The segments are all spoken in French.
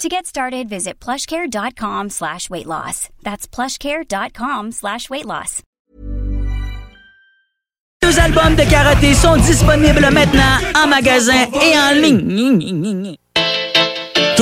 To get started, visit plushcare.com slash weight loss. That's plushcare.com slash weight loss. Deux albums de karaté sont disponibles maintenant en magasin et en ligne.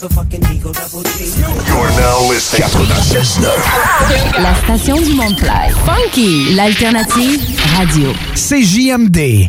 You're now listening. 96.9. La station du Mont-Clair. Funky, l'alternative radio. CJMD.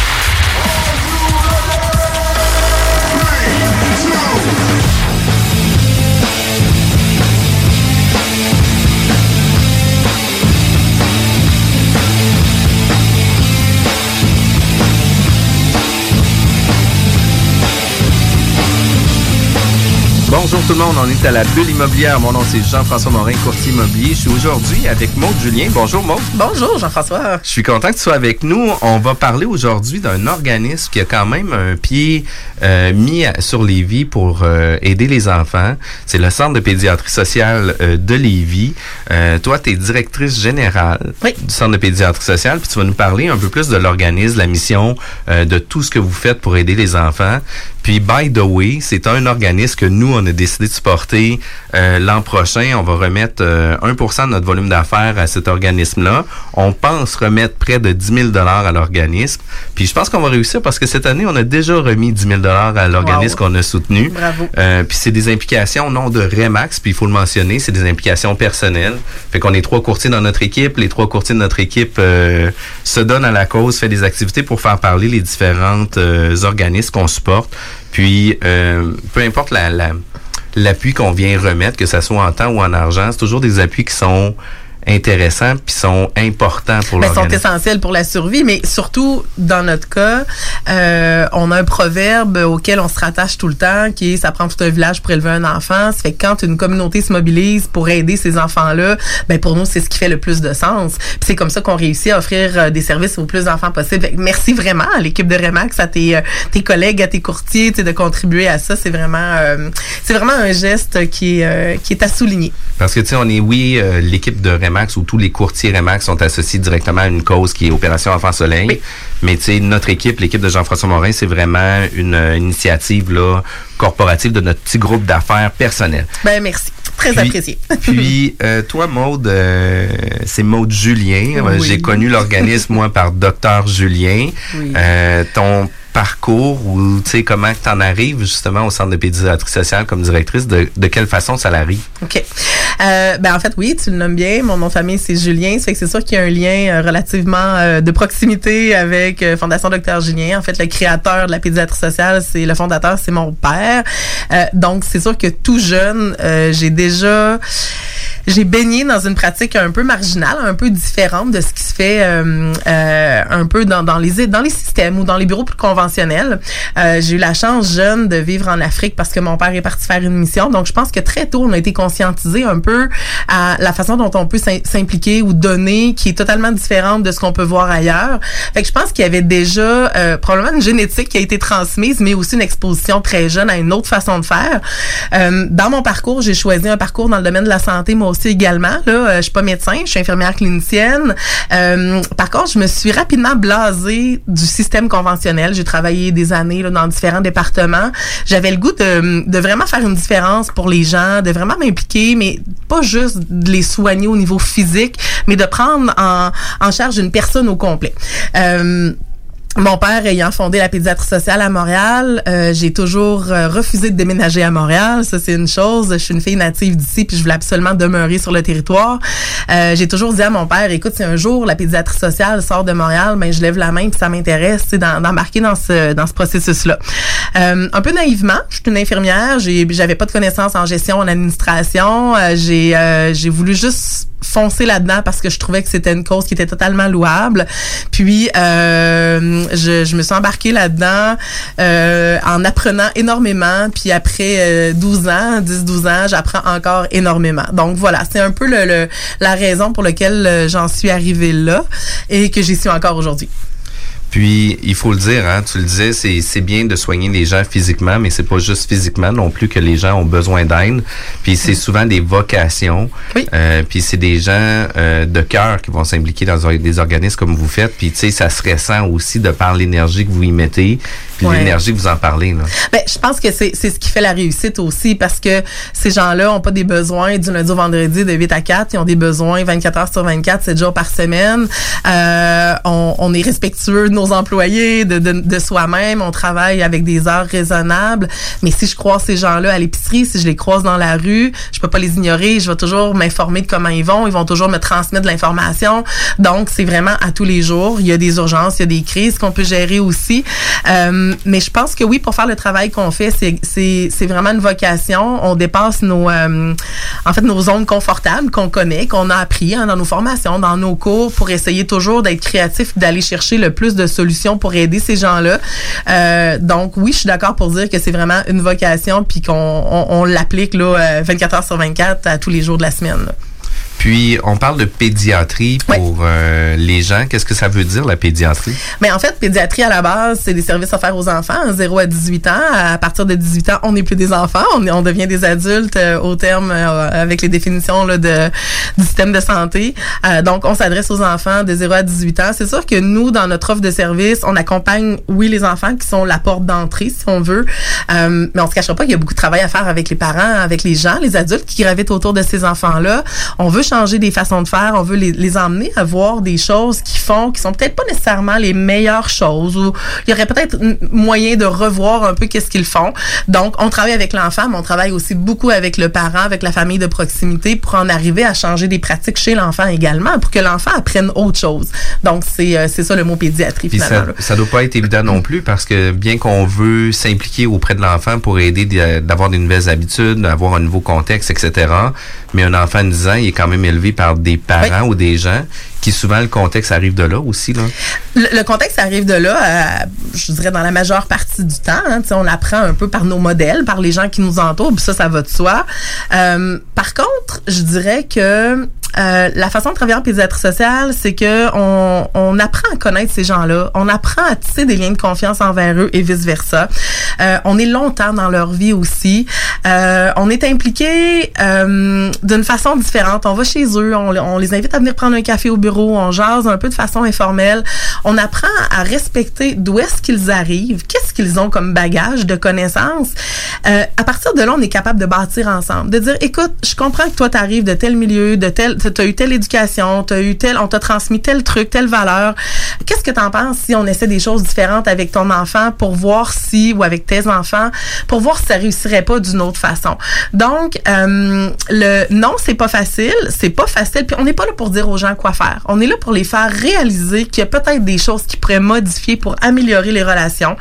Bonjour tout le monde, on est à la bulle immobilière. Mon nom c'est Jean-François Morin, courtier immobilier. Je suis aujourd'hui avec Maud Julien. Bonjour Maud. Bonjour Jean-François. Je suis content que tu sois avec nous. On va parler aujourd'hui d'un organisme qui a quand même un pied euh, mis à- sur Lévis pour euh, aider les enfants. C'est le Centre de pédiatrie sociale euh, de Lévis. Euh, toi, tu es directrice générale du Centre de pédiatrie sociale, puis tu vas nous parler un peu plus de l'organisme, la mission, euh, de tout ce que vous faites pour aider les enfants. Puis, by the way, c'est un organisme que nous, on a décidé de supporter euh, l'an prochain. On va remettre euh, 1% de notre volume d'affaires à cet organisme-là. On pense remettre près de 10 000 à l'organisme. Puis, je pense qu'on va réussir parce que cette année, on a déjà remis 10 000 à l'organisme Wow. qu'on a soutenu. Bravo. Euh, puis, c'est des implications non de Remax, puis il faut le mentionner, c'est des implications personnelles. Fait qu'on est trois courtiers dans notre équipe. Les trois courtiers de notre équipe euh, se donnent à la cause, fait des activités pour faire parler les différentes euh, organismes qu'on supporte. Puis, euh, peu importe la, la- l'appui qu'on vient remettre, que ça soit en temps ou en argent, c'est toujours des appuis qui sont intéressants puis sont importants pour Ben, sont essentiels pour la survie, mais surtout dans notre cas, euh, on a un proverbe auquel on se rattache tout le temps, qui est ça prend tout un village pour élever un enfant. Ça fait que quand une communauté se mobilise pour aider ces enfants-là, ben pour nous c'est ce qui fait le plus de sens. Puis c'est comme ça qu'on réussit à offrir euh, des services au plus d'enfants possible. Fait que merci vraiment à l'équipe de Remax, à tes, euh, tes collègues, à tes courtiers, de contribuer à ça. C'est vraiment, euh, c'est vraiment un geste qui est, euh, qui est à souligner. Parce que, tu sais, on est, oui, euh, l'équipe de Remax REMAX où tous les courtiers REMAX sont associés directement à une cause qui est Opération Enfant Soleil. Mais tu sais, notre équipe, l'équipe de Jean-François Morin, c'est vraiment une euh, initiative là corporative de notre petit groupe d'affaires personnel. Ben merci. Très apprécié. puis, euh, toi, Maude, euh, c'est Maude Julien. Oui. J'ai connu l'organisme, moi, par Docteur Julien. Oui. Ton parcours ou tu sais comment tu en arrives justement au centre de pédiatrie sociale comme directrice de, quelle façon ça l'arrive OK. Euh, ben en fait oui, tu le nommes bien, mon nom de famille c'est Julien, ça fait que c'est sûr qu'il y a un lien euh, relativement euh, de proximité avec euh, Fondation Docteur Julien. En fait, le créateur de la pédiatrie sociale, c'est le fondateur, c'est mon père. Donc c'est sûr que tout jeune, j'ai déjà j'ai baigné dans une pratique un peu marginale, un peu différente de ce qui se fait euh, euh, un peu dans, dans les dans les systèmes ou dans les bureaux plus conventionnels. Euh, j'ai eu la chance jeune de vivre en Afrique parce que mon père est parti faire une mission. Donc je pense que très tôt on a été conscientisé un peu à la façon dont on peut s'im- s'impliquer ou donner qui est totalement différente de ce qu'on peut voir ailleurs. Fait que je pense qu'il y avait déjà euh, probablement une génétique qui a été transmise, mais aussi une exposition très jeune à une autre façon de faire. Euh, dans mon parcours, j'ai choisi un parcours dans le domaine de la santé, aussi également. Là, euh, je suis pas médecin, je suis infirmière clinicienne. Euh, par contre, je me suis rapidement blasée du système conventionnel. J'ai travaillé des années là, dans différents départements. J'avais le goût de, de vraiment faire une différence pour les gens, de vraiment m'impliquer, mais pas juste de les soigner au niveau physique, mais de prendre en, en charge une personne au complet. Euh, mon père ayant fondé la pédiatrie sociale à Montréal, euh, j'ai toujours euh, refusé de déménager à Montréal. Ça, c'est une chose. Je suis une fille native d'ici, puis je voulais absolument demeurer sur le territoire. Euh, j'ai toujours dit à mon père, écoute, si un jour la pédiatrie sociale sort de Montréal, ben je lève la main, puis ça m'intéresse, d'embarquer dans ce dans ce processus-là. Euh, un peu naïvement, je suis une infirmière. J'avais pas de connaissances en gestion, en administration. Euh, j'ai euh, j'ai voulu juste foncer là-dedans parce que je trouvais que c'était une cause qui était totalement louable. Puis euh, je, me suis embarquée là-dedans euh, en apprenant énormément. Puis après euh, 12 ans, 10-12 ans, j'apprends encore énormément. Donc voilà, c'est un peu le, la raison pour laquelle euh, j'en suis arrivée là et que j'y suis encore aujourd'hui. Puis, il faut le dire, hein, tu le disais, c'est, c'est bien de soigner les gens physiquement, mais c'est pas juste physiquement non plus que les gens ont besoin d'aide. Puis, c'est souvent des vocations. Euh, puis, c'est des gens euh, de cœur qui vont s'impliquer dans des organismes comme vous faites. Puis, tu sais, ça se ressent aussi de par l'énergie que vous y mettez, puis Ouais. l'énergie que vous en parlez. Là. Ben, je pense que c'est c'est ce qui fait la réussite aussi parce que ces gens-là ont pas des besoins du lundi au vendredi de 8 à 4, ils ont des besoins 24 heures sur 24, 7 jours par semaine. Euh, on, on est respectueux de nos employés, de, soi-même, on travaille avec des heures raisonnables. Mais si je croise ces gens-là à l'épicerie, si je les croise dans la rue, je peux pas les ignorer, je vais toujours m'informer de comment ils vont, ils vont toujours me transmettre de l'information. Donc, c'est vraiment à tous les jours. Il y a des urgences, il y a des crises qu'on peut gérer aussi. Euh, mais je pense que oui, pour faire le travail qu'on fait, c'est vraiment une vocation. On dépasse nos, euh, en fait, nos zones confortables qu'on connaît, qu'on a appris hein, dans nos formations, dans nos cours, pour essayer toujours d'être créatif, d'aller chercher le plus de solutions pour aider ces gens-là. Euh, donc oui, je suis d'accord pour dire que c'est vraiment une vocation, puis qu'on on, on l'applique là, euh, 24 heures sur 24 à tous les jours de la semaine. Puis, on parle de pédiatrie pour euh, les gens. Qu'est-ce que ça veut dire, la pédiatrie? Mais en fait, pédiatrie à la base, c'est des services offerts aux enfants, 0 à 18 ans. À partir de 18 ans, on n'est plus des enfants, on, on devient des adultes euh, au terme euh, avec les définitions là, de, du système de santé. Euh, donc, on s'adresse aux enfants de 0 à 18 ans. C'est sûr que nous, dans notre offre de service, on accompagne, oui, les enfants qui sont la porte d'entrée, si on veut, Euh, mais on se cachera pas qu'il y a beaucoup de travail à faire avec les parents, avec les gens, les adultes qui gravitent autour de ces enfants-là. On veut changer des façons de faire, on veut les, les emmener à voir des choses qui font, qui sont peut-être pas nécessairement les meilleures choses, ou il y aurait peut-être moyen de revoir un peu qu'est-ce qu'ils font. Donc, on travaille avec l'enfant, mais on travaille aussi beaucoup avec le parent, avec la famille de proximité pour en arriver à changer des pratiques chez l'enfant également, pour que l'enfant apprenne autre chose. Donc, c'est euh, c'est ça le mot pédiatrie Puis finalement. ça, ça doit pas être évident non plus parce que bien qu'on veut s'impliquer auprès de l'enfant pour aider de- d'avoir des nouvelles habitudes, d'avoir un nouveau contexte, etc. Mais un enfant de 10 ans, il est quand même élevé par des parents ou des gens qui souvent le contexte arrive de là aussi là? Le, le contexte arrive de là, euh, je dirais dans la majeure partie du temps. Hein, on apprend un peu par nos modèles, par les gens qui nous entourent, puis ça, ça va de soi. Euh, par contre, je dirais que euh, la façon de travailler en pédiatrie sociale, c'est que on, on apprend à connaître ces gens-là, on apprend à tisser des liens de confiance envers eux et vice versa. Euh, on est longtemps dans leur vie aussi. Euh, on est impliqué euh, d'une façon différente. On va chez eux, on, les invite à venir prendre un café au bureau, on jase un peu de façon informelle. On apprend à respecter d'où est-ce qu'ils arrivent, qu'est-ce qu'ils ont comme bagage de connaissances. Euh, à partir de là, on est capable de bâtir ensemble, de dire, écoute, je comprends que toi, tu arrives de tel milieu, de tel, tu as eu telle éducation, tu as eu tel, on t'a transmis tel truc, telle valeur. Qu'est-ce que tu en penses si on essaie des choses différentes avec ton enfant pour voir si, ou avec tes enfants, pour voir si ça réussirait pas d'une autre façon? Donc, euh, le non, c'est pas facile, c'est pas facile, puis on n'est pas là pour dire aux gens quoi faire. On est là pour les faire réaliser qu'il y a peut-être des choses qui pourraient modifier pour améliorer les relations.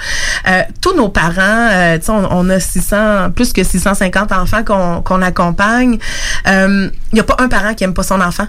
Euh, tous nos parents, euh, on, on, a 600, plus que 650 enfants qu'on qu'on accompagne. Il n'y a pas un parent qui aime pas son enfant.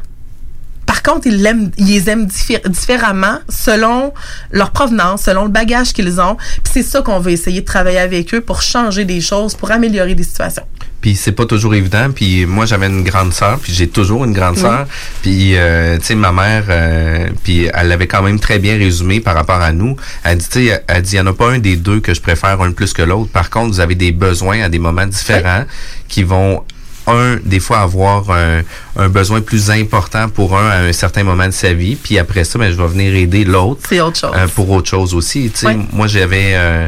Par contre, ils l'aiment, ils les aiment différemment selon leur provenance, selon le bagage qu'ils ont. Puis c'est ça qu'on va essayer de travailler avec eux pour changer des choses, pour améliorer des situations. Puis c'est pas toujours évident. Puis moi j'avais une grande sœur, puis j'ai toujours une grande sœur. Puis euh, tu sais ma mère, euh, puis elle l'avait quand même très bien résumé par rapport à nous. Elle dit, tu sais, elle dit, il y en a pas un des deux que je préfère un plus que l'autre. Par contre, vous avez des besoins à des moments différents qui vont un, des fois, avoir un, un, besoin plus important pour un à un certain moment de sa vie. Puis après ça, ben, je vais venir aider l'autre. C'est autre chose. Euh, pour autre chose aussi. Tu sais, Moi, j'avais... Euh,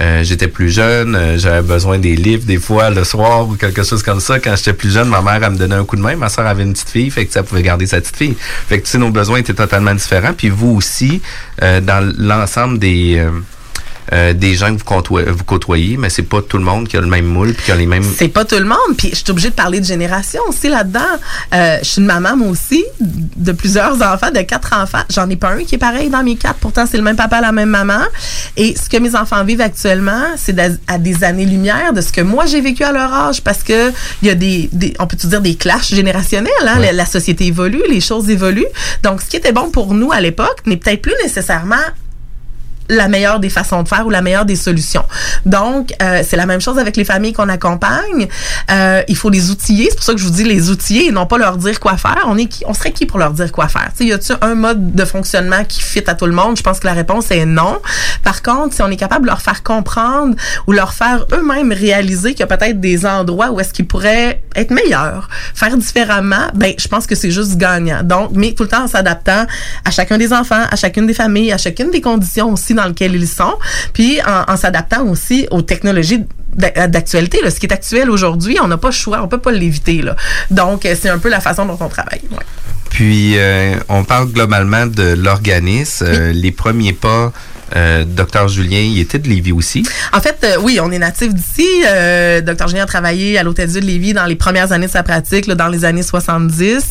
euh, j'étais plus jeune, euh, j'avais besoin des livres des fois le soir ou quelque chose comme ça. Quand j'étais plus jeune, ma mère elle me donnait un coup de main. Ma soeur avait une petite fille, fait que ça pouvait garder sa petite fille. Fait que tu sais, nos besoins étaient totalement différents. Puis vous aussi, euh, dans l'ensemble des euh, des gens que vous côtoyez, vous côtoyez, mais c'est pas tout le monde qui a le même moule puis qui a les mêmes. C'est pas tout le monde. Puis je suis obligée de parler de génération aussi là-dedans. Euh, je suis une maman moi aussi de plusieurs enfants, de quatre enfants. J'en ai pas un qui est pareil dans mes quatre. Pourtant c'est le même papa, la même maman. Et ce que mes enfants vivent actuellement, c'est à des années-lumière de ce que moi j'ai vécu à leur âge, parce que il y a des, des on peut dire des clashs générationnels. Hein? Ouais. La, la société évolue, les choses évoluent. Donc ce qui était bon pour nous à l'époque n'est peut-être plus nécessairement la meilleure des façons de faire ou la meilleure des solutions. Donc, euh, c'est la même chose avec les familles qu'on accompagne. Euh, il faut les outiller. C'est pour ça que je vous dis les outiller et non pas leur dire quoi faire. On est qui, on serait qui pour leur dire quoi faire? Tu sais, y a-t-il un mode de fonctionnement qui fit à tout le monde? Je pense que la réponse est non. Par contre, si on est capable de leur faire comprendre ou leur faire eux-mêmes réaliser qu'il y a peut-être des endroits où est-ce qu'ils pourraient être meilleurs, faire différemment, ben, je pense que c'est juste gagnant. Donc, mais tout le temps en s'adaptant à chacun des enfants, à chacune des familles, à chacune des conditions aussi dans lesquelles ils sont, puis en, en s'adaptant aussi aux technologies d'actualité. Ce qui est actuel aujourd'hui, on n'a pas le choix, on peut pas l'éviter. Donc, c'est un peu la façon dont on travaille. Ouais. Puis, euh, on parle globalement de l'organisme. Oui. Euh, les premiers pas euh, Docteur Julien, il était de Lévis aussi. En fait, euh, oui, on est natif d'ici. Euh, Docteur Julien a travaillé à l'Hôtel Dieu de Lévis dans les premières années de sa pratique, là, dans les années 70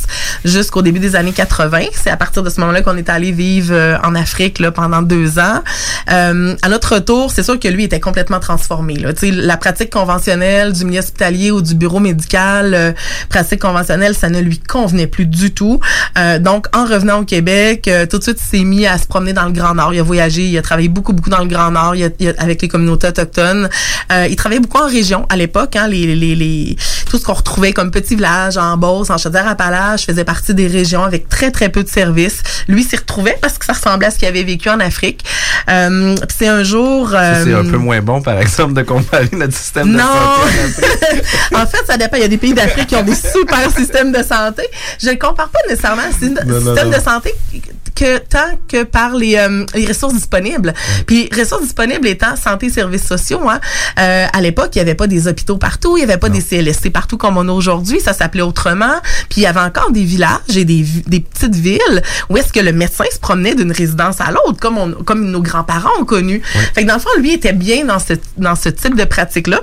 jusqu'au début des années 80. C'est à partir de ce moment-là qu'on est allé vivre euh, en Afrique là, pendant deux ans. Euh, à notre retour, c'est sûr que lui était complètement transformé. Là. la pratique conventionnelle du milieu hospitalier ou du bureau médical, euh, pratique conventionnelle, ça ne lui convenait plus du tout. Euh, donc, en revenant au Québec, euh, tout de suite, il s'est mis à se promener dans le Grand Nord. Il a voyagé, il a travaillé beaucoup, beaucoup dans le Grand Nord il a, il a, avec les communautés autochtones. Euh, il travaillait beaucoup en région à l'époque. Hein, les, les, les, tout ce qu'on retrouvait comme petits villages en Beauce, en Chaudière-Appalaches, faisait partie des régions avec très, très peu de services. Lui s'y retrouvait parce que ça ressemblait à ce qu'il avait vécu en Afrique. Euh, c'est un jour... Euh, c'est un peu moins bon, par exemple, de comparer notre système non. de santé. en fait, ça dépend. Il y a des pays d'Afrique qui ont des super systèmes de santé. Je ne compare pas nécessairement un système de santé que tant que par les, euh, les ressources disponibles. Puis ressources disponibles étant santé, services sociaux. Hein, euh, à l'époque, il y avait pas des hôpitaux partout, il y avait pas non. des CLSC partout comme on a aujourd'hui. Ça s'appelait autrement. Puis il y avait encore des villages et des, des petites villes où est-ce que le médecin se promenait d'une résidence à l'autre, comme on, comme nos grands-parents ont connu. Fait que dans le fond, lui était bien dans ce dans ce type de pratique là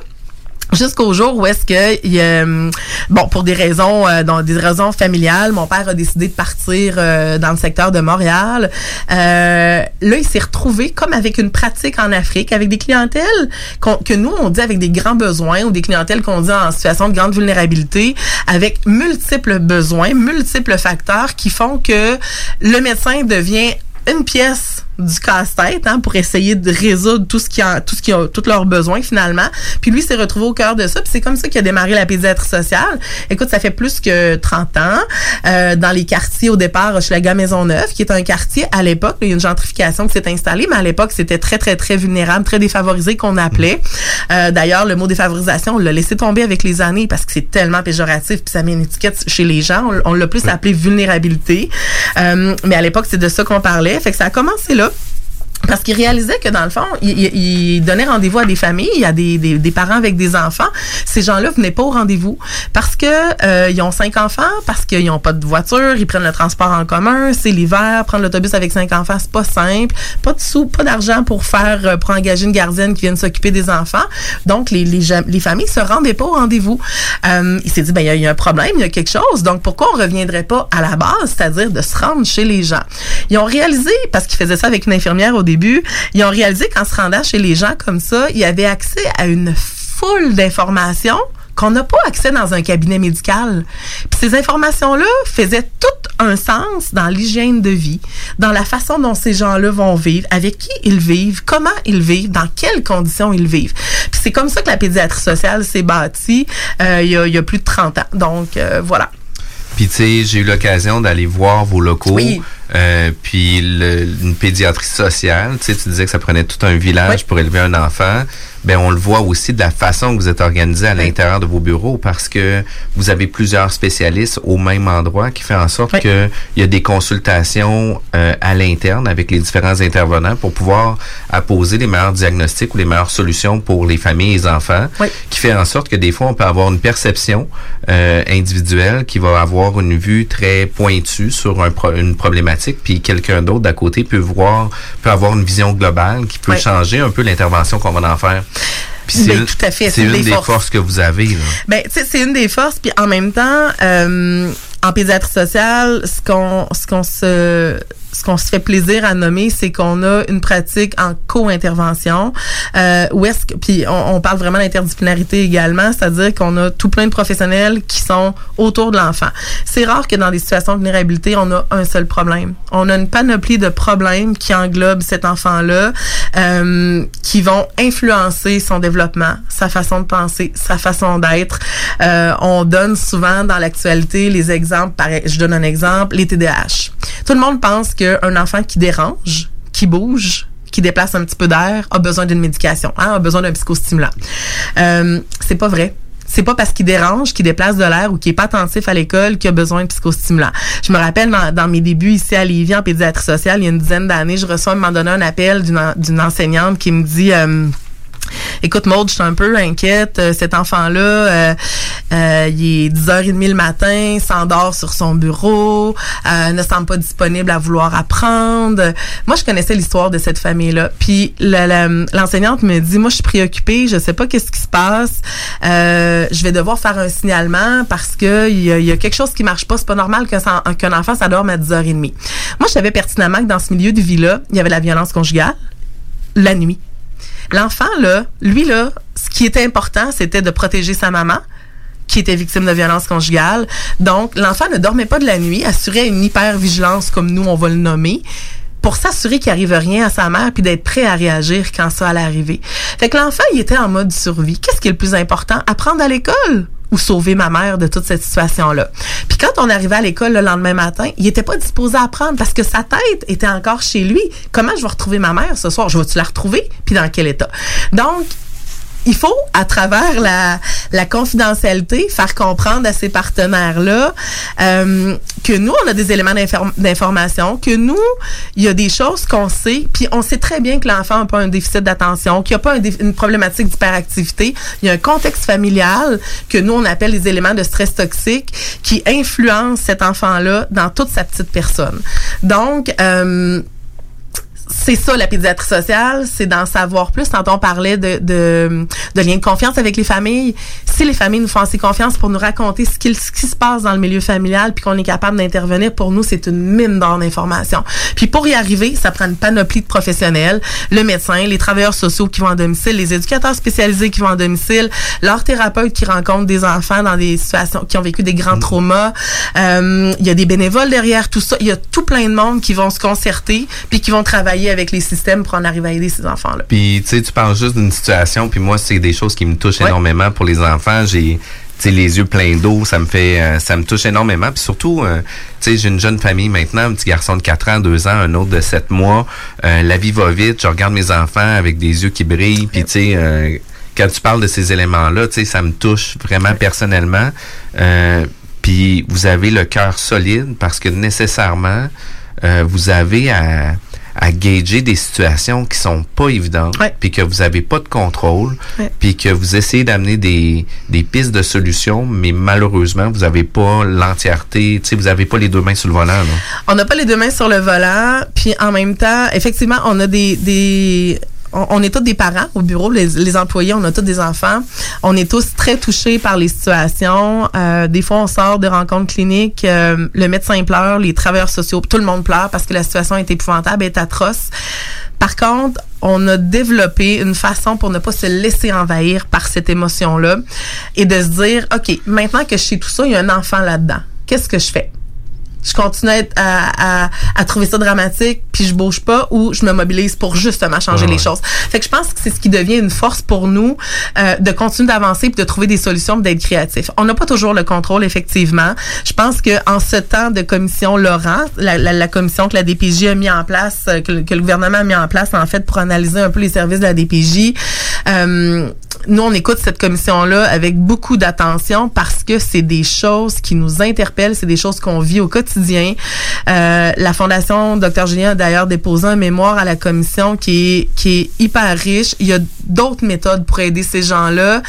jusqu'au jour où est-ce que il, euh, bon pour des raisons euh, dans des raisons familiales mon père a décidé de partir euh, dans le secteur de Montréal. Euh, là il s'est retrouvé comme avec une pratique en Afrique avec des clientèles que nous on dit avec des grands besoins ou des clientèles qu'on dit en situation de grande vulnérabilité avec multiples besoins multiples facteurs qui font que le médecin devient une pièce du casse-tête hein, pour essayer de résoudre tout ce qui a, tout ce qui a, tous leurs besoins finalement. Puis lui s'est retrouvé au cœur de ça. Puis c'est comme ça qu'il a démarré la pédiatrie sociale. Écoute, ça fait plus que 30 ans euh, dans les quartiers au départ, Hochelaga Maisonneuve, qui est un quartier à l'époque, il y a une gentrification qui s'est installée, mais à l'époque c'était très très très vulnérable, très défavorisé qu'on appelait. Euh, D'ailleurs, le mot défavorisation, on l'a laissé tomber avec les années parce que c'est tellement péjoratif, puis ça met une étiquette chez les gens. On, on l'a plus appelé vulnérabilité. Euh, mais à l'époque, c'est de ça qu'on parlait. Fait que ça a commencé là. Parce qu'il réalisait que dans le fond, il, il- donnait rendez-vous à des familles, à des, des, des parents avec des enfants. Ces gens-là venaient pas au rendez-vous parce que euh, ils ont cinq enfants, parce qu'ils ont pas de voiture, ils prennent le transport en commun, c'est l'hiver, prendre l'autobus avec cinq enfants, c'est pas simple, pas de sous, pas d'argent pour faire euh, pour engager une gardienne qui vienne s'occuper des enfants. Donc les, les, les familles se rendaient pas au rendez-vous. Euh, il s'est dit ben il y y, a un problème, il y a quelque chose. Donc pourquoi on reviendrait pas à la base, c'est-à-dire de se rendre chez les gens? Ils ont réalisé parce qu'ils faisaient ça avec une infirmière au début, ils ont réalisé qu'en se rendant chez les gens comme ça, il y avait accès à une foule d'informations qu'on n'a pas accès dans un cabinet médical. Puis ces informations-là faisaient tout un sens dans l'hygiène de vie, dans la façon dont ces gens-là vont vivre, avec qui ils vivent, comment ils vivent, dans quelles conditions ils vivent. Puis c'est comme ça que la pédiatrie sociale s'est bâtie euh, il, y a, il y a plus de 30 ans. Donc euh, voilà. Puis tu sais, j'ai eu l'occasion d'aller voir vos locaux. Oui. Euh, puis le- une pédiatrie sociale, tu sais, tu disais que ça prenait tout un village pour élever un enfant. Ben on le voit aussi de la façon que vous êtes organisé à l'intérieur de vos bureaux parce que vous avez plusieurs spécialistes au même endroit qui fait en sorte que il y a des consultations euh, à l'interne avec les différents intervenants pour pouvoir apposer les meilleurs diagnostics ou les meilleures solutions pour les familles et les enfants, qui fait en sorte que des fois on peut avoir une perception euh, individuelle qui va avoir une vue très pointue sur un pro- une problématique, puis quelqu'un d'autre d'à côté peut voir, peut avoir une vision globale qui peut changer un peu l'intervention qu'on va en faire. C'est Ben, une- tout à fait, C'est une des forces. forces que vous avez. Là. Ben, c'est une des forces. Puis en même temps, euh, en pédiatrie sociale, ce qu'on, ce qu'on se, ce qu'on se fait plaisir à nommer, c'est qu'on a une pratique en co-intervention. Euh, où est-ce que, puis on, on parle vraiment d'interdisciplinarité également, c'est-à-dire qu'on a tout plein de professionnels qui sont autour de l'enfant. C'est rare que dans des situations de vulnérabilité, on a un seul problème. On a une panoplie de problèmes qui englobent cet enfant-là, euh, qui vont influencer son développement, sa façon de penser, sa façon d'être. Euh, on donne souvent dans l'actualité les exemples. Je donne un exemple, les TDAH. Tout le monde pense qu'un enfant qui dérange, qui bouge, qui déplace un petit peu d'air, a besoin d'une médication, hein, a besoin d'un psychostimulant. Euh, c'est pas vrai. C'est pas parce qu'il dérange, qu'il déplace de l'air ou qu'il est pas attentif à l'école qu'il a besoin de psychostimulant. Je me rappelle dans, mes débuts ici à Lévis en pédiatrie sociale, il y a une dizaine d'années, je reçois à un moment donné un appel d'une enseignante qui me dit euh, Écoute, Maud, je suis un peu inquiète. Euh, Cet enfant-là, euh, euh, il est 10h30 le matin, s'endort sur son bureau, euh, ne semble pas disponible à vouloir apprendre. Moi, je connaissais l'histoire de cette famille-là. Puis l'enseignante me dit, moi, je suis préoccupée, je sais pas qu'est-ce qui se passe. Euh, je vais devoir faire un signalement parce que il y, y a quelque chose qui marche pas. C'est pas normal qu'un enfant s'endorme à 10h30. Moi, je savais pertinemment que dans ce milieu de vie-là, il y avait la violence conjugale la nuit. L'enfant, là, lui, là, ce qui était important, c'était de protéger sa maman qui était victime de violence conjugale. Donc, l'enfant ne dormait pas de la nuit, assurait une hyper-vigilance, comme nous, on va le nommer, pour s'assurer qu'il arrive rien à sa mère, puis d'être prêt à réagir quand ça allait arriver. Fait que l'enfant, il était en mode survie. Qu'est-ce qui est le plus important? Apprendre à l'école ou sauver ma mère de toute cette situation-là. Puis quand on arrivait à l'école le lendemain matin, il était pas disposé à apprendre parce que sa tête était encore chez lui. Comment je vais retrouver ma mère ce soir? Je vais-tu la retrouver? Puis dans quel état? Donc, il faut, à travers la, la confidentialité, faire comprendre à ces partenaires-là euh, que nous, on a des éléments d'inform- d'information, que nous, il y a des choses qu'on sait, puis on sait très bien que l'enfant n'a pas un déficit d'attention, qu'il n'y a pas une problématique d'hyperactivité. Il y a un contexte familial que nous, on appelle les éléments de stress toxique qui influencent cet enfant-là dans toute sa petite personne. Donc, euh, c'est ça la pédiatrie sociale, c'est d'en savoir plus. Quand on parlait de, de, de lien de confiance avec les familles, si les familles nous font assez confiance pour nous raconter ce qui, ce qui se passe dans le milieu familial, puis qu'on est capable d'intervenir, pour nous, c'est une mine d'or d'informations. Puis pour y arriver, ça prend une panoplie de professionnels, le médecin, les travailleurs sociaux qui vont en domicile, les éducateurs spécialisés qui vont en domicile, leurs thérapeutes qui rencontrent des enfants dans des situations qui ont vécu des grands traumas. Euh, il y a des bénévoles derrière tout ça. Il y a tout plein de monde qui vont se concerter puis qui vont travailler avec avec les systèmes pour en arriver à aider ces enfants-là. Puis, tu sais, tu parles juste d'une situation, puis moi, c'est des choses qui me touchent énormément pour les enfants. J'ai tu sais, les yeux pleins d'eau, ça me fait euh, ça me touche énormément. Puis surtout, euh, tu sais, j'ai une jeune famille maintenant, un petit garçon de 4 ans, 2 ans, un autre de 7 mois. Euh, la vie va vite, je regarde mes enfants avec des yeux qui brillent, puis tu sais, euh, quand tu parles de ces éléments-là, tu sais, ça me touche vraiment personnellement. Puis vous avez le cœur solide parce que nécessairement, vous avez à, à gager des situations qui sont pas évidentes, puis que vous avez pas de contrôle, puis que vous essayez d'amener des, des pistes de solutions, mais malheureusement, vous avez pas l'entièreté, tu sais, vous avez pas les deux mains sur le volant. Là. On n'a pas les deux mains sur le volant, puis en même temps, effectivement, on a des, des on, est tous des parents au bureau, les, les employés, on a tous des enfants. On est tous très touchés par les situations. Euh, des fois, on sort de rencontres cliniques, euh, le médecin pleure, les travailleurs sociaux, tout le monde pleure parce que la situation est épouvantable, est atroce. Par contre, on a développé une façon pour ne pas se laisser envahir par cette émotion-là et de se dire, OK, maintenant que je sais tout ça, il y a un enfant là-dedans. Qu'est-ce que je fais? Je continue à, être- à, à, à trouver ça dramatique, puis je bouge pas, ou je me mobilise pour justement changer Ouais, les choses. Fait que je pense que c'est ce qui devient une force pour nous euh, de continuer d'avancer puis de trouver des solutions d'être créatifs. On n'a pas toujours le contrôle, effectivement. Je pense que en ce temps de commission Laurent, la, la, la commission que la DPJ a mis en place, euh, que, le- que le gouvernement a mis en place en fait pour analyser un peu les services de la DPJ, euh, nous on écoute cette commission-là avec beaucoup d'attention parce que c'est des choses qui nous interpellent, c'est des choses qu'on vit au quotidien. Euh, la Fondation Dr Julien a d'ailleurs déposé un mémoire à la commission qui est, qui est hyper riche. Il y a d'autres méthodes pour aider ces gens-là.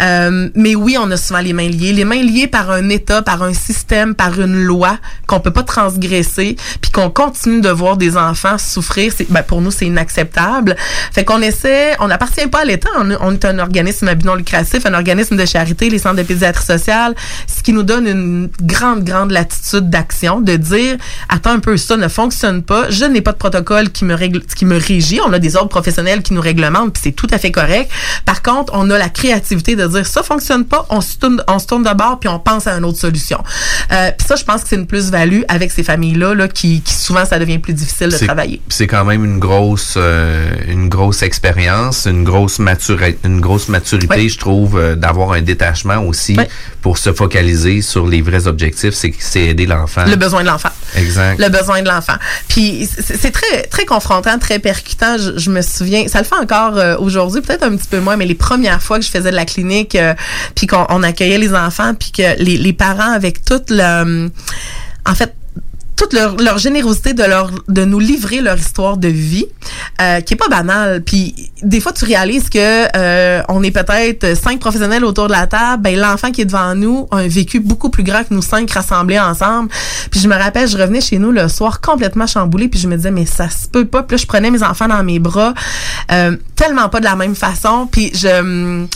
Euh, mais oui, on a souvent les mains liées. Les mains liées par un État, par un système, par une loi qu'on peut pas transgresser, puis qu'on continue de voir des enfants souffrir. Ben, pour nous, c'est inacceptable. Fait qu'on essaie, on n'appartient pas à l'État. On, on est un organisme à lucratif, un organisme de charité, les centres de pédiatrie sociale, ce qui nous donne une grande, grande latitude d'action, de dire, attends un peu, ça ne fonctionne pas. Je n'ai pas de protocole qui me règle, qui me régit. On a des ordres professionnels qui nous réglementent, puis c'est tout à fait correct. Par contre, on a la créativité de dire, ça fonctionne pas, on se tourne, on se tourne de bord, puis on pense à une autre solution. Euh, puis ça, je pense que c'est une plus-value avec ces familles-là, là, qui, qui souvent, ça devient plus difficile de travailler. C'est quand même une grosse, euh, une grosse expérience, une grosse maturité, une grosse maturité, Oui. je trouve, euh, d'avoir un détachement aussi Oui. pour se focaliser sur les vrais objectifs, c'est aider l'enfant. Le besoin de l'enfant. Exact. le besoin de l'enfant. Puis c'est très très confrontant, très percutant. Je, je me souviens, ça le fait encore euh, aujourd'hui, peut-être un petit peu moins, mais les premières fois que je faisais de la clinique, euh, puis qu'on on accueillait les enfants, puis que les, les parents avec toute le, en fait toute leur, leur générosité de leur de nous livrer leur histoire de vie euh, qui est pas banale. Puis des fois tu réalises que euh, on est peut-être cinq professionnels autour de la table ben l'enfant qui est devant nous a un vécu beaucoup plus grand que nous cinq rassemblés ensemble. Puis je me rappelle je revenais chez nous le soir complètement chamboulée puis je me disais mais ça se peut pas. Puis là je prenais mes enfants dans mes bras euh, tellement pas de la même façon. Puis je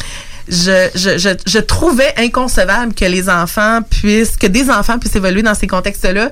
je, je, je, je trouvais inconcevable que les enfants puissent, que des enfants puissent évoluer dans ces contextes-là.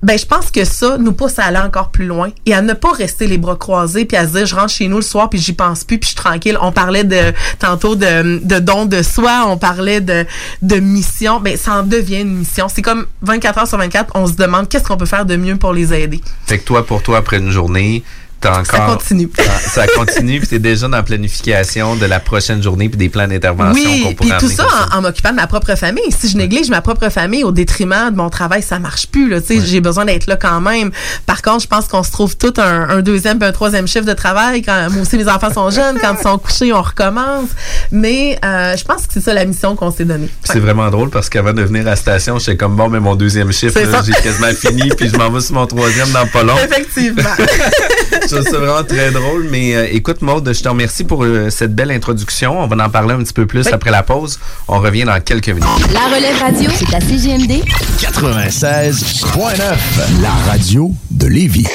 Ben, je pense que ça nous pousse à aller encore plus loin et à ne pas rester les bras croisés puis à se dire je rentre chez nous le soir puis j'y pense plus puis je suis tranquille. On parlait de tantôt de, de don de soi, on parlait de, de mission. Ben, ça en devient une mission. C'est comme 24 heures sur 24, on se demande qu'est-ce qu'on peut faire de mieux pour les aider. Fait que toi, pour toi, après une journée, encore. Ça continue. Ça, ça continue, puis t'es déjà dans la planification de la prochaine journée, puis des plans d'intervention Oui, qu'on puis pourrait tout amener ça en, en m'occupant de ma propre famille. Si je néglige ma propre famille au détriment de mon travail, ça marche plus. Là, tu sais, J'ai besoin d'être là quand même. Par contre, je pense qu'on se trouve tout un, un deuxième puis un troisième chiffre de travail. Quand moi aussi, mes enfants sont jeunes. Quand ils sont couchés, on recommence. Mais euh, je pense que c'est ça la mission qu'on s'est donnée. C'est vraiment drôle parce qu'avant de venir à la station, j'étais comme bon, mais mon deuxième chiffre, j'ai quasiment fini, puis je m'en vais sur mon troisième dans pas long. Effectivement. Je trouve ça vraiment très drôle. Mais euh, écoute, Maude, je te remercie pour euh, cette belle introduction. On va en parler un petit peu plus après la pause. On revient dans quelques minutes. La relève radio, c'est à CGMD 96.9, la radio de Lévis.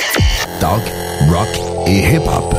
Talk, rock et hip-hop.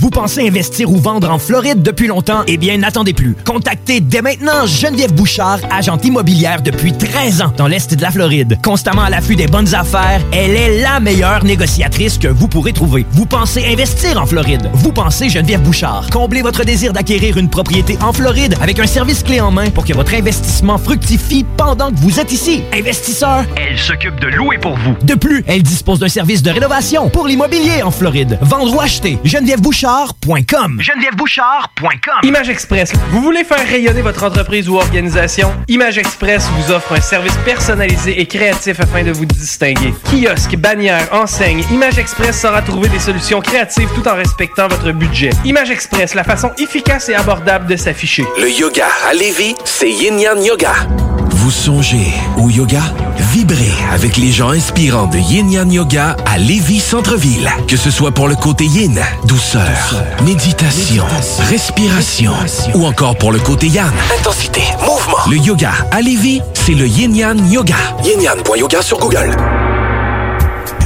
Vous pensez investir ou vendre en Floride depuis longtemps? Eh bien, n'attendez plus. Contactez dès maintenant Geneviève Bouchard, agente immobilière depuis 13 ans dans l'Est de la Floride. Constamment à l'affût des bonnes affaires, elle est la meilleure négociatrice que vous pourrez trouver. Vous pensez investir en Floride? Vous pensez Geneviève Bouchard? Comblez votre désir d'acquérir une propriété en Floride avec un service clé en main pour que votre investissement fructifie pendant que vous êtes ici? Investisseur, elle s'occupe de louer pour vous. De plus, elle dispose d'un service de rénovation pour l'immobilier en Floride. Vendre ou acheter, genevièvebouchard.com. genevièvebouchard.com. Image Express. Vous voulez faire rayonner votre entreprise ou organisation? Image Express vous offre un service personnalisé et créatif afin de vous distinguer. Kiosque, bannière, enseigne, Image Express saura trouver des solutions créatives tout en respectant votre budget. Image Express, la façon efficace et abordable de s'afficher. Le yoga à Lévis, c'est Yin Yang Yoga. Vous songez au yoga? Vibrez avec les gens inspirants de Yin Yang Yoga à Lévis Centre-Ville. Que ce soit pour le côté yin, douceur, méditation, respiration, ou encore pour le côté yang, intensité, mouvement. Le yoga à Lévis, c'est le Yin Yang Yoga. Yin Yang.yoga sur Google.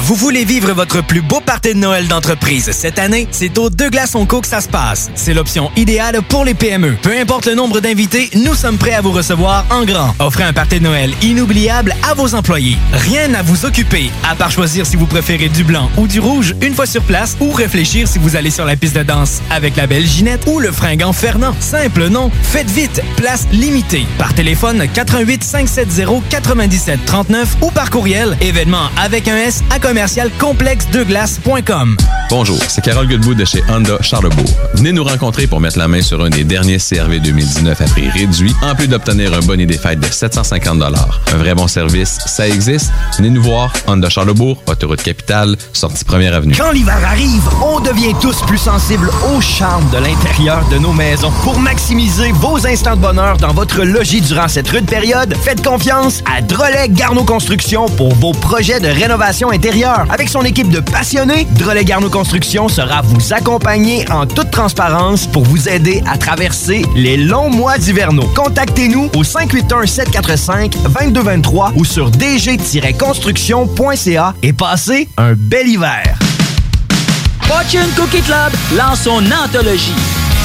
Vous voulez vivre votre plus beau party de Noël d'entreprise cette année? C'est au Deux Glaces Co que ça se passe. C'est l'option idéale pour les PME. Peu importe le nombre d'invités, nous sommes prêts à vous recevoir en grand. Offrez un party de Noël inoubliable à vos employés. Rien à vous occuper, à part choisir si vous préférez du blanc ou du rouge une fois sur place ou réfléchir si vous allez sur la piste de danse avec la belle Ginette ou le fringant Fernand. Simple, non? Faites vite, place limitée. Par téléphone 88 570 97 39 ou par courriel événement avec un S à commercial complexe-de-glace.com. Bonjour, c'est Carole Goodwood de chez Honda Charlebourg. Venez nous rencontrer pour mettre la main sur un des derniers CRV 2019 à prix réduit, en plus d'obtenir un bonnet des fêtes de 750 Un vrai bon service, ça existe. Venez nous voir, Honda Charlebourg, autoroute capitale, sortie première avenue. Quand l'hiver arrive, on devient tous plus sensibles au charme de l'intérieur de nos maisons. Pour maximiser vos instants de bonheur dans votre logis durant cette rude période, faites confiance à Drolet Garneau Construction pour vos projets de rénovation Avec son équipe de passionnés, Drolet Garneau Construction sera vous accompagner en toute transparence pour vous aider à traverser les longs mois d'hivernaux. Contactez-nous au 581-745-2223 ou sur dg-construction.ca et passez un bel hiver. Fortune Cookie Club lance son anthologie.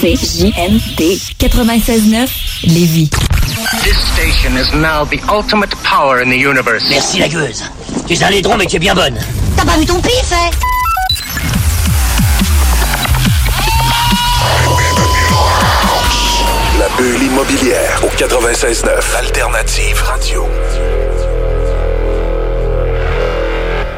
CJMD 96.9 Lévis. This station is now the ultimate power in the universe. Merci la gueuse. Tu es un laidron mais tu es bien bonne. T'as pas vu ton pif, hein La bulle immobilière au 96.9 Alternative Radio.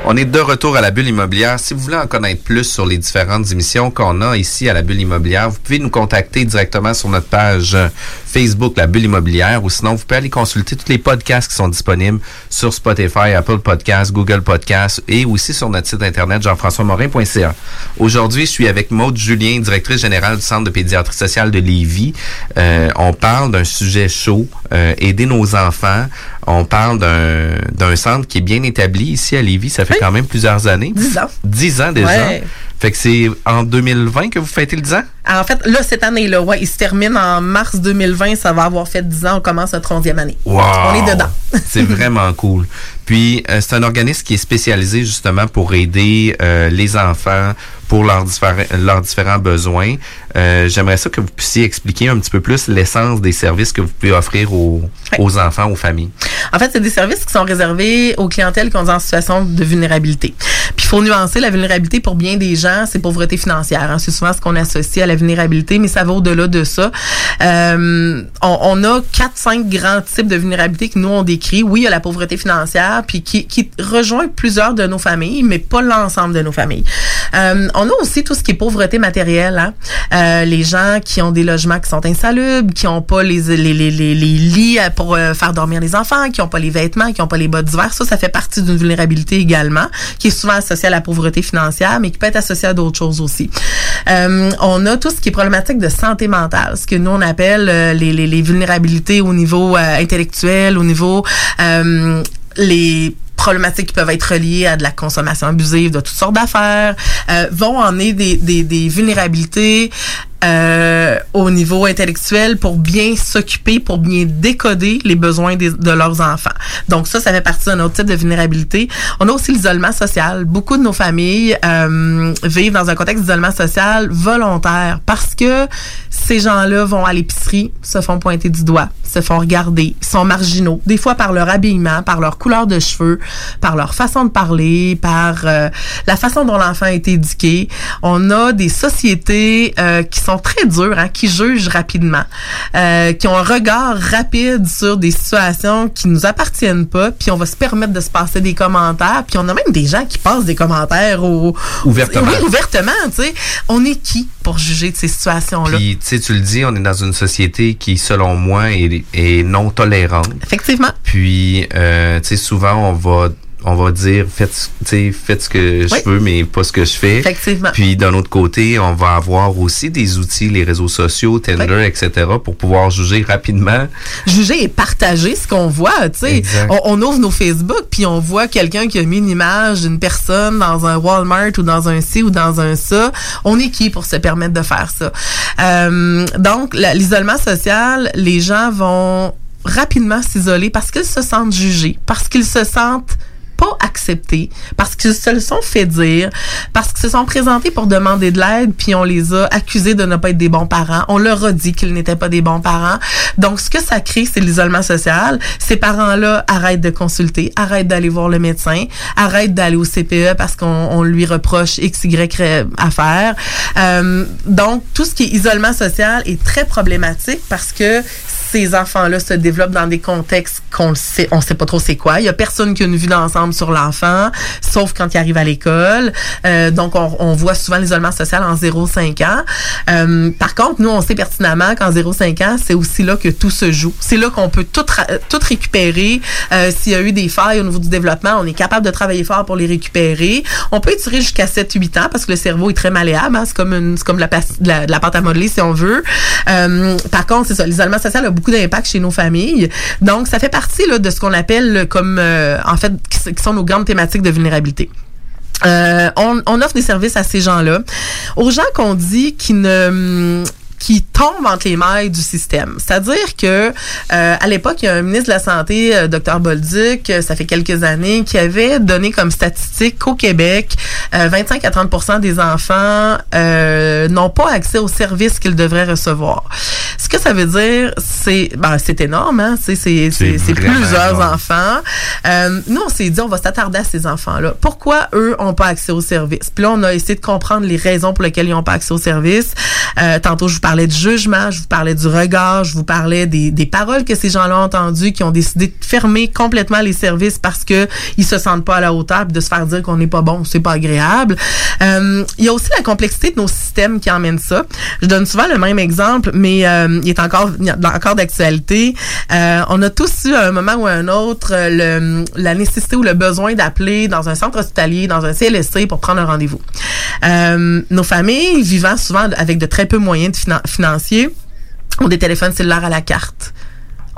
On est de retour à la bulle immobilière. Si vous voulez en connaître plus sur les différentes émissions qu'on a ici à la bulle immobilière, vous pouvez nous contacter directement sur notre page euh, Facebook La Bulle immobilière ou sinon vous pouvez aller consulter tous les podcasts qui sont disponibles sur Spotify, Apple Podcasts, Google Podcasts et aussi sur notre site internet jean-françois-morin.ca. Aujourd'hui, je suis avec Maude Julien, directrice générale du Centre de pédiatrie sociale de Lévis. Euh, on parle d'un sujet chaud, euh, aider nos enfants. On parle d'un d'un centre qui est bien établi ici à Lévis. Ça fait quand même plusieurs années. Dix ans. Dix ans déjà. Ouais. Fait que c'est en 2020 que vous fêtez le 10 ans? En fait, là, cette année-là, ouais, il se termine en mars 2020. Ça va avoir fait 10 ans. On commence notre 11e année. Wow! On est dedans. c'est vraiment cool. Puis, euh, c'est un organisme qui est spécialisé justement pour aider euh, les enfants pour leurs, différents, leurs différents besoins. Euh, J'aimerais ça que vous puissiez expliquer un petit peu plus l'essence des services que vous pouvez offrir aux, aux enfants, aux familles. En fait, c'est des services qui sont réservés aux clientèles qui sont en situation de vulnérabilité. Puis, il faut nuancer la vulnérabilité pour bien des gens, c'est pauvreté financière. Hein. C'est souvent ce qu'on associe à la vulnérabilité, mais ça va au-delà de ça. Euh, on, on, a quatre, cinq grands types de vulnérabilité que nous, on décrit. Oui, il y a la pauvreté financière, puis qui, qui rejoint plusieurs de nos familles, mais pas l'ensemble de nos familles. Euh, on a aussi tout ce qui est pauvreté matérielle. Hein? Euh, les gens qui ont des logements qui sont insalubres, qui n'ont pas les, les, les, les, lits pour euh, faire dormir les enfants, qui n'ont pas les vêtements, qui n'ont pas les bottes d'hiver. Ça, ça fait partie d'une vulnérabilité également, qui est souvent associée à la pauvreté financière, mais qui peut être associée à d'autres choses aussi. Euh, on a tout ce qui est problématique de santé mentale, ce que nous, on appelle euh, les, les, vulnérabilités au niveau euh, intellectuel, au niveau les problématiques qui peuvent être reliées à de la consommation abusive de toutes sortes d'affaires, euh, vont en des, des, des vulnérabilités euh, au niveau intellectuel pour bien s'occuper, pour bien décoder les besoins de leurs enfants. Donc ça, ça fait partie d'un autre type de vulnérabilité. On a aussi l'isolement social. Beaucoup de nos familles euh, vivent dans un contexte d'isolement social volontaire parce que ces gens-là vont à l'épicerie, se font pointer du doigt, se font regarder, sont marginaux, des fois par leur habillement, par leur couleur de cheveux, par leur façon de parler, par euh, la façon dont l'enfant a été éduqué. On a des sociétés euh, qui sont très durs, hein, qui jugent rapidement, euh, qui ont un regard rapide sur des situations qui nous appartiennent pas, puis on va se permettre de se passer des commentaires, puis on a même des gens qui passent des commentaires au ouvertement. Oui, ouvertement, tu sais. On est qui pour juger de ces situations-là? Puis tu sais, tu le dis, on est dans une société qui, selon moi, est, est non tolérante. Effectivement. Puis euh, tu sais, souvent on va on va dire faites faites ce que je veux mais pas ce que je fais. Effectivement. puis d'un autre côté on va avoir aussi des outils les réseaux sociaux Tinder oui. etc pour pouvoir juger rapidement. Juger et partager ce qu'on voit tu sais. On, on, ouvre nos Facebook puis on voit quelqu'un qui a mis une image d'une personne dans un Walmart ou dans un ci ou dans un ça. On est qui pour se permettre de faire ça? Euh, donc l'isolement social les gens vont rapidement s'isoler parce qu'ils se sentent jugés parce qu'ils se sentent pas acceptés parce qu'ils se le sont fait dire, parce qu'ils se sont présentés pour demander de l'aide, puis on les a accusés de ne pas être des bons parents. On leur a dit qu'ils n'étaient pas des bons parents. Donc, ce que ça crée, c'est l'isolement social. Ces parents-là arrêtent de consulter, arrêtent d'aller voir le médecin, arrêtent d'aller au CPE parce qu'on lui reproche X, Y à faire. Euh, donc, tout ce qui est isolement social est très problématique parce que ces enfants-là se développent dans des contextes qu'on sait, on sait pas trop c'est quoi. Il y a personne qui a une vue d'ensemble sur l'enfant, sauf quand il arrive à l'école. Euh, donc, on, on, voit souvent l'isolement social en 0-5 ans. Euh, par contre, nous, on sait pertinemment qu'en 0-5 ans, c'est aussi là que tout se joue. C'est là qu'on peut tout, tout récupérer. Euh, S'il y a eu des failles au niveau du développement, on est capable de travailler fort pour les récupérer. On peut étirer jusqu'à 7-8 ans parce que le cerveau est très malléable. Hein? C'est comme, une, comme la, la, la pâte à modeler, si on veut. Euh, par contre, c'est ça. L'isolement social a beaucoup d'impact chez nos familles. Donc, ça fait partie là, de ce qu'on appelle comme, euh, en fait, qui sont nos grandes thématiques de vulnérabilité. Euh, on, on, offre des services à ces gens-là. Aux gens qu'on dit qui ne qui tombent entre les mailles du système. C'est-à-dire que euh, à l'époque, il y a un ministre de la Santé, euh, Dr Bolduc, ça fait quelques années, qui avait donné comme statistique qu'au Québec, euh, 25 à 30 des enfants euh, n'ont pas accès aux services qu'ils devraient recevoir. Ce que ça veut dire, c'est ben, c'est énorme, hein? C'est plusieurs énorme. enfants. Euh, nous, on s'est dit, on va s'attarder à ces enfants-là. Pourquoi eux ont pas accès aux services? Puis là, on a essayé de comprendre les raisons pour lesquelles ils n'ont pas accès aux services. tantôt, je vous parlais du jugement, je vous parlais du regard, je vous parlais des, des paroles que ces gens-là ont entendues, qui ont décidé de fermer complètement les services parce que ils se sentent pas à la hauteur, puis de se faire dire qu'on n'est pas bon, c'est pas agréable. Euh, il y a aussi la complexité de nos systèmes qui emmène ça. Je donne souvent le même exemple, mais euh, il est encore encore d'actualité. Euh, on a tous eu à un moment ou à un autre le, la nécessité ou le besoin d'appeler dans un centre hospitalier, dans un CLSC pour prendre un rendez-vous. Euh, nos familles vivant souvent avec de très peu moyens de finan financiers ont des téléphones cellulaires à la carte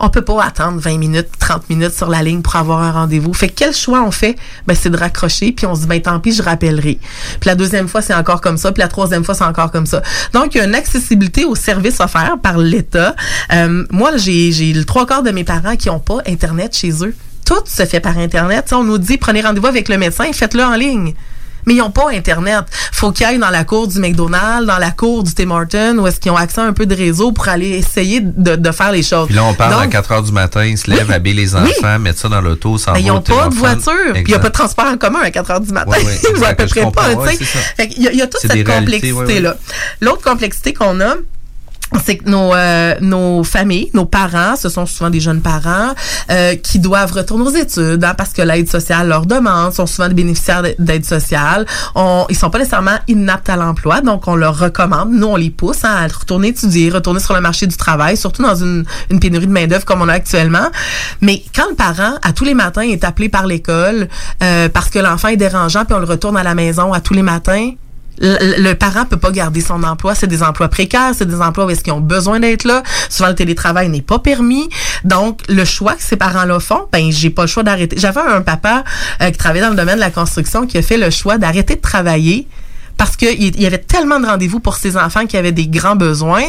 on peut pas attendre 20 minutes, 30 minutes sur la ligne pour avoir un rendez-vous. Fait que quel choix on fait? Ben, c'est de raccrocher, puis on se dit, ben, tant pis, je rappellerai. Puis la deuxième fois, c'est encore comme ça, puis la troisième fois, c'est encore comme ça. Donc, il y a une accessibilité aux services offerts par l'État. Euh, moi, j'ai, le trois quarts de mes parents qui ont pas Internet chez eux. Tout se fait par Internet. On nous dit, prenez rendez-vous avec le médecin, faites-le en ligne. Mais ils n'ont pas Internet. Faut qu'ils aillent dans la cour du McDonald's, dans la cour du Tim Hortons, où est-ce qu'ils ont accès à un peu de réseau pour aller essayer de, de faire les choses. Puis là, on parle Donc, à 4 heures du matin, ils se lèvent, Oui. habillent les Oui. enfants, mettent ça dans l'auto, s'en mais vont ils n'ont pas de voiture, puis il n'y a Exact. pas de transport en commun à 4 heures du matin. Ouais, ouais, Ou à exact, peu près pas, y, il y a toute cette complexité-là. L'autre complexité qu'on a, c'est que nos, euh, nos familles, nos parents, ce sont souvent des jeunes parents euh, qui doivent retourner aux études hein, parce que l'aide sociale leur demande, sont souvent des bénéficiaires de- d'aide sociale. On, ils sont pas nécessairement inaptes à l'emploi, donc on leur recommande, nous on les pousse hein, à retourner étudier, retourner sur le marché du travail, surtout dans une, une pénurie de main d'œuvre comme on a actuellement. Mais quand le parent, à tous les matins, est appelé par l'école euh, parce que l'enfant est dérangeant, puis on le retourne à la maison à tous les matins, le, parent peut pas garder son emploi. C'est des emplois précaires, c'est des emplois où est-ce qu'ils ont besoin d'être là. Souvent, le télétravail n'est pas permis. Donc, le choix que ces parents-là font, ben, j'ai pas le choix d'arrêter. J'avais un papa euh, qui travaillait dans le domaine de la construction qui a fait le choix d'arrêter de travailler parce qu'il il y avait tellement de rendez-vous pour ses enfants qui avaient des grands besoins,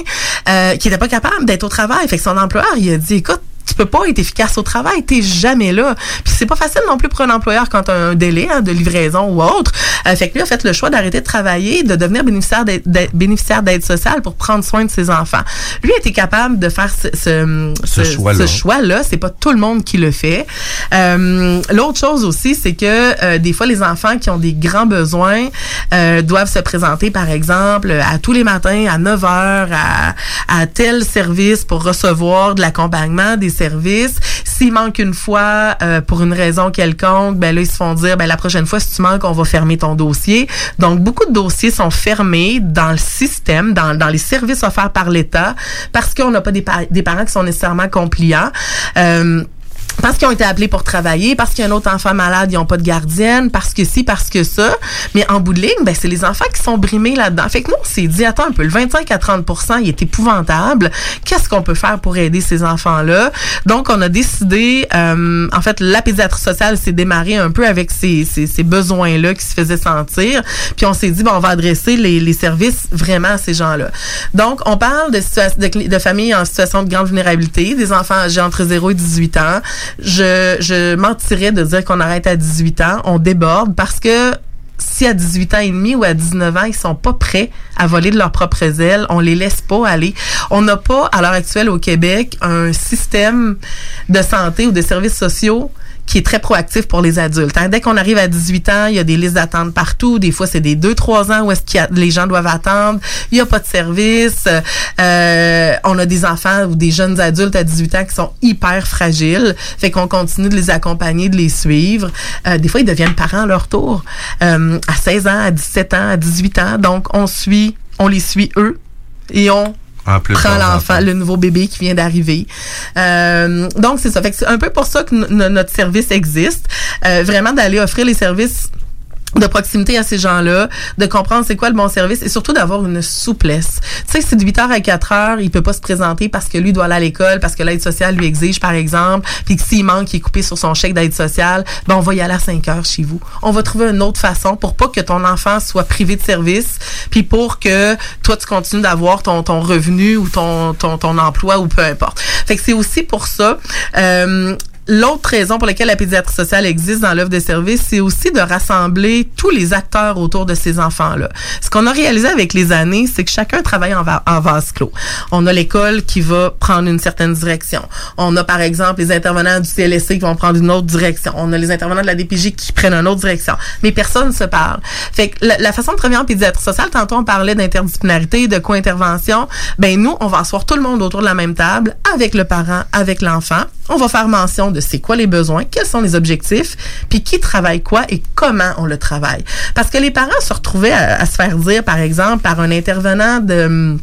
euh, qui n'était pas capable d'être au travail. Fait que son employeur, il a dit, écoute, tu peux pas être efficace au travail, t'es jamais là. Puis c'est pas facile non plus pour un employeur quand t'as un délai hein, de livraison ou autre. Euh, fait que lui a fait le choix d'arrêter de travailler, de devenir bénéficiaire d'aide, bénéficiaire d'aide sociale pour prendre soin de ses enfants. Lui a été capable de faire ce, ce, Ce choix-là. choix-là? C'est pas tout le monde qui le fait. Euh, L'autre chose aussi, c'est que euh, des fois les enfants qui ont des grands besoins euh, doivent se présenter, par exemple, à tous les matins à 9 heures à, à tel service pour recevoir de l'accompagnement des services. S'il manque une fois euh, pour une raison quelconque, ben là ils se font dire, ben la prochaine fois si tu manques, on va fermer ton dossier. Donc beaucoup de dossiers sont fermés dans le système, dans, dans les services offerts par l'État, parce qu'on n'a pas des, pa- des parents qui sont nécessairement compliants. Euh, parce qu'ils ont été appelés pour travailler, parce qu'il y a un autre enfant malade, ils n'ont pas de gardienne, parce que si, parce que ça. Mais en bout de ligne, ben, c'est les enfants qui sont brimés là-dedans. Fait que nous, on s'est dit, attends un peu, le 25 à 30 il est épouvantable. Qu'est-ce qu'on peut faire pour aider ces enfants-là? Donc, on a décidé, euh, en fait, la pédiatrie sociale s'est démarrée un peu avec ces, ces, ces besoins-là qui se faisaient sentir. Puis on s'est dit, bon, on va adresser les, les services vraiment à ces gens-là. Donc, on parle de, de, de familles en situation de grande vulnérabilité, des enfants âgés entre 0 et 18 ans. Je, je mentirais de dire qu'on arrête à 18 ans. On déborde parce que si à 18 ans et demi ou à 19 ans, ils sont pas prêts à voler de leurs propres ailes, on les laisse pas aller. On n'a pas, à l'heure actuelle au Québec, un système de santé ou de services sociaux qui est très proactif pour les adultes. Hein. Dès qu'on arrive à 18 ans, il y a des listes d'attente partout. Des fois, c'est des 2-3 ans où est-ce que les gens doivent attendre. Il n'y a pas de service. Euh, on a des enfants ou des jeunes adultes à 18 ans qui sont hyper fragiles. Fait qu'on continue de les accompagner, de les suivre. Euh, des fois, ils deviennent parents à leur tour. Euh, à 16 ans, à 17 ans, à 18 ans. Donc, on suit, on les suit eux et on En plus, prend l'enfant, le nouveau bébé qui vient d'arriver. Euh, donc c'est ça. Fait que c'est un peu pour ça que no- no- notre service existe. Euh, vraiment d'aller offrir les services de proximité à ces gens-là, de comprendre c'est quoi le bon service et surtout d'avoir une souplesse. Tu sais, si de 8 heures à 4 heures, il peut pas se présenter parce que lui doit aller à l'école, parce que l'aide sociale lui exige, par exemple, puis que s'il manque, il est coupé sur son chèque d'aide sociale, ben on va y aller à 5 heures chez vous. On va trouver une autre façon pour pas que ton enfant soit privé de service, puis pour que toi, tu continues d'avoir ton, ton revenu ou ton, ton, ton emploi ou peu importe. Fait que c'est aussi pour ça. Euh, L'autre raison pour laquelle la pédiatrie sociale existe dans l'œuvre de service, c'est aussi de rassembler tous les acteurs autour de ces enfants-là. Ce qu'on a réalisé avec les années, c'est que chacun travaille en, va- en vase clos. On a l'école qui va prendre une certaine direction. On a par exemple les intervenants du CLSC qui vont prendre une autre direction. On a les intervenants de la DPJ qui prennent une autre direction. Mais personne ne se parle. Fait que la, la façon de travailler en pédiatrie sociale, tantôt on parlait d'interdisciplinarité, de co-intervention. Ben nous, on va asseoir tout le monde autour de la même table, avec le parent, avec l'enfant. On va faire mention de c'est quoi les besoins, quels sont les objectifs, puis qui travaille quoi et comment on le travaille. Parce que les parents se retrouvaient à, à se faire dire, par exemple, par un intervenant de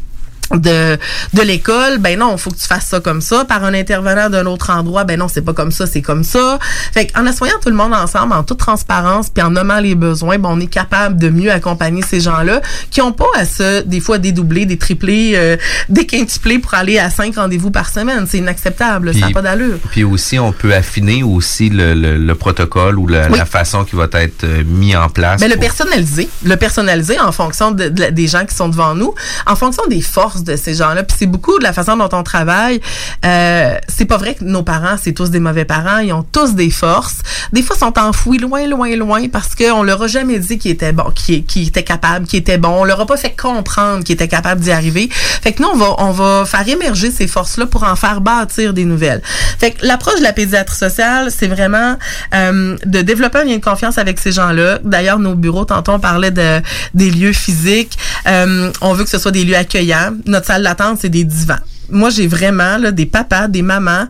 de de l'école ben non faut que tu fasses ça comme ça. Par un intervenant d'un autre endroit ben non c'est pas comme ça c'est comme ça. Fait en associant tout le monde ensemble en toute transparence puis en nommant les besoins ben on est capable de mieux accompagner ces gens-là qui ont pas à se des fois dédoubler des tripler euh, des quintuplés pour aller à cinq rendez-vous par semaine. C'est inacceptable ça n'a pas d'allure. puis aussi on peut affiner aussi le, le, le protocole ou la, la, façon qui va être euh, mis en place mais ben, le personnaliser le personnaliser en fonction de, de, des gens qui sont devant nous en fonction des forces de ces gens-là. Puis c'est beaucoup de la façon dont on travaille. Euh, c'est pas vrai que nos parents, c'est tous des mauvais parents. Ils ont tous des forces. Des fois, ils sont enfouis loin, loin, loin parce qu'on leur a jamais dit qu'ils étaient bon, qu'ils qu étaient capables, qu'ils étaient bons. On leur a pas fait comprendre qu'ils étaient capables d'y arriver. Fait que nous, on va, on va faire émerger ces forces-là pour en faire bâtir des nouvelles. Fait que l'approche de la pédiatrie sociale, c'est vraiment euh, de développer un lien de confiance avec ces gens-là. D'ailleurs, nos bureaux, tantôt, on parlait de, des lieux physiques. Euh, on veut que ce soit des lieux accueillants. Notre salle d'attente, c'est des divans. Moi, j'ai vraiment là, des papas, des mamans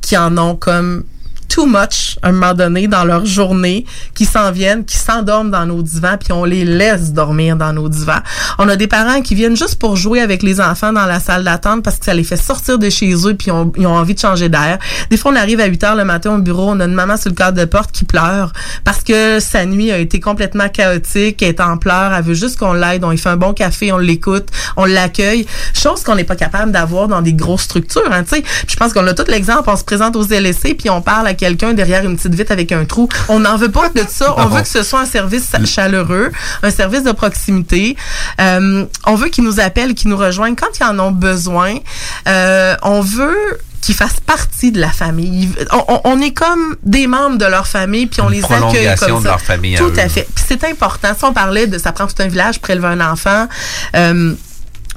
qui en ont comme too much à un moment donné dans leur journée, qui s'en viennent, qui s'endorment dans nos divans, puis on les laisse dormir dans nos divans. On a des parents qui viennent juste pour jouer avec les enfants dans la salle d'attente parce que ça les fait sortir de chez eux, puis ils ont envie de changer d'air. Des fois, on arrive à 8 heures le matin au bureau, on a une maman sur le cadre de porte qui pleure parce que sa nuit a été complètement chaotique, elle est en pleurs, elle veut juste qu'on l'aide, on lui fait un bon café, on l'écoute, on l'accueille, chose qu'on n'est pas capable d'avoir dans des grosses structures. Hein, je pense qu'on a tout l'exemple, on se présente aux LSC, puis on parle quelqu'un derrière une petite vitre avec un trou. On n'en veut pas de ça. On veut que ce soit un service chaleureux, un service de proximité. Euh, on veut qu'ils nous appellent, qu'ils nous rejoignent quand ils en ont besoin. Euh, on veut qu'ils fassent partie de la famille. On, on, est comme des membres de leur famille, puis on les accueille comme ça. de leur famille. Tout à, fait. Puis c'est important. Si on parlait de ça prend tout un village pour élever un enfant. Euh,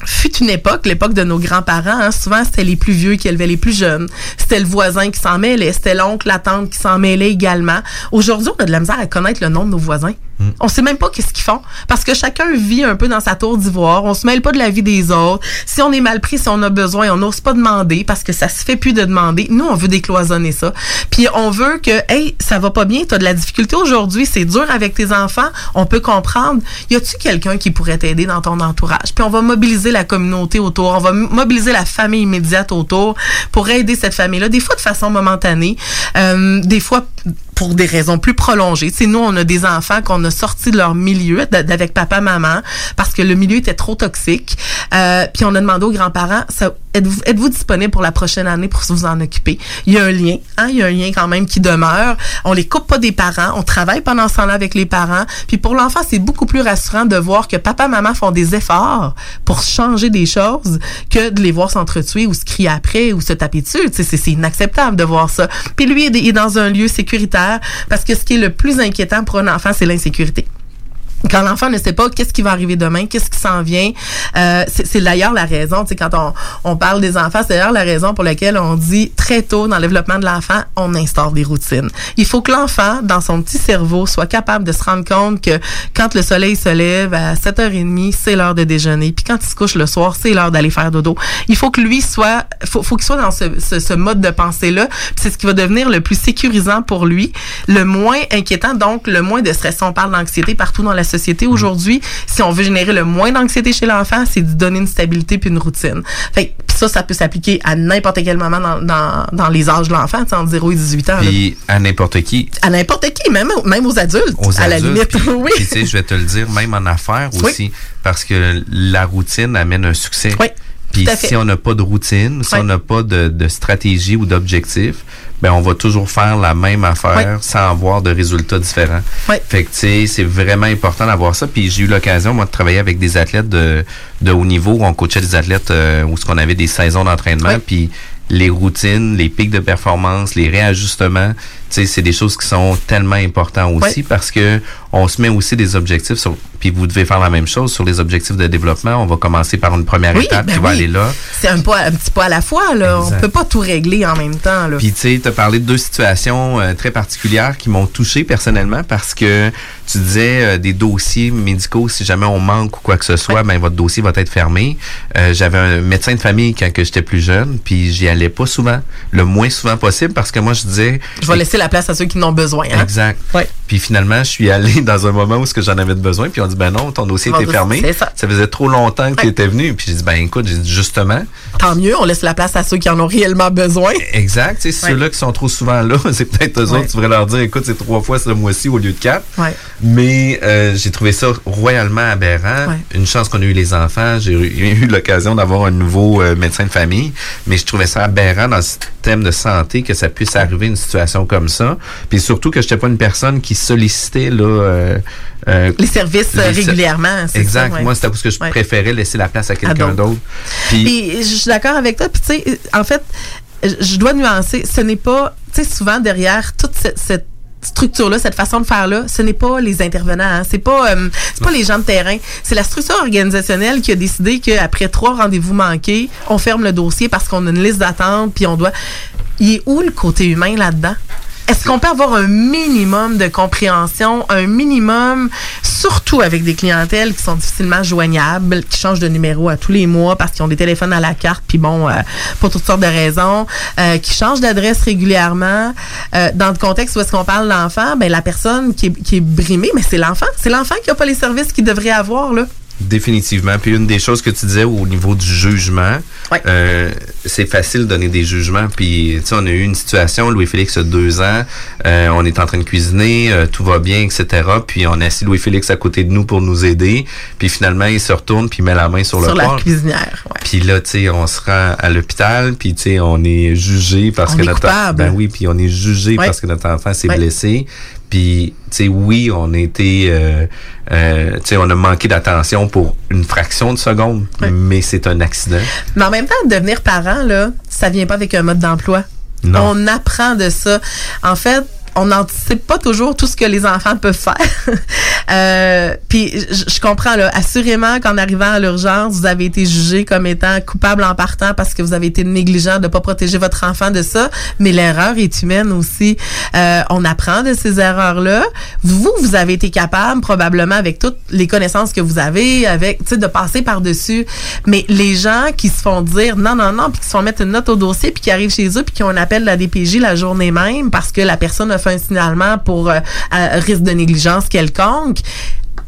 fut une époque, l'époque de nos grands-parents, hein, souvent c'était les plus vieux qui élevaient les plus jeunes. C'était le voisin qui s'en mêlait, c'était l'oncle, la tante qui s'en mêlait également. Aujourd'hui, on a de la misère à connaître le nom de nos voisins. Mm. On sait même pas qu'est-ce qu'ils font parce que chacun vit un peu dans sa tour d'ivoire. On se mêle pas de la vie des autres. Si on est mal pris, si on a besoin, on n'ose pas demander parce que ça se fait plus de demander. Nous, on veut décloisonner ça. Puis on veut que, hey, ça va pas bien, tu de la difficulté aujourd'hui, c'est dur avec tes enfants. On peut comprendre. Y a-tu quelqu'un qui pourrait t'aider dans ton entourage? Puis on va mobiliser la communauté autour. On va mobiliser la famille immédiate autour pour aider cette famille-là. Des fois de façon momentanée, euh, des fois pour des raisons plus prolongées. Tu nous, on a des enfants qu'on a sortis de leur milieu, d'avec papa, maman, parce que le milieu était trop toxique. Euh, puis on a demandé aux grands-parents, êtes-vous êtes disponible pour la prochaine année pour vous en occuper? Il y a un lien, hein? il y a un lien quand même qui demeure. On les coupe pas des parents, on travaille pendant ce temps-là avec les parents. Puis pour l'enfant, c'est beaucoup plus rassurant de voir que papa, maman font des efforts pour changer des choses que de les voir s'entretuer ou se crier après ou se taper dessus. C'est inacceptable de voir ça. Puis lui, il est dans un lieu sécuritaire parce que ce qui est le plus inquiétant pour un enfant, c'est l'insécurité quand l'enfant ne sait pas qu'est-ce qui va arriver demain, qu'est-ce qui s'en vient, euh, c'est d'ailleurs la raison, tu sais, quand on, on parle des enfants, c'est d'ailleurs la raison pour laquelle on dit très tôt dans le développement de l'enfant, on instaure des routines. Il faut que l'enfant, dans son petit cerveau, soit capable de se rendre compte que quand le soleil se lève à 7h30, c'est l'heure de déjeuner, puis quand il se couche le soir, c'est l'heure d'aller faire dodo. Il faut que lui soit, faut, faut qu'il soit dans ce, ce, ce mode de pensée-là, c'est ce qui va devenir le plus sécurisant pour lui, le moins inquiétant, donc le moins de stress. On parle d'anxiété partout dans la société aujourd'hui, si on veut générer le moins d'anxiété chez l'enfant, c'est de donner une stabilité puis une routine. Fait ça, ça peut s'appliquer à n'importe quel moment dans, dans, dans les âges de l'enfant, entre 0 et 18 ans. Puis à n'importe qui. À n'importe qui, même, même aux adultes, aux à la limite. oui. tu sais, je vais te le dire, même en affaires aussi, parce que la routine amène un succès. Oui. Puis si on n'a pas de routine, si on n'a pas de, de stratégie ou d'objectif, ben on va toujours faire la même affaire sans avoir de résultats différents. Fait que tu sais, c'est vraiment important d'avoir ça. Puis j'ai eu l'occasion moi de travailler avec des athlètes de, de haut niveau où on coachait des athlètes euh, où ce qu'on avait des saisons d'entraînement. Puis les routines, les pics de performance, les réajustements, c'est des choses qui sont tellement importantes aussi parce que on se met aussi des objectifs sur puis vous devez faire la même chose sur les objectifs de développement. On va commencer par une première étape ben qui va aller là. C'est un, un petit pas à la fois. Là. On peut pas tout régler en même temps. Là. Puis tu sais, tu as parlé de deux situations euh, très particulières qui m'ont touché personnellement parce que tu disais euh, des dossiers médicaux, si jamais on manque ou quoi que ce soit, ben votre dossier va être fermé. Euh, J'avais un médecin de famille quand que j'étais plus jeune, puis j'y allais pas souvent, le moins souvent possible parce que moi je disais... Je vais laisser la place à ceux qui n'ont besoin. Hein? Exact. Ouais. Puis finalement, je suis allé dans un moment où ce que j'en avais besoin, puis on dit ben non, ton dossier était fermé. c'est ça. faisait trop longtemps que tu étais venu. Puis j'ai dit ben écoute, j'ai dit justement, Tant mieux, on laisse la place à ceux qui en ont réellement besoin. exact, tu sais, Ouais. ceux-là qui sont trop souvent là, c'est peut-être eux autres, tu devrais leur dire écoute, c'est trois fois ce mois-ci au lieu de quatre. Mais euh, j'ai trouvé ça royalement aberrant. Une chance qu'on a eu les enfants. J'ai eu, eu l'occasion d'avoir un nouveau euh, médecin de famille. Mais je trouvais ça aberrant dans le système de santé que ça puisse arriver une situation comme ça. Puis surtout que je n'étais pas une personne qui sollicitait là, euh, euh, Les services euh, les régulièrement. Exact. ça, ouais. Moi, c'était parce que je Ouais. préférais laisser la place à quelqu'un d'autre. Puis, je suis d'accord avec toi. Puis tu sais, en fait, je je dois nuancer. Ce n'est pas, tu sais, souvent derrière toute cette, cette structure-là, cette façon de faire-là, ce n'est pas les intervenants, hein. c'est pas, euh, c'est pas les gens de terrain, c'est la structure organisationnelle qui a décidé qu'après trois rendez-vous manqués, on ferme le dossier parce qu'on a une liste d'attente, puis on doit. Il est où le côté humain là-dedans? Est-ce qu'on peut avoir un minimum de compréhension, un minimum, surtout avec des clientèles qui sont difficilement joignables, qui changent de numéro à tous les mois parce qu'ils ont des téléphones à la carte, puis bon, euh, pour toutes sortes de raisons, euh, qui changent d'adresse régulièrement. Euh, dans le contexte où est-ce qu'on parle d'enfant, ben la personne qui est, brimée, mais c'est l'enfant. C'est l'enfant qui n'a pas les services qu'il devrait avoir, là. Définitivement. Puis une des choses que tu disais au niveau du jugement, euh, c'est facile de donner des jugements. Puis, tu sais, on a eu une situation, Louis-Félix a deux ans, euh, on est en train de cuisiner, euh, tout va bien, etc. Puis on a assis Louis-Félix à côté de nous pour nous aider. Puis finalement, il se retourne puis il met la main sur, Sur le la corps. cuisinière. ouais. Puis là, tu sais, on se rend à l'hôpital, puis tu sais, on est jugé parce On que est notre coupable. ben oui, puis on est jugé parce que notre enfant s'est blessé. Puis tu sais, oui, on a été, euh, euh, tu sais, on a manqué d'attention pour une fraction de seconde, mais c'est un accident. Mais en même temps, devenir parent, là, ça vient pas avec un mode d'emploi. Non. On apprend de ça. En fait, on n'anticipe pas toujours tout ce que les enfants peuvent faire. euh, puis je comprends là, assurément qu'en arrivant à l'urgence, vous avez été jugé comme étant coupable en partant parce que vous avez été négligent de pas protéger votre enfant de ça. Mais l'erreur est humaine aussi. Euh, on apprend de ces erreurs-là. Vous, vous avez été capable probablement avec toutes les connaissances que vous avez, avec de passer par dessus. Mais les gens qui se font dire non non non puis qui se font mettre une note au dossier puis qui arrivent chez eux puis qui ont un appel de la DPJ la journée même parce que la personne a fait un signalement pour euh, risque de négligence quelconque.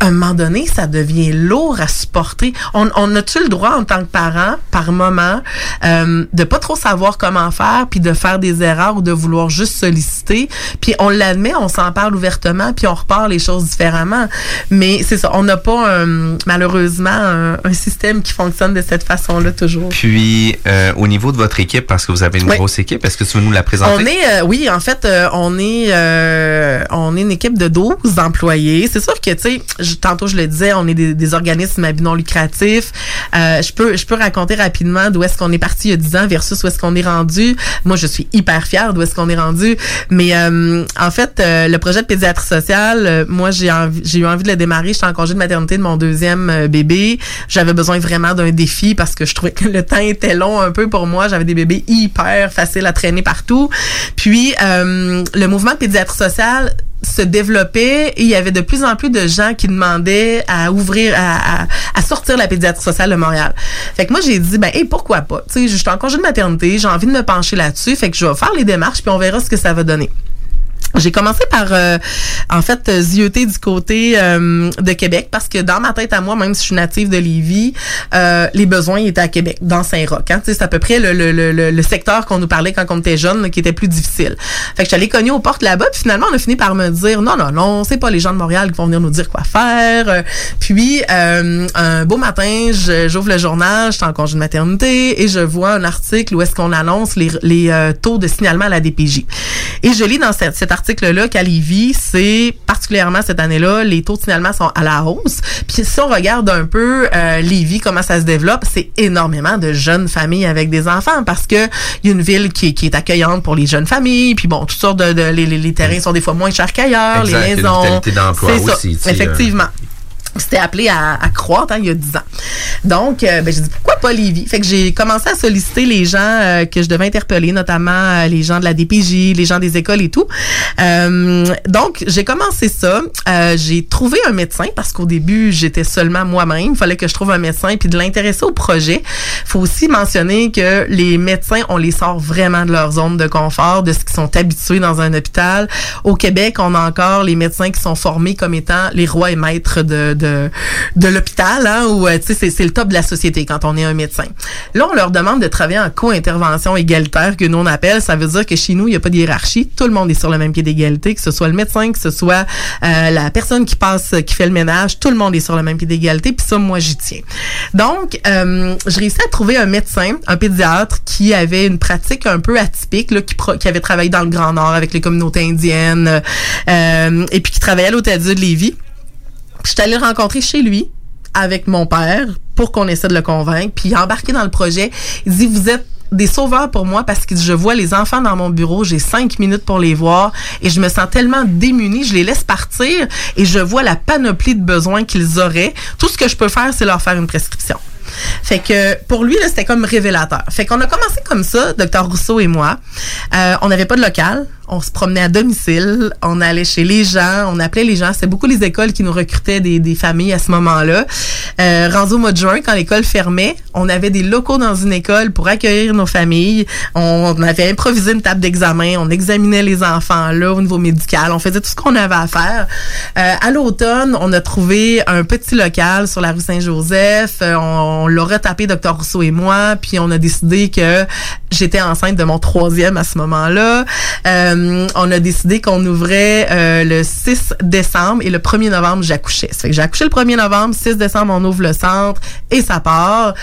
À un moment donné, ça devient lourd à supporter. On, on a-tu le droit en tant que parent, par moment, euh, de pas trop savoir comment faire, puis de faire des erreurs ou de vouloir juste solliciter, puis on l'admet, on s'en parle ouvertement, puis on repart les choses différemment. Mais c'est ça, on n'a pas un- malheureusement un, un système qui fonctionne de cette façon-là toujours. Puis euh, au niveau de votre équipe, parce que vous avez une Oui. grosse équipe, est-ce que tu veux nous la présenter? On est, euh, oui, en fait, euh, on est, euh, on est une équipe de 12 employés. C'est sûr que, tu sais, tantôt je le disais, on est des, des organismes à but non lucratif. Euh, je peux, je peux raconter rapidement d'où est-ce qu'on est parti il y a 10 ans versus où est-ce qu'on est rendu. Moi, je suis hyper fière d'où est-ce qu'on est rendu. Mais euh, en fait, euh, le projet de pédiatrie sociale, euh, moi, j'ai j'ai eu envie de le démarrer. J'étais en congé de maternité de mon deuxième euh, bébé. J'avais besoin vraiment d'un défi parce que je trouvais que le temps était long un peu pour moi. J'avais des bébés hyper faciles à traîner partout. Puis, euh, le mouvement de pédiatrie sociale se développait et il y avait de plus en plus de gens qui demandaient à ouvrir, à, sortir la pédiatrie sociale de Montréal. Fait que moi, j'ai dit, ben, hey, pourquoi pas? Tu sais, je suis en congé de maternité, j'ai envie de me pencher là-dessus, fait que je vais faire les démarches puis on verra ce que ça va donner. J'ai commencé par, euh, en fait, zioter du côté euh, de Québec parce que dans ma tête à moi, même si je suis native de Lévis, euh, les besoins étaient à Québec, dans Saint-Roch. Hein, c'est à peu près le, le, le, le- secteur qu'on nous parlait quand on était jeune, qui était plus difficile. Fait que allée cogner aux portes là-bas, puis finalement, on a fini par me dire, non, non, non, c'est pas les gens de Montréal qui vont venir nous dire quoi faire. Euh, Puis, euh, un beau matin, j'ouvre le journal, je suis en congé de maternité, et je vois un article où est-ce qu'on annonce les, les euh, taux de signalement à la DPJ. Et je lis dans cet, cet article-là qu'à Lévis, c'est particulièrement cette année-là, les taux de signalement sont à la hausse. Puis si on regarde un peu euh, Lévis, comment ça se développe, c'est énormément de jeunes familles avec des enfants parce que il y a une ville qui, est- qui est accueillante pour les jeunes familles. Puis bon, toutes sortes de, de- les, les- les terrains sont des fois moins chers qu'ailleurs, les maisons. C'est ça, aussi, euh, effectivement. C'était appelé à, à croître hein, il y a 10 ans. Donc, euh, ben, j'ai dit pourquoi pas Lévis? Fait que j'ai commencé à solliciter les gens euh, que je devais interpeller, notamment euh, les gens de la DPJ, les gens des écoles et tout. Euh, donc, j'ai commencé ça. J'ai trouvé un médecin parce qu'au début, j'étais seulement moi-même. Il fallait que je trouve un médecin puis de l'intéresser au projet. faut aussi mentionner que les médecins, on les sort vraiment de leur zone de confort, de ce qu'ils sont habitués dans un hôpital. Au Québec, on a encore les médecins qui sont formés comme étant les rois et maîtres de, de l'hôpital, hein, où sais, c'est, c'est le top de la société quand on est un médecin. Là, on leur demande de travailler en co-intervention égalitaire, que nous on appelle. Ça veut dire que chez nous, il n'y a pas de hiérarchie. Tout le monde est sur le même pied d'égalité, que ce soit le médecin, que ce soit euh, la personne qui passe, qui fait le ménage. Tout le monde est sur le même pied d'égalité. Puis ça, moi, j'y tiens. Donc, euh, je réussis à trouver un médecin, un pédiatre qui avait une pratique un peu atypique, là, qui, pro- qui avait travaillé dans le Grand Nord avec les communautés indiennes, euh, et puis qui travaillait à l'hôtel de Lévis. Je suis allée le rencontrer chez lui avec mon père pour qu'on essaie de le convaincre. Puis il embarqué dans le projet. Il dit, vous êtes des sauveurs pour moi parce que je vois les enfants dans mon bureau, j'ai cinq minutes pour les voir et je me sens tellement démunie, je les laisse partir et je vois la panoplie de besoins qu'ils auraient. Tout ce que je peux faire, c'est leur faire une prescription. Fait que pour lui, c'était comme révélateur. Fait qu'on a commencé comme ça, docteur Rousseau et moi. Euh, on n'avait pas de local. On se promenait à domicile. On allait chez les gens. On appelait les gens. C'était beaucoup les écoles qui nous recrutaient des, des familles à ce moment-là. Euh, rendu au mois de juin, quand l'école fermait, on avait des locaux dans une école pour accueillir nos familles. On avait improvisé une table d'examen. On examinait les enfants là au niveau médical. On faisait tout ce qu'on avait à faire. Euh, à l'automne, on a trouvé un petit local sur la rue Saint-Joseph. Euh, on l'a retapé, Dr Rousseau et moi, puis on a décidé que j'étais enceinte de mon troisième à ce moment-là. Euh, on a décidé qu'on ouvrait euh, le 6 décembre et le 1er novembre, j'accouchais. Ça fait que j'ai accouché le 1er novembre, 6 décembre, on ouvre le centre et ça part.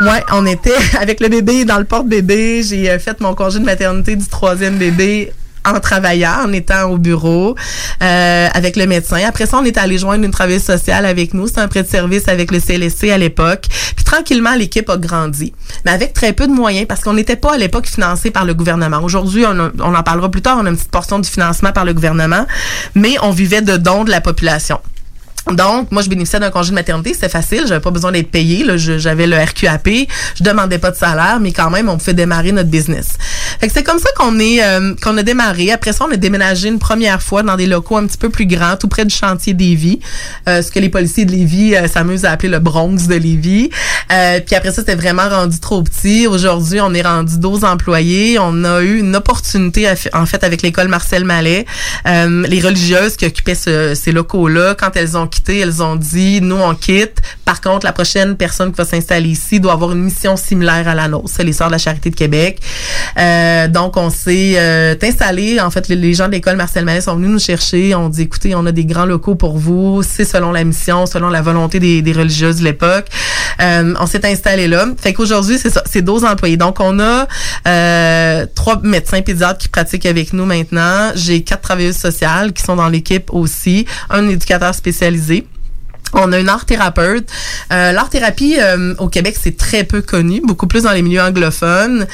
Ouais, on était avec le bébé dans le porte-bébé. J'ai euh, fait mon congé de maternité du troisième bébé en travaillant, en étant au bureau euh, avec le médecin. Après ça, on est allé joindre une travailleuse sociale avec nous. C'était un prêt de service avec le CLSC à l'époque. Puis tranquillement, l'équipe a grandi, mais avec très peu de moyens parce qu'on n'était pas à l'époque financé par le gouvernement. Aujourd'hui, on, on en parlera plus tard, on a une petite portion du financement par le gouvernement, mais on vivait de dons de la population. Donc, moi, je bénéficiais d'un congé de maternité, c'était facile, j'avais pas besoin d'être payé, là, Je- j'avais le RQAP, je demandais pas de salaire, mais quand même, on me fait démarrer notre business. Fait que c'est comme ça qu'on est, euh, qu'on a démarré. Après ça, on a déménagé une première fois dans des locaux un petit peu plus grands, tout près du chantier Lévis, euh, ce que les policiers de Lévis euh, s'amusent à appeler le Bronx de Lévis. Euh, puis après ça, c'était vraiment rendu trop petit. Aujourd'hui, on est rendu 12 employés. On a eu une opportunité, en fait, avec l'école Marcel Mallet. Euh, les religieuses qui occupaient ce- ces locaux-là, quand elles ont quitté, elles ont dit, nous, on quitte. Par contre, la prochaine personne qui va s'installer ici doit avoir une mission similaire à la nôtre. C'est les Sœurs de la Charité de Québec. Euh, donc, on s'est euh, installé. En fait, les, gens de l'école Marcel Mallet sont venus nous chercher. On dit, écoutez, on a des grands locaux pour vous. C'est selon la mission, selon la volonté des, des religieuses de l'époque. Euh, on s'est installé là. Fait qu'aujourd'hui, c'est ça, c'est 12 employés. Donc, on a euh, trois médecins pédiatres qui pratiquent avec nous maintenant. J'ai quatre travailleuses sociales qui sont dans l'équipe aussi. Un éducateur spécialisé. On a une art thérapeute. Euh, l'art thérapie euh, au Québec, c'est très peu connu, beaucoup plus dans les milieux anglophones.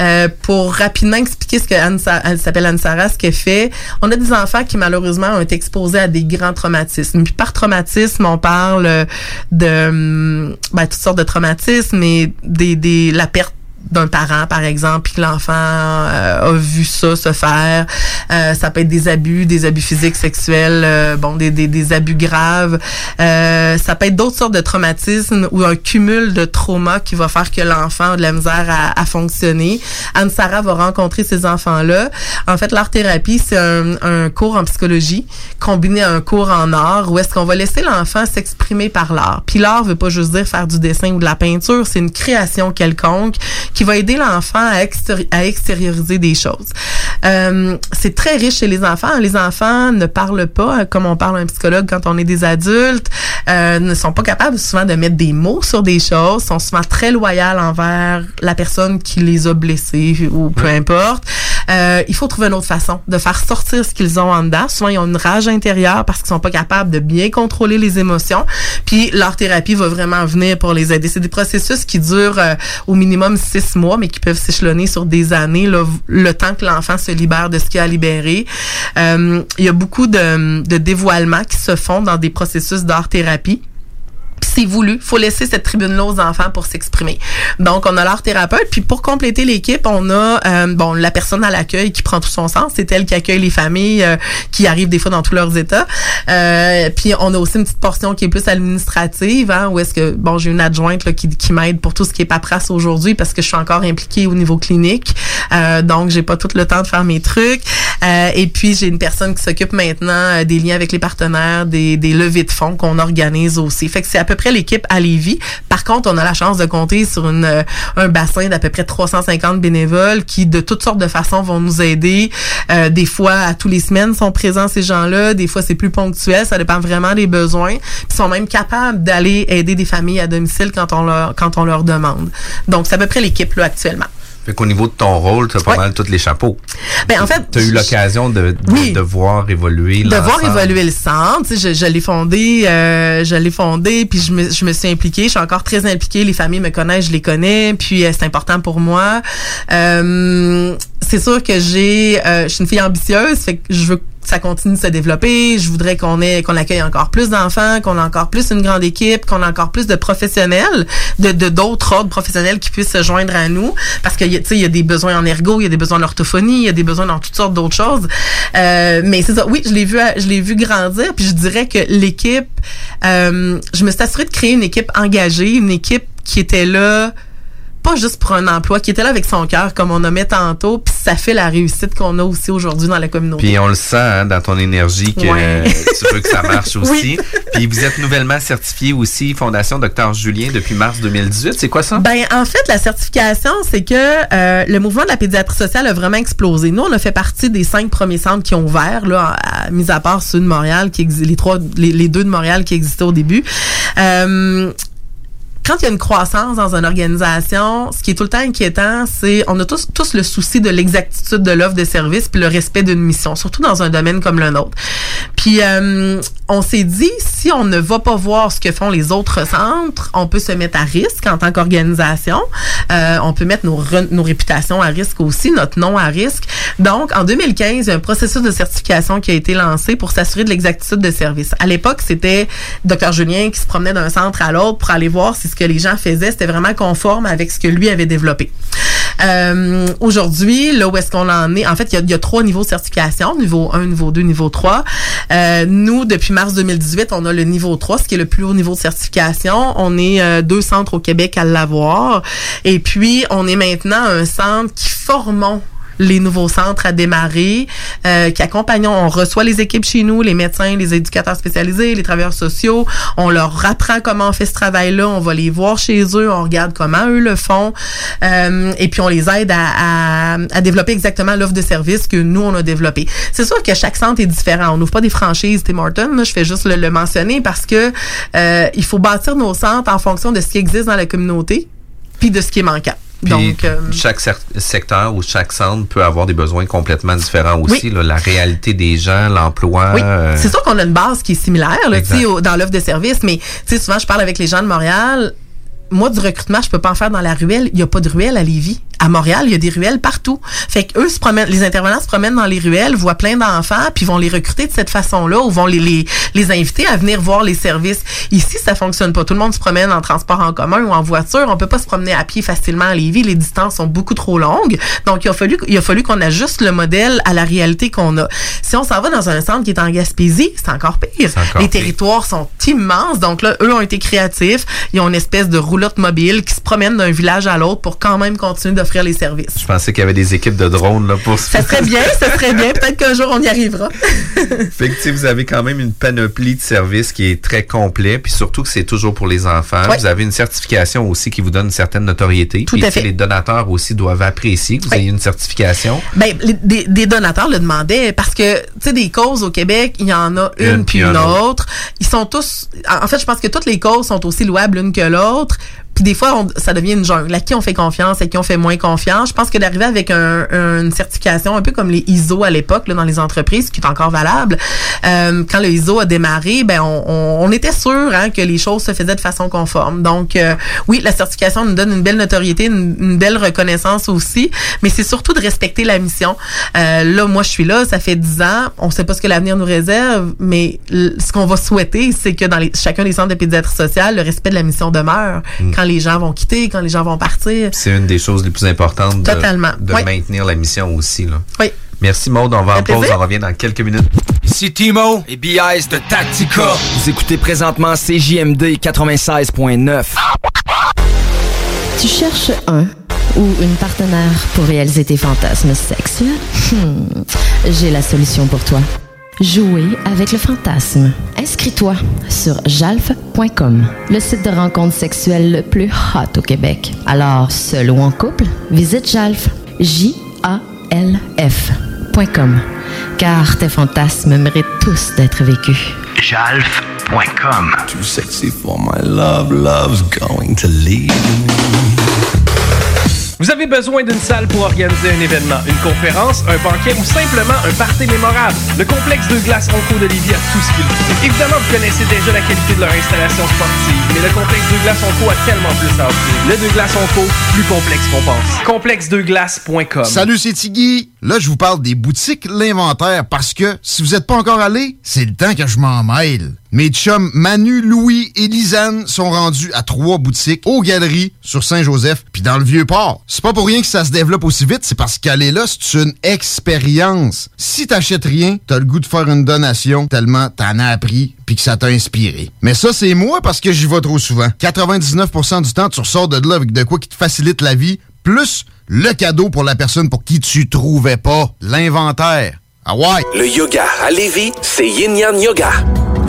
Euh, pour rapidement expliquer ce que Anne, elle s'appelle Anne Sarah, ce qu'elle fait, on a des enfants qui malheureusement ont été exposés à des grands traumatismes. Puis par traumatisme, on parle de hum, ben, toutes sortes de traumatismes, mais des, des la perte d'un parent, par exemple, puis que l'enfant euh, a vu ça se faire. Euh, ça peut être des abus, des abus physiques, sexuels, euh, bon, des, des, des abus graves. Euh, ça peut être d'autres sortes de traumatismes ou un cumul de traumas qui va faire que l'enfant a de la misère à, à fonctionner. Anne-Sara va rencontrer ces enfants-là. En fait, l'art-thérapie, c'est un, un cours en psychologie combiné à un cours en art où est-ce qu'on va laisser l'enfant s'exprimer par l'art. Puis l'art veut pas juste dire faire du dessin ou de la peinture, c'est une création quelconque qui va aider l'enfant à, extéri- à extérioriser des choses. Euh, c'est très riche chez les enfants. Les enfants ne parlent pas comme on parle à un psychologue quand on est des adultes, euh, ne sont pas capables souvent de mettre des mots sur des choses, sont souvent très loyaux envers la personne qui les a blessés ou peu importe. Euh, il faut trouver une autre façon de faire sortir ce qu'ils ont en dedans. Souvent, ils ont une rage intérieure parce qu'ils sont pas capables de bien contrôler les émotions. Puis, leur thérapie va vraiment venir pour les aider. C'est des processus qui durent euh, au minimum six mois, mais qui peuvent s'échelonner sur des années, le temps que l'enfant se libère de ce qu'il a à libérer. Euh, il y a beaucoup de, de dévoilements qui se font dans des processus d'art-thérapie. C'est voulu. faut laisser cette tribune-là aux enfants pour s'exprimer. Donc, on a leur thérapeute. Puis pour compléter l'équipe, on a euh, bon la personne à l'accueil qui prend tout son sens. C'est elle qui accueille les familles euh, qui arrivent des fois dans tous leurs états. Euh, puis on a aussi une petite portion qui est plus administrative, hein, où est-ce que bon j'ai une adjointe là, qui, qui m'aide pour tout ce qui est paperasse aujourd'hui parce que je suis encore impliquée au niveau clinique. Euh, donc j'ai pas tout le temps de faire mes trucs. Euh, et puis j'ai une personne qui s'occupe maintenant euh, des liens avec les partenaires, des, des levées de fonds qu'on organise aussi. Fait que peu près l'équipe à Lévis. Par contre, on a la chance de compter sur une, euh, un bassin d'à peu près 350 bénévoles qui, de toutes sortes de façons, vont nous aider. Euh, des fois, à tous les semaines, sont présents ces gens-là. Des fois, c'est plus ponctuel. Ça dépend vraiment des besoins. Ils sont même capables d'aller aider des familles à domicile quand on leur, quand on leur demande. Donc, c'est à peu près l'équipe là actuellement. Fait qu'au niveau de ton rôle, tu as pas Ouais. mal tous les chapeaux. Ben, en fait, Tu as eu l'occasion de, de, de voir évoluer de voir évoluer le centre. Tu sais, Je, je l'ai fondé, euh, je l'ai fondé, puis je me, je me suis impliquée. Je suis encore très impliquée. Les familles me connaissent, je les connais, puis euh, c'est important pour moi. Euh, c'est sûr que j'ai, euh, je suis une fille ambitieuse, fait que je veux ça continue de se développer. Je voudrais qu'on ait, qu'on accueille encore plus d'enfants, qu'on ait encore plus une grande équipe, qu'on ait encore plus de professionnels, de de- d'autres ordres professionnels qui puissent se joindre à nous, parce a, tu sais, il y a des besoins en ergo, il y a des besoins en orthophonie, il y a des besoins dans toutes sortes d'autres choses. Euh, mais c'est ça. Oui, je l'ai vu, je l'ai vu grandir. Puis je dirais que l'équipe, euh, je me suis assurée de créer une équipe engagée, une équipe qui était là pas juste pour un emploi, qui était là avec son cœur, comme on nommait tantôt, puis ça fait la réussite qu'on a aussi aujourd'hui dans la communauté. Puis on le sent hein, dans ton énergie que Ouais. tu veux que ça marche aussi. Puis vous êtes nouvellement certifié aussi Fondation Dr Julien depuis mars 2018. C'est quoi ça? Ben en fait la certification c'est que euh, le mouvement de la pédiatrie sociale a vraiment explosé. Nous on a fait partie des cinq premiers centres qui ont ouvert là, à, mis à part ceux de Montréal qui les trois les, les deux de Montréal qui existaient au début. Euh, quand il y a une croissance dans une organisation, ce qui est tout le temps inquiétant, c'est on a tous le souci de l'exactitude de l'offre de service puis le respect d'une mission, surtout dans un domaine comme le nôtre. Puis euh, on s'est dit si on ne va pas voir ce que font les autres centres, on peut se mettre à risque en tant qu'organisation. Euh, on peut mettre nos, réputations à risque aussi, notre nom à risque. Donc en 2015, il y a un processus de certification qui a été lancé pour s'assurer de l'exactitude de service. À l'époque, c'était Dr Julien qui se promenait d'un centre à l'autre pour aller voir si ce que les gens faisaient c'était vraiment conforme avec ce que lui avait développé. Euh, Aujourd'hui, là où est-ce qu'on en est, en fait, il y a, trois niveaux de certification, niveau 1, niveau 2, niveau 3. Euh, nous, depuis mars 2018, on a le niveau 3, ce qui est le plus haut niveau de certification. On est euh, deux centres au Québec à l'avoir. Et puis, on est maintenant un centre qui formons les nouveaux centres à démarrer, euh, qui accompagnons, on reçoit les équipes chez nous, les médecins, les éducateurs spécialisés, les travailleurs sociaux, on leur apprend comment on fait ce travail-là, on va les voir chez eux, on regarde comment eux le font, euh, et puis on les aide à, développer exactement l'offre de service que nous, on a développé. C'est sûr que chaque centre est différent, on n'ouvre pas des franchises Tim Hortons, je fais juste le, le mentionner parce que euh, il faut bâtir nos centres en fonction de ce qui existe dans la communauté, puis de ce qui est manquant. Puis Donc, euh, chaque secteur ou chaque centre peut avoir des besoins complètement différents aussi. là, la réalité des gens, l'emploi. Oui, euh, c'est sûr qu'on a une base qui est similaire là, Exact. tu sais, au- dans l'offre de service, mais tu sais, souvent je parle avec les gens de Montréal. Moi, du recrutement, je peux pas en faire dans la ruelle. Il y a pas de ruelle à Lévis. À Montréal, il y a des ruelles partout. Fait que eux se promènent, les intervenants se promènent dans les ruelles, voient plein d'enfants, puis vont les recruter de cette façon-là, ou vont les, les, les inviter à venir voir les services. Ici, ça fonctionne pas. Tout le monde se promène en transport en commun ou en voiture. On peut pas se promener à pied facilement à Lévis. Les distances sont beaucoup trop longues. Donc, il a fallu, il a fallu qu'on ajuste le modèle à la réalité qu'on a. Si on s'en va dans un centre qui est en Gaspésie, c'est encore pire. encore les pire. territoires sont immenses. Donc là, eux ont été créatifs. Ils ont une espèce de roulotte mobile qui se promène d'un village à l'autre pour quand même continuer d'offrir les services. Je pensais qu'il y avait des équipes de drones là, pour Ça serait bien, ça serait bien. Peut-être qu'un jour on y arrivera. Fait que, vous avez quand même une panoplie de services qui est très complet, puis surtout que c'est toujours pour les enfants. Vous avez une certification aussi qui vous donne une certaine notoriété. Tout à fait. Les donateurs aussi doivent apprécier que vous Oui. ayez une certification. Ben, les- des, des donateurs le demandaient parce que, tu sais, des causes au Québec, il y en a une, Une, puis une un autre. Ils sont tous, en fait, je pense que toutes les causes sont aussi louables l'une que l'autre. Puis des fois, on- ça devient une jungle. À qui on fait confiance, à qui on fait moins confiance. Je pense que d'arriver avec un- une certification, un peu comme les ISO à l'époque, là, dans les entreprises, qui est encore valable, euh, quand le ISO a démarré, ben on, on- on était sûr hein, que les choses se faisaient de façon conforme. Donc, euh, oui, la certification nous donne une belle notoriété, une, une belle reconnaissance aussi, mais c'est surtout de respecter la mission. Euh, là, moi, je suis là, ça fait 10 ans. On sait pas ce que l'avenir nous réserve, mais ce qu'on va souhaiter, c'est que dans les, chacun des centres de pédiatrie sociale, le respect de la mission demeure Mm. quand les gens vont quitter, quand les gens vont partir. C'est une des choses les plus importantes de, Totalement. de Oui. maintenir la mission aussi. Là. Oui. Merci Maud, on va en pause, on revient dans quelques minutes. Ici Timo et BIS de Tactica. Vous écoutez présentement CJMD 96.9. Tu cherches un ou une partenaire pour réaliser tes fantasmes sexuels? Hmm, J'ai la solution pour toi. Jouer avec le fantasme. Inscris-toi sur jalf.com, le site de rencontre sexuelle le plus hot au Québec. Alors, seul ou en couple, visite jalf. J-A-L-F.com. Car tes fantasmes méritent tous d'être vécus. Jalf.com. Too sexy for my love, love's going to leave Vous avez besoin d'une salle pour organiser un événement, une conférence, un banquet ou simplement un party mémorable. Le complexe de glace Onco de Lévis a tout ce qu'il faut. Évidemment, vous connaissez déjà la qualité de leur installation sportive, mais le complexe de glace Onco a tellement plus à offrir. Le de glace Onco, plus complexe qu'on pense. Complexedeglace.com. Salut, c'est Tiggy. Là, je vous parle des boutiques L'Inventaire parce que si vous n'êtes pas encore allé, c'est le temps que je m'en mêle. Mes chums Manu, Louis et Lisanne sont rendus à trois boutiques aux Galeries sur Saint-Joseph puis dans le Vieux-Port. C'est pas pour rien que ça se développe aussi vite, c'est parce qu'aller là, c'est une expérience. Si t'achètes rien, t'as le goût de faire une donation tellement t'en as appris puis que ça t'a inspiré. Mais ça, c'est moi parce que j'y vais trop souvent. 99% du temps, tu ressors de là avec de quoi qui te facilite la vie, plus le cadeau pour la personne pour qui tu trouvais pas l'inventaire. Ah? Le yoga à Lévis, c'est Yin Yang Yoga.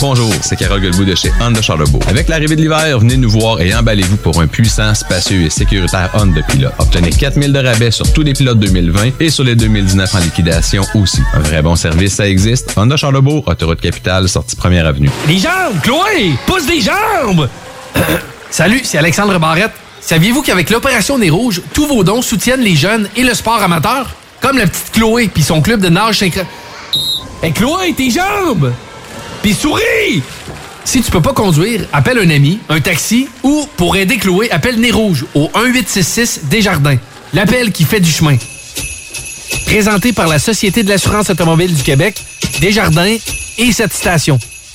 Bonjour, c'est Carole Guilbeault de chez Honda Charlebourg. Avec l'arrivée de l'hiver, venez nous voir et emballez-vous pour un puissant, spacieux et sécuritaire Honda Pilot. Obtenez 4000 de rabais sur tous les pilotes 2020 et sur les 2019 en liquidation aussi. Un vrai bon service, ça existe. Honda Charlebourg, autoroute capitale, sortie première avenue. Les jambes, Chloé! Pousse des jambes! Salut, c'est Alexandre Barrette. Saviez-vous qu'avec l'Opération Nez Rouges, tous vos dons soutiennent les jeunes et le sport amateur? Comme la petite Chloé puis son club de nage synchro... Hé, Chloé, tes jambes! Puis souris! Si tu peux pas conduire, appelle un ami, un taxi ou, pour aider Chloé, appelle Nez Rouge au 1866 Desjardins. L'appel qui fait du chemin. Présenté par la Société de l'assurance automobile du Québec, Desjardins et cette station.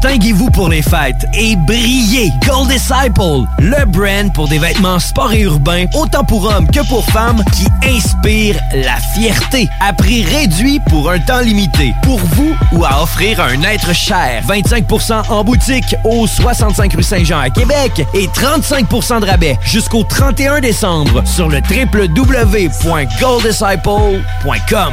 Distinguez-vous pour les fêtes et brillez. Gold Disciple, le brand pour des vêtements sport et urbains, autant pour hommes que pour femmes, qui inspire la fierté. À prix réduit pour un temps limité. Pour vous ou à offrir à un être cher. 25% en boutique au 65 rue Saint-Jean à Québec et 35% de rabais jusqu'au 31 décembre sur le www.golddisciple.com.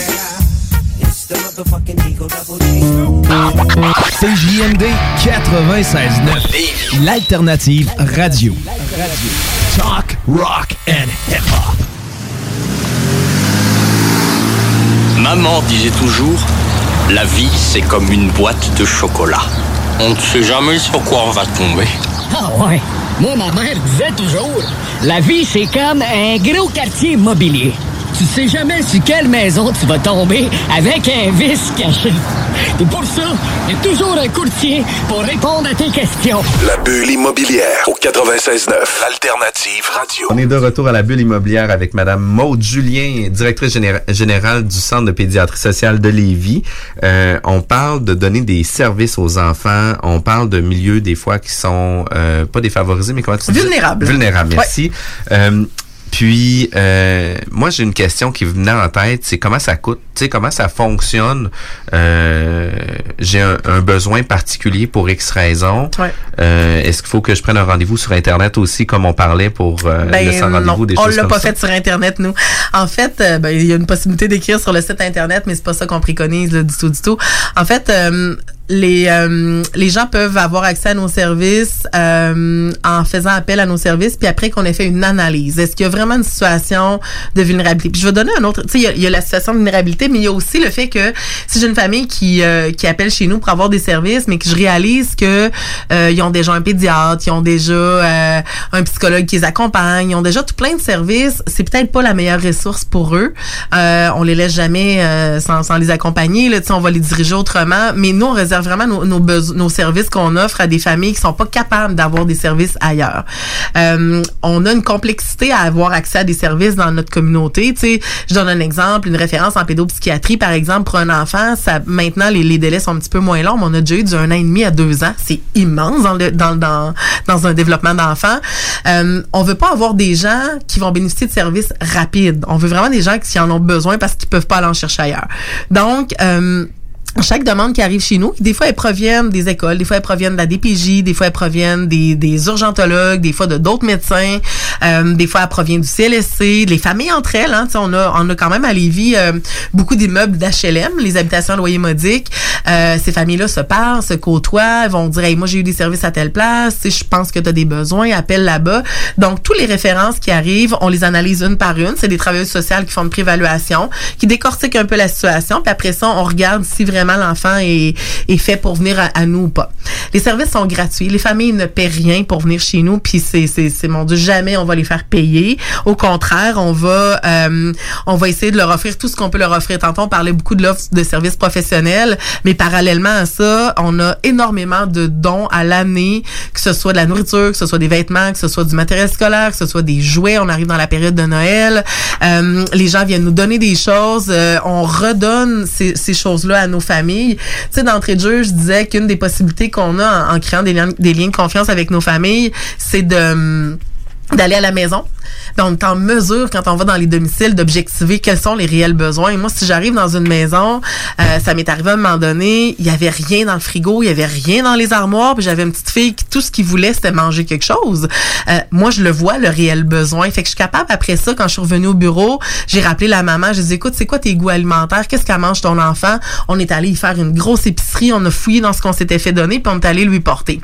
CJMD 96.9, l'alternative radio. Talk, rock and hip-hop. Maman disait toujours, la vie c'est comme une boîte de chocolat. On ne sait jamais sur quoi on va tomber. Ah ouais. Moi, ma mère disait toujours, la vie, c'est comme un gros quartier immobilier. Tu sais jamais sur quelle maison tu vas tomber avec un vice caché. Et pour ça, il y a toujours un courtier pour répondre à tes questions. La bulle immobilière au 96.9, Alternative Radio. On est de retour à la bulle immobilière avec Madame Maude Julien, directrice généra- générale du Centre de pédiatrie sociale de Lévis. Euh, on parle de donner des services aux enfants. On parle de milieux des fois qui sont euh, pas défavorisés, mais comment tu dis? Vulnérables. Vulnérables, merci. Euh, puis, euh, moi, j'ai une question qui venait en tête, c'est comment ça coûte, tu sais, comment ça fonctionne. Euh, j'ai un, un besoin particulier pour X raisons. Ouais. Euh, Est-ce qu'il faut que je prenne un rendez-vous sur Internet aussi, comme on parlait pour euh, le Ben, sans rendez-vous, des on choses l'a comme pas ça? fait sur Internet, nous. En fait, euh, ben, il y a une possibilité d'écrire sur le site Internet, mais c'est pas ça qu'on préconise là, du tout, du tout. En fait, euh, les, euh, les gens peuvent avoir accès à nos services euh, en faisant appel à nos services, puis après qu'on ait fait une analyse. Est-ce qu'il y a vraiment une situation de vulnérabilité? Puis je vais donner un autre. Tu sais, il y a- la situation de vulnérabilité, mais il y a aussi le fait que si j'ai une famille qui, euh, qui appelle chez nous pour avoir des services, mais que je réalise que ils ont déjà un pédiatre, ils ont déjà un psychologue qui les accompagne, ils ont déjà tout plein de services, c'est peut-être pas la meilleure ressource pour eux. On les laisse jamais sans, sans les accompagner. Là, on va les diriger autrement. Mais nous, on vraiment nos, nos, nos services qu'on offre à des familles qui sont pas capables d'avoir des services ailleurs. Euh, on a une complexité à avoir accès à des services dans notre communauté. Tu sais, je donne un exemple, une référence en pédopsychiatrie, par exemple, pour un enfant, ça maintenant les, les délais sont un petit peu moins longs, mais on a déjà eu du un an et demi à deux ans. C'est immense dans le dans dans dans un développement d'enfant. Euh, on veut pas avoir des gens qui vont bénéficier de services rapides. On veut vraiment des gens qui en ont besoin parce qu'ils peuvent pas aller en chercher ailleurs. Donc euh, chaque demande qui arrive chez nous, des fois elles proviennent des écoles, des fois elles proviennent de la DPJ, des fois elles proviennent des, des urgentologues, des fois de d'autres médecins, euh, des fois elles proviennent du CLSC, les familles entre elles. Hein, on a on a quand même à Lévis euh, beaucoup d'immeubles d'HLM, les habitations à loyer modique. Euh, ces familles-là se parlent, se côtoient, vont dire hey, moi j'ai eu des services à telle place, sais, je pense que tu as des besoins, appelle là-bas. Donc tous les références qui arrivent, on les analyse une par une. C'est des travailleuses sociales qui font une préévaluation, qui décortiquent un peu la situation, puis après ça on regarde si vraiment l'enfant est, est fait pour venir à, à nous ou pas. Les services sont gratuits. Les familles ne paient rien pour venir chez nous, puis c'est, c'est, c'est mon Dieu, jamais on va les faire payer. Au contraire, on va, euh, on va essayer de leur offrir tout ce qu'on peut leur offrir. Tantôt, on parlait beaucoup de l'offre de services professionnels, mais parallèlement à ça, on a énormément de dons à l'année, que ce soit de la nourriture, que ce soit des vêtements, que ce soit du matériel scolaire, que ce soit des jouets. On arrive dans la période de Noël. Euh, les gens viennent nous donner des choses. Euh, on redonne ces, ces choses-là à nos familles. Tu sais, d'entrée de jeu, je disais qu'une des possibilités qu'on a en, créant des liens, des liens de confiance avec nos familles, c'est de hum, d'aller à la maison. Ben, on est en mesure, quand on va dans les domiciles, d'objectiver quels sont les réels besoins. Moi, si j'arrive dans une maison, euh, ça m'est arrivé à un moment donné, il y avait rien dans le frigo, il y avait rien dans les armoires, puis j'avais une petite fille qui tout ce qu'il voulait, c'était manger quelque chose. Euh, moi, je le vois, le réel besoin. Fait que je suis capable, après ça, quand je suis revenue au bureau, j'ai rappelé la maman, j'ai dit, écoute, c'est quoi tes goûts alimentaires? Qu'est-ce qu'elle mange ton enfant? On est allé y faire une grosse épicerie, on a fouillé dans ce qu'on s'était fait donner, puis on est allé lui porter.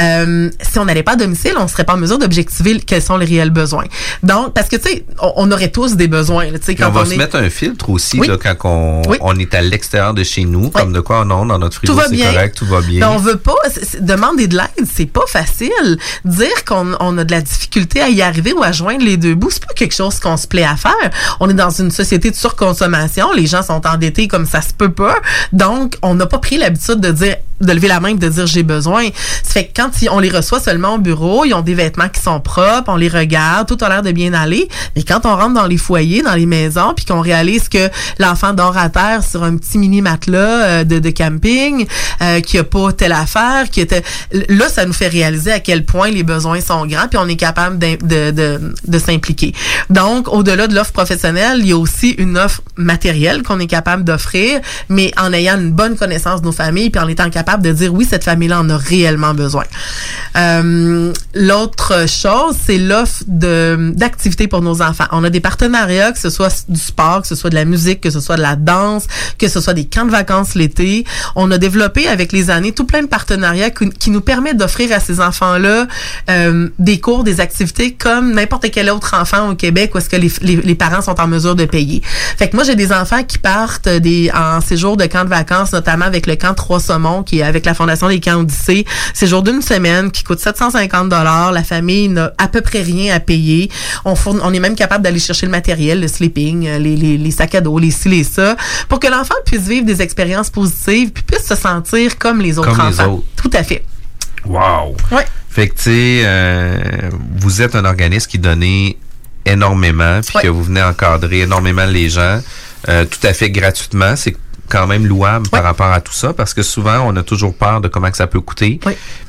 Euh, si on n'allait pas à domicile, on serait pas en mesure d'objectiver sont les réels besoins. Donc, parce que tu sais, on, on aurait tous des besoins. là, Tu sais, Puis quand on va on se est- mettre un filtre aussi Oui. là, quand on, Oui. on est à l'extérieur de chez nous, comme de quoi non, dans notre frigo tout va c'est bien. correct, tout va bien. Mais on veut pas demander de l'aide, c'est pas facile. Dire qu'on on a de la difficulté à y arriver ou à joindre les deux bouts, c'est pas quelque chose qu'on se plaît à faire. On est dans une société de surconsommation, les gens sont endettés comme ça se peut pas. Donc, on n'a pas pris l'habitude de dire de lever la main et de dire j'ai besoin. Ça fait que quand on les reçoit seulement au bureau, ils ont des vêtements qui sont propres, on les regarde, tout a l'air de bien aller. Mais quand on rentre dans les foyers, dans les maisons, puis qu'on réalise que l'enfant dort à terre sur un petit mini matelas euh, de, de camping, euh, qu'il n'y a pas telle affaire, qui était là, ça nous fait réaliser à quel point les besoins sont grands, puis on est capable d'im- de, de, de s'impliquer. Donc, au-delà de l'offre professionnelle, il y a aussi une offre matérielle qu'on est capable d'offrir, mais en ayant une bonne connaissance de nos familles, puis en étant capable de dire oui, cette famille-là en a réellement besoin. Euh, L'autre chose, c'est l'offre d'activités pour nos enfants. On a des partenariats, que ce soit du sport, que ce soit de la musique, que ce soit de la danse, que ce soit des camps de vacances l'été. On a développé avec les années tout plein de partenariats qui, nous permettent d'offrir à ces enfants-là euh, des cours, des activités comme n'importe quel autre enfant au Québec où est-ce que les, les, parents sont en mesure de payer. Fait que moi, j'ai des enfants qui partent des, en séjour de camp de vacances, notamment avec le camp Trois Saumons, qui avec la Fondation des camps Odyssée. Séjour d'une semaine qui coûte 750 dollars. La famille n'a à peu près rien à payer. On, fourn- on est même capable d'aller chercher le matériel, le sleeping, euh, les, les, les sacs à dos, les ci, les ça, pour que l'enfant puisse vivre des expériences positives puis puisse se sentir comme les autres Comme les enfants. autres. Tout à fait. Wow! Ouais. Fait que, tu sais, euh, vous êtes un organisme qui donnait énormément, puis que vous venez encadrer énormément les gens, euh, tout à fait gratuitement. C'est quand même louable par rapport à tout ça, parce que souvent, on a toujours peur de comment que ça peut coûter.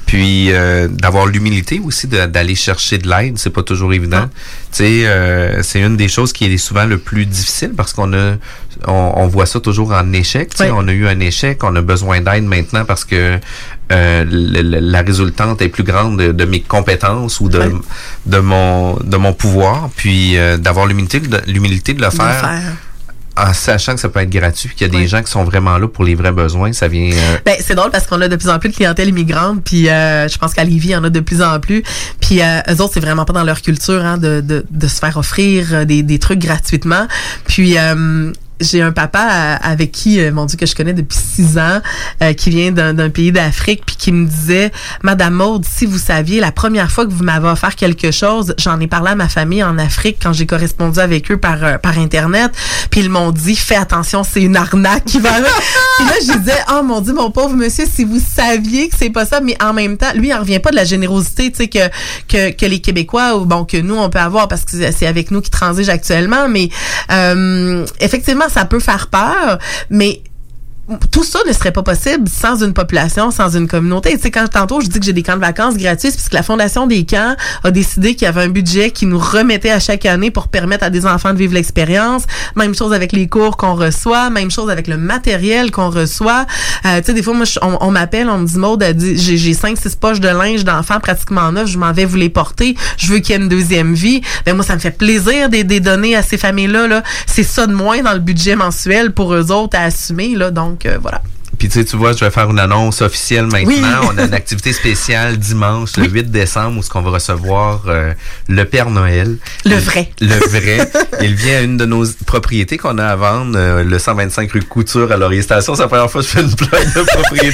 Puis euh, d'avoir l'humilité aussi d'aller chercher de l'aide, c'est pas toujours évident. Tu sais, euh, c'est une des choses qui est souvent le plus difficile parce qu'on a, on, on voit ça toujours en échec. Tu sais, on a eu un échec, on a besoin d'aide maintenant parce que euh, le- le- la résultante est plus grande de, de mes compétences ou de de mon de mon pouvoir. Puis euh, d'avoir l'humilité de l'humilité de le De le faire. En sachant que ça peut être gratuit, qu'il y a des gens qui sont vraiment là pour les vrais besoins, ça vient. euh, Ben, c'est drôle parce qu'on a de plus en plus de clientèle immigrante, puis euh, je pense qu'à Lévis, il y en a de plus en plus. Puis euh, eux autres, c'est vraiment pas dans leur culture hein, de, de, de se faire offrir euh, des, des trucs gratuitement. Puis euh, j'ai un papa euh, avec qui, euh, mon Dieu, que je connais depuis six ans, euh, qui vient d'un pays d'Afrique, puis qui me disait, Madame Maude, si vous saviez, la première fois que vous m'avez offert quelque chose, j'en ai parlé à ma famille en Afrique quand j'ai correspondu avec eux par euh, par internet, puis ils m'ont dit, fais attention, c'est une arnaque qui va. puis là, je disais, oh mon Dieu, mon pauvre monsieur, si vous saviez que c'est pas ça, mais en même temps, lui, il en revient pas de la générosité, tu sais, que, que que les Québécois ou bon que nous on peut avoir parce que c'est avec nous qui transige actuellement, mais euh, effectivement, ça peut faire peur, mais tout ça ne serait pas possible sans une population, sans une communauté. Tu sais, quand tantôt je dis que j'ai des camps de vacances gratuits, c'est parce que la Fondation des camps a décidé qu'il y avait un budget qui nous remettait à chaque année pour permettre à des enfants de vivre l'expérience. Même chose avec les cours qu'on reçoit, même chose avec le matériel qu'on reçoit. Euh, tu sais, des fois, moi, on, on m'appelle, on me dit, Maud, j'ai cinq, six poches de linge d'enfants pratiquement neufs, je m'en vais vous les porter, je veux qu'il y ait une deuxième vie. Ben moi, ça me fait plaisir de de les donner à ces familles-là. Là. C'est ça de moins dans le budget mensuel pour eux autres à assumer. Là. Donc, euh, voilà. Puis tu sais, tu vois, je vais faire une annonce officielle maintenant. Oui. On a une activité spéciale dimanche, le 8 décembre, où ce qu'on va recevoir euh, le Père Noël. Le vrai. Le vrai. Il vient à une de nos propriétés qu'on a à vendre, euh, le 125 rue Couture à Laurier Station. C'est la première fois que je fais une plug de radio.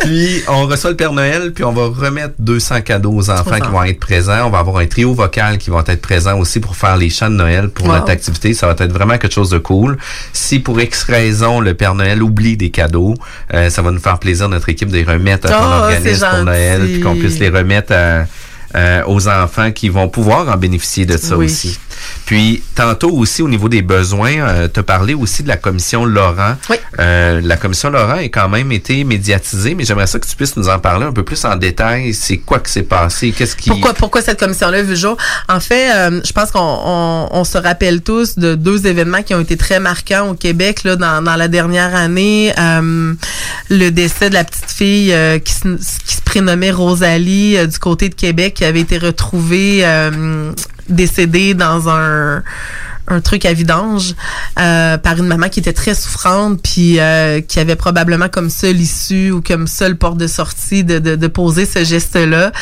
Puis on reçoit le Père Noël, puis on va remettre 200 cadeaux aux enfants qui vont être présents. On va avoir un trio vocal qui vont être présents aussi pour faire les chants de Noël pour Wow. notre activité. Ça va être vraiment quelque chose de cool. Si pour X raison le Père Noël oublie des cadeaux, euh, ça va nous faire plaisir notre équipe de les remettre à ton Oh, organisme pour Noël, puis qu'on puisse les remettre à- euh, aux enfants qui vont pouvoir en bénéficier de ça Oui. aussi. Puis tantôt aussi au niveau des besoins, tu as parlé aussi de la commission Laurent. Euh, la commission Laurent a quand même été médiatisée, mais j'aimerais ça que tu puisses nous en parler un peu plus en détail. C'est quoi qui s'est passé? Qu'est-ce qui... Pourquoi, pourquoi cette commission-là vu jour? En fait, euh, je pense qu'on on, on se rappelle tous de deux événements qui ont été très marquants au Québec là, dans, dans la dernière année. Euh, le décès de la petite fille euh, qui, se, qui se prénommait Rosalie euh, du côté de Québec, qui avait été retrouvée décédée dans un un truc à vidange euh, par une maman qui était très souffrante puis euh, qui avait probablement comme seule issue ou comme seule porte de sortie de, de, de poser ce geste-là.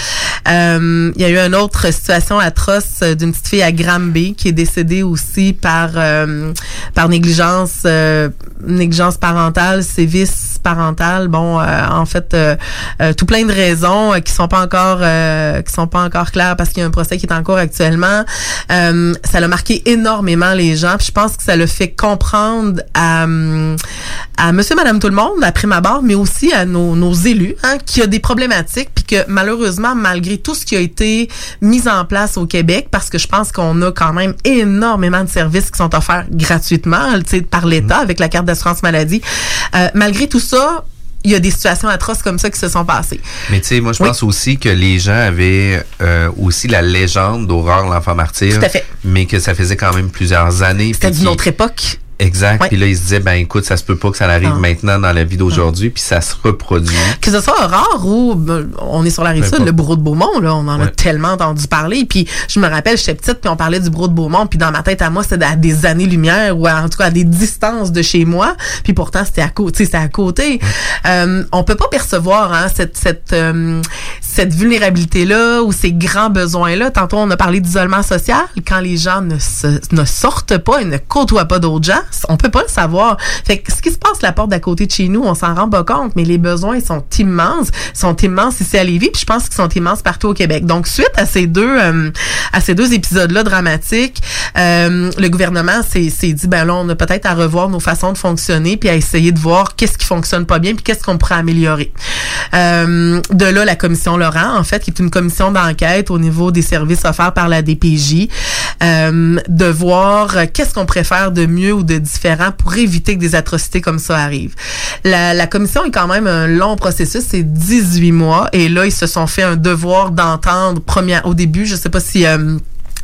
Euh, il y a eu une autre situation atroce euh, d'une petite fille à Granby qui est décédée aussi par euh, par négligence euh, négligence parentale, sévices parentale, bon, euh, en fait, euh, euh, tout plein de raisons euh, qui sont pas encore euh, qui sont pas encore claires parce qu'il y a un procès qui est en cours actuellement. Euh, ça l'a marqué énormément les gens. Puis je pense que ça le fait comprendre à à Monsieur, Madame, tout le monde, à prime abord, mais aussi à nos, nos élus, hein, qu'il y a des problématiques, puis que malheureusement, malgré tout ce qui a été mis en place au Québec, parce que je pense qu'on a quand même énormément de services qui sont offerts gratuitement, tu sais, par l'État avec la carte d'assurance maladie, euh, malgré tout ça, il y a des situations atroces comme ça qui se sont passées. Mais tu sais, moi, je Oui. pense aussi que les gens avaient euh, aussi la légende d'Aurore l'enfant martyr. Tout à fait. Mais que ça faisait quand même plusieurs années. C'était d'une autre époque. Exact. Puis là, ils se disaient, ben écoute, ça se peut pas que ça arrive Ah. maintenant dans la vie d'aujourd'hui, puis ça se reproduit. Que ce soit rare ou ben, on est sur la rive sud, le bourreau de Beaumont, là, on en a tellement entendu parler. Puis je me rappelle, j'étais petite, puis on parlait du bourreau de Beaumont, puis dans ma tête à moi, c'était à des années-lumière ou à- en tout cas à des distances de chez moi. Puis pourtant, c'était à côté. C'était à côté. Euh, on peut pas percevoir hein, cette cette euh, cette vulnérabilité-là ou ces grands besoins-là. Tantôt, on a parlé d'isolement social. Quand les gens ne se, ne sortent pas et ne côtoient pas d'autres gens, on peut pas le savoir. Fait que ce qui se passe la porte d'à côté de chez nous, on s'en rend pas compte, mais les besoins sont immenses, sont immenses ici à Lévis, puis je pense qu'ils sont immenses partout au Québec. Donc, suite à ces deux, euh, à ces deux épisodes-là dramatiques, euh, le gouvernement s'est dit, ben là, on a peut-être à revoir nos façons de fonctionner, puis à essayer de voir qu'est-ce qui fonctionne pas bien, puis qu'est-ce qu'on pourrait améliorer. Euh, de là, la commission Laurent, en fait, qui est une commission d'enquête au niveau des services offerts par la DPJ, de voir qu'est-ce qu'on préfère de mieux ou de différent pour éviter que des atrocités comme ça arrivent. La, la commission est quand même un long processus, c'est 18 mois, et là, ils se sont fait un devoir d'entendre première, au début, je sais pas si... Euh,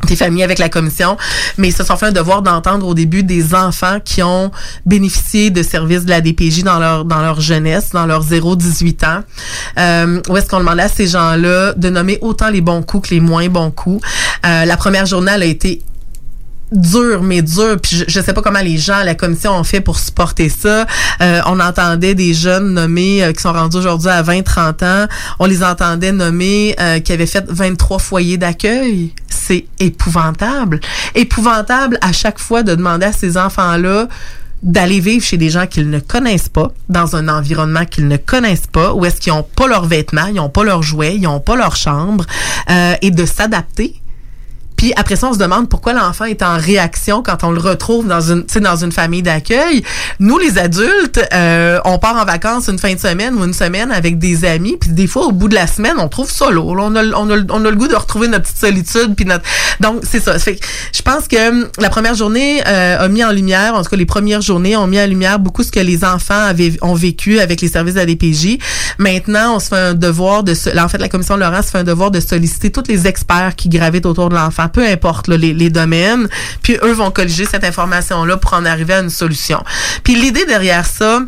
T'es familier avec la commission, mais ils se sont fait un devoir d'entendre au début des enfants qui ont bénéficié de services de la DPJ dans leur dans leur jeunesse, dans leurs 0-18 ans. Euh, où est-ce qu'on demandait à ces gens-là de nommer autant les bons coups que les moins bons coups. Euh, la première journée, a été dur mais dur puis je, je sais pas comment les gens la commission ont fait pour supporter ça. Euh, on entendait des jeunes nommés euh, qui sont rendus aujourd'hui à 20 30 ans. On les entendait nommer euh, qui avaient fait 23 foyers d'accueil. C'est épouvantable. Épouvantable à chaque fois de demander à ces enfants là d'aller vivre chez des gens qu'ils ne connaissent pas, dans un environnement qu'ils ne connaissent pas, où est-ce qu'ils n'ont pas leurs vêtements, ils n'ont pas leurs jouets, ils n'ont pas leur chambre, et de s'adapter puis après ça, on se demande pourquoi l'enfant est en réaction quand on le retrouve dans une, dans une famille d'accueil. Nous, les adultes, euh, on part en vacances une fin de semaine ou une semaine avec des amis, puis des fois, au bout de la semaine, on trouve ça lourd. On a, on, a, on a le goût de retrouver notre petite solitude, puis notre. Donc, c'est ça. Je pense que hum, la première journée euh, a mis en lumière, en tout cas les premières journées ont mis en lumière beaucoup ce que les enfants avaient, ont vécu avec les services de la DPJ. Maintenant, on se fait un devoir de, en fait, la commission Laurent se fait un devoir de solliciter tous les experts qui gravitent autour de l'enfant, peu importe là, les, les domaines, puis eux vont colliger cette information-là pour en arriver à une solution. Puis l'idée derrière ça,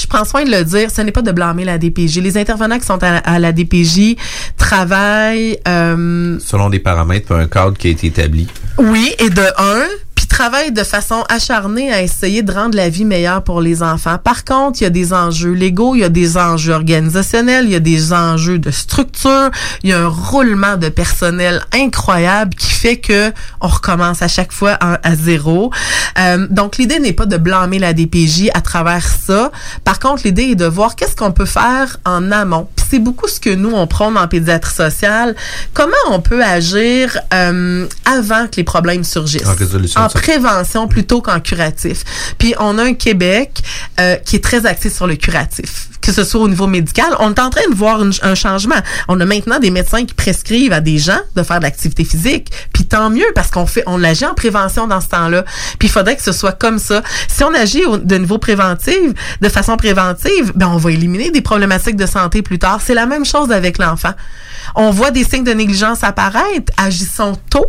je prends soin de le dire, ce n'est pas de blâmer la DPJ. Les intervenants qui sont à, à la DPJ travaillent, euh, Selon des paramètres, un cadre qui a été établi. oui, et de un, puis travaille de façon acharnée à essayer de rendre la vie meilleure pour les enfants. Par contre, il y a des enjeux légaux, il y a des enjeux organisationnels, il y a des enjeux de structure, il y a un roulement de personnel incroyable qui fait que on recommence à chaque fois à, à zéro. Euh, donc, l'idée n'est pas de blâmer la DPJ à travers ça. Par contre, l'idée est de voir qu'est-ce qu'on peut faire en amont. C'est beaucoup ce que nous, on prône en pédiatrie sociale. Comment on peut agir euh, avant que les problèmes surgissent? En résolution En de ça. Prévention plutôt qu'en curatif. Puis on a un Québec euh, qui est très axé sur le curatif, que ce soit au niveau médical. On est en train de voir un changement. On a maintenant des médecins qui prescrivent à des gens de faire de l'activité physique. Puis tant mieux parce qu'on fait, on agit en prévention dans ce temps-là. Puis il faudrait que ce soit comme ça. Si on agit au- de niveau préventif, de façon préventive, ben on va éliminer des problématiques de santé plus tard. C'est la même chose avec l'enfant. On voit des signes de négligence apparaître. Agissons tôt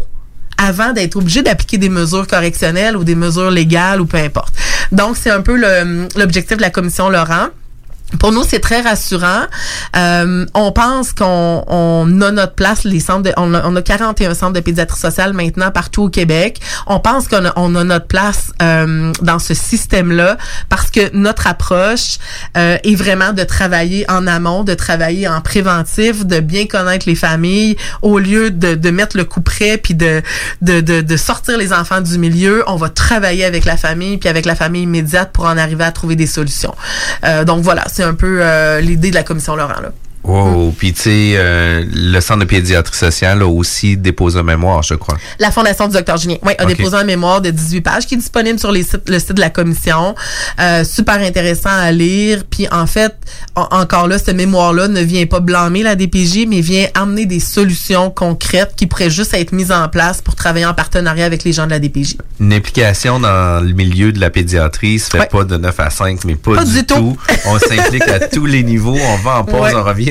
avant d'être obligé d'appliquer des mesures correctionnelles ou des mesures légales ou peu importe. Donc, c'est un peu l'objectif de la commission Laurent. Pour nous, c'est très rassurant. Euh, on pense qu'on on a notre place, les centres de, on, a, on a 41 centres de pédiatrie sociale maintenant partout au Québec. On pense qu'on a, on a notre place euh, dans ce système-là parce que notre approche euh, est vraiment de travailler en amont, de travailler en préventif, de bien connaître les familles au lieu de, de mettre le coup près puis de, de, de, de sortir les enfants du milieu. On va travailler avec la famille puis avec la famille immédiate pour en arriver à trouver des solutions. Euh, donc voilà, un peu euh, l'idée de la commission Laurent là. Wow. Puis, tu sais, euh, le Centre de pédiatrie sociale a aussi déposé un mémoire, je crois. La Fondation du Dr Julien, oui, a déposé un mémoire de 18 pages qui est disponible sur les sites, le site de la commission. Euh, super intéressant à lire. Puis en fait, en- encore là, ce mémoire-là ne vient pas blâmer la DPJ, mais vient amener des solutions concrètes qui pourraient juste être mises en place pour travailler en partenariat avec les gens de la DPJ. Une implication dans le milieu de la pédiatrie se fait pas de 9 à 5, mais pas, Pas du, du tout. tout. On s'implique à tous les niveaux. On va en pause, Ouais. on revient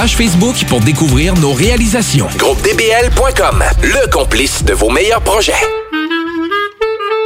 Facebook pour découvrir nos réalisations. GroupeDBL.com, le complice de vos meilleurs projets.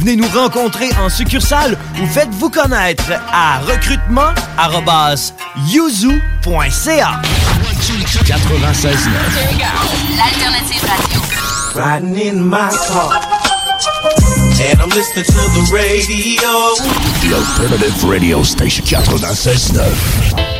Venez nous rencontrer en succursale ou faites-vous connaître à recrutement@yuzu.ca. L'alternative radio. Riding in my car. And I'm listening to the radio. The Alternative Radio Station 96.9.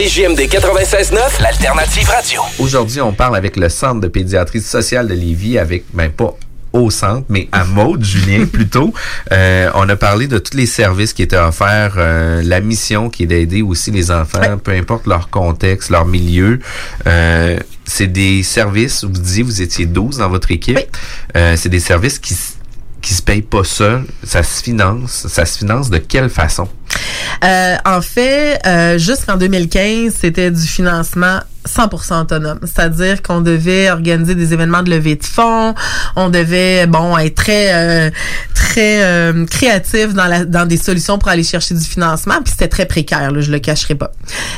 CJMD 96.9, l'alternative radio. Aujourd'hui, on parle avec le Centre de pédiatrie sociale de Lévis, avec, ben pas au centre, mais à Maude, Julien, plutôt. Euh, on a parlé de tous les services qui étaient offerts, euh, la mission qui est d'aider aussi les enfants, peu importe leur contexte, leur milieu. Euh, c'est des services, vous disiez, vous étiez 12 dans votre équipe. Euh, c'est des services qui, qui se payent pas seuls, ça se finance. Ça se finance de quelle façon? Euh, en fait, euh, jusqu'en 2015, c'était du financement 100% autonome. C'est-à-dire qu'on devait organiser des événements de levée de fonds, on devait bon être très euh, très euh, créatif dans dans des solutions pour aller chercher du financement, puis c'était très précaire, là, je le cacherai pas.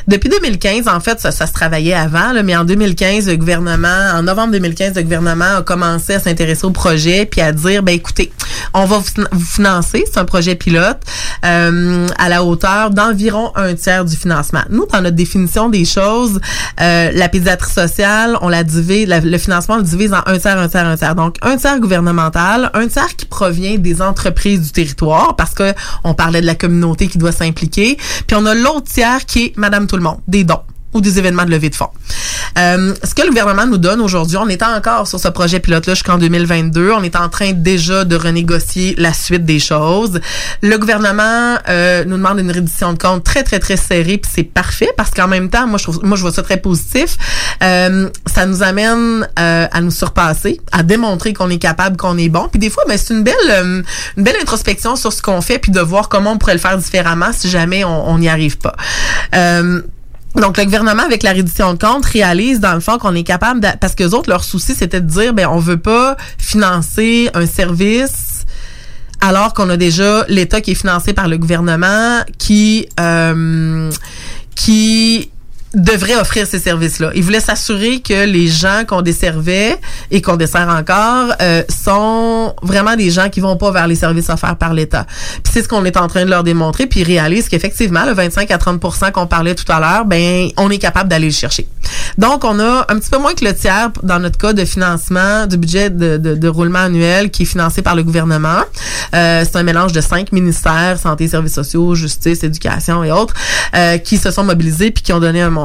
Depuis 2015, en fait, ça, ça se travaillait avant, là, mais en 2015, le gouvernement, en novembre 2015, le gouvernement a commencé à s'intéresser au projet puis à dire ben écoutez, on va vous financer, c'est un projet pilote euh, à la hauteur d'environ un tiers du financement. Nous, dans notre définition des choses, euh, la pédiatrie sociale, on la divise, le financement on le divise en un tiers, un tiers, un tiers. Donc, un tiers gouvernemental, un tiers qui provient des entreprises du territoire, parce que on parlait de la communauté qui doit s'impliquer. Puis on a l'autre tiers qui est Madame tout le monde, des dons ou des événements de levée de fonds. Euh, ce que le gouvernement nous donne aujourd'hui, on est encore sur ce projet pilote-là jusqu'en 2022. On est en train déjà de renégocier la suite des choses. Le gouvernement euh, nous demande une reddition de compte très, très, très serrée, puis c'est parfait parce qu'en même temps, moi, je trouve, moi, je vois ça très positif. Euh, ça nous amène euh, à nous surpasser, à démontrer qu'on est capable, qu'on est bon. Puis des fois, ben, c'est une belle, euh, une belle introspection sur ce qu'on fait, puis de voir comment on pourrait le faire différemment si jamais on n'y arrive pas. Euh, donc, le gouvernement, avec la reddition de compte, réalise, dans le fond, qu'on est capable parce que autres, leur souci, c'était de dire, ben, on veut pas financer un service alors qu'on a déjà l'État qui est financé par le gouvernement qui, euh, qui devrait offrir ces services-là. Ils voulaient s'assurer que les gens qu'on desservait et qu'on dessert encore euh, sont vraiment des gens qui vont pas vers les services offerts par l'État. Puis c'est ce qu'on est en train de leur démontrer, puis ils réalisent qu'effectivement, le 25 à 30% qu'on parlait tout à l'heure, ben on est capable d'aller le chercher. Donc, on a un petit peu moins que le tiers dans notre cas de financement du budget de, de, de roulement annuel qui est financé par le gouvernement. Euh, c'est un mélange de cinq ministères, santé, services sociaux, justice, éducation et autres, euh, qui se sont mobilisés puis qui ont donné un montant.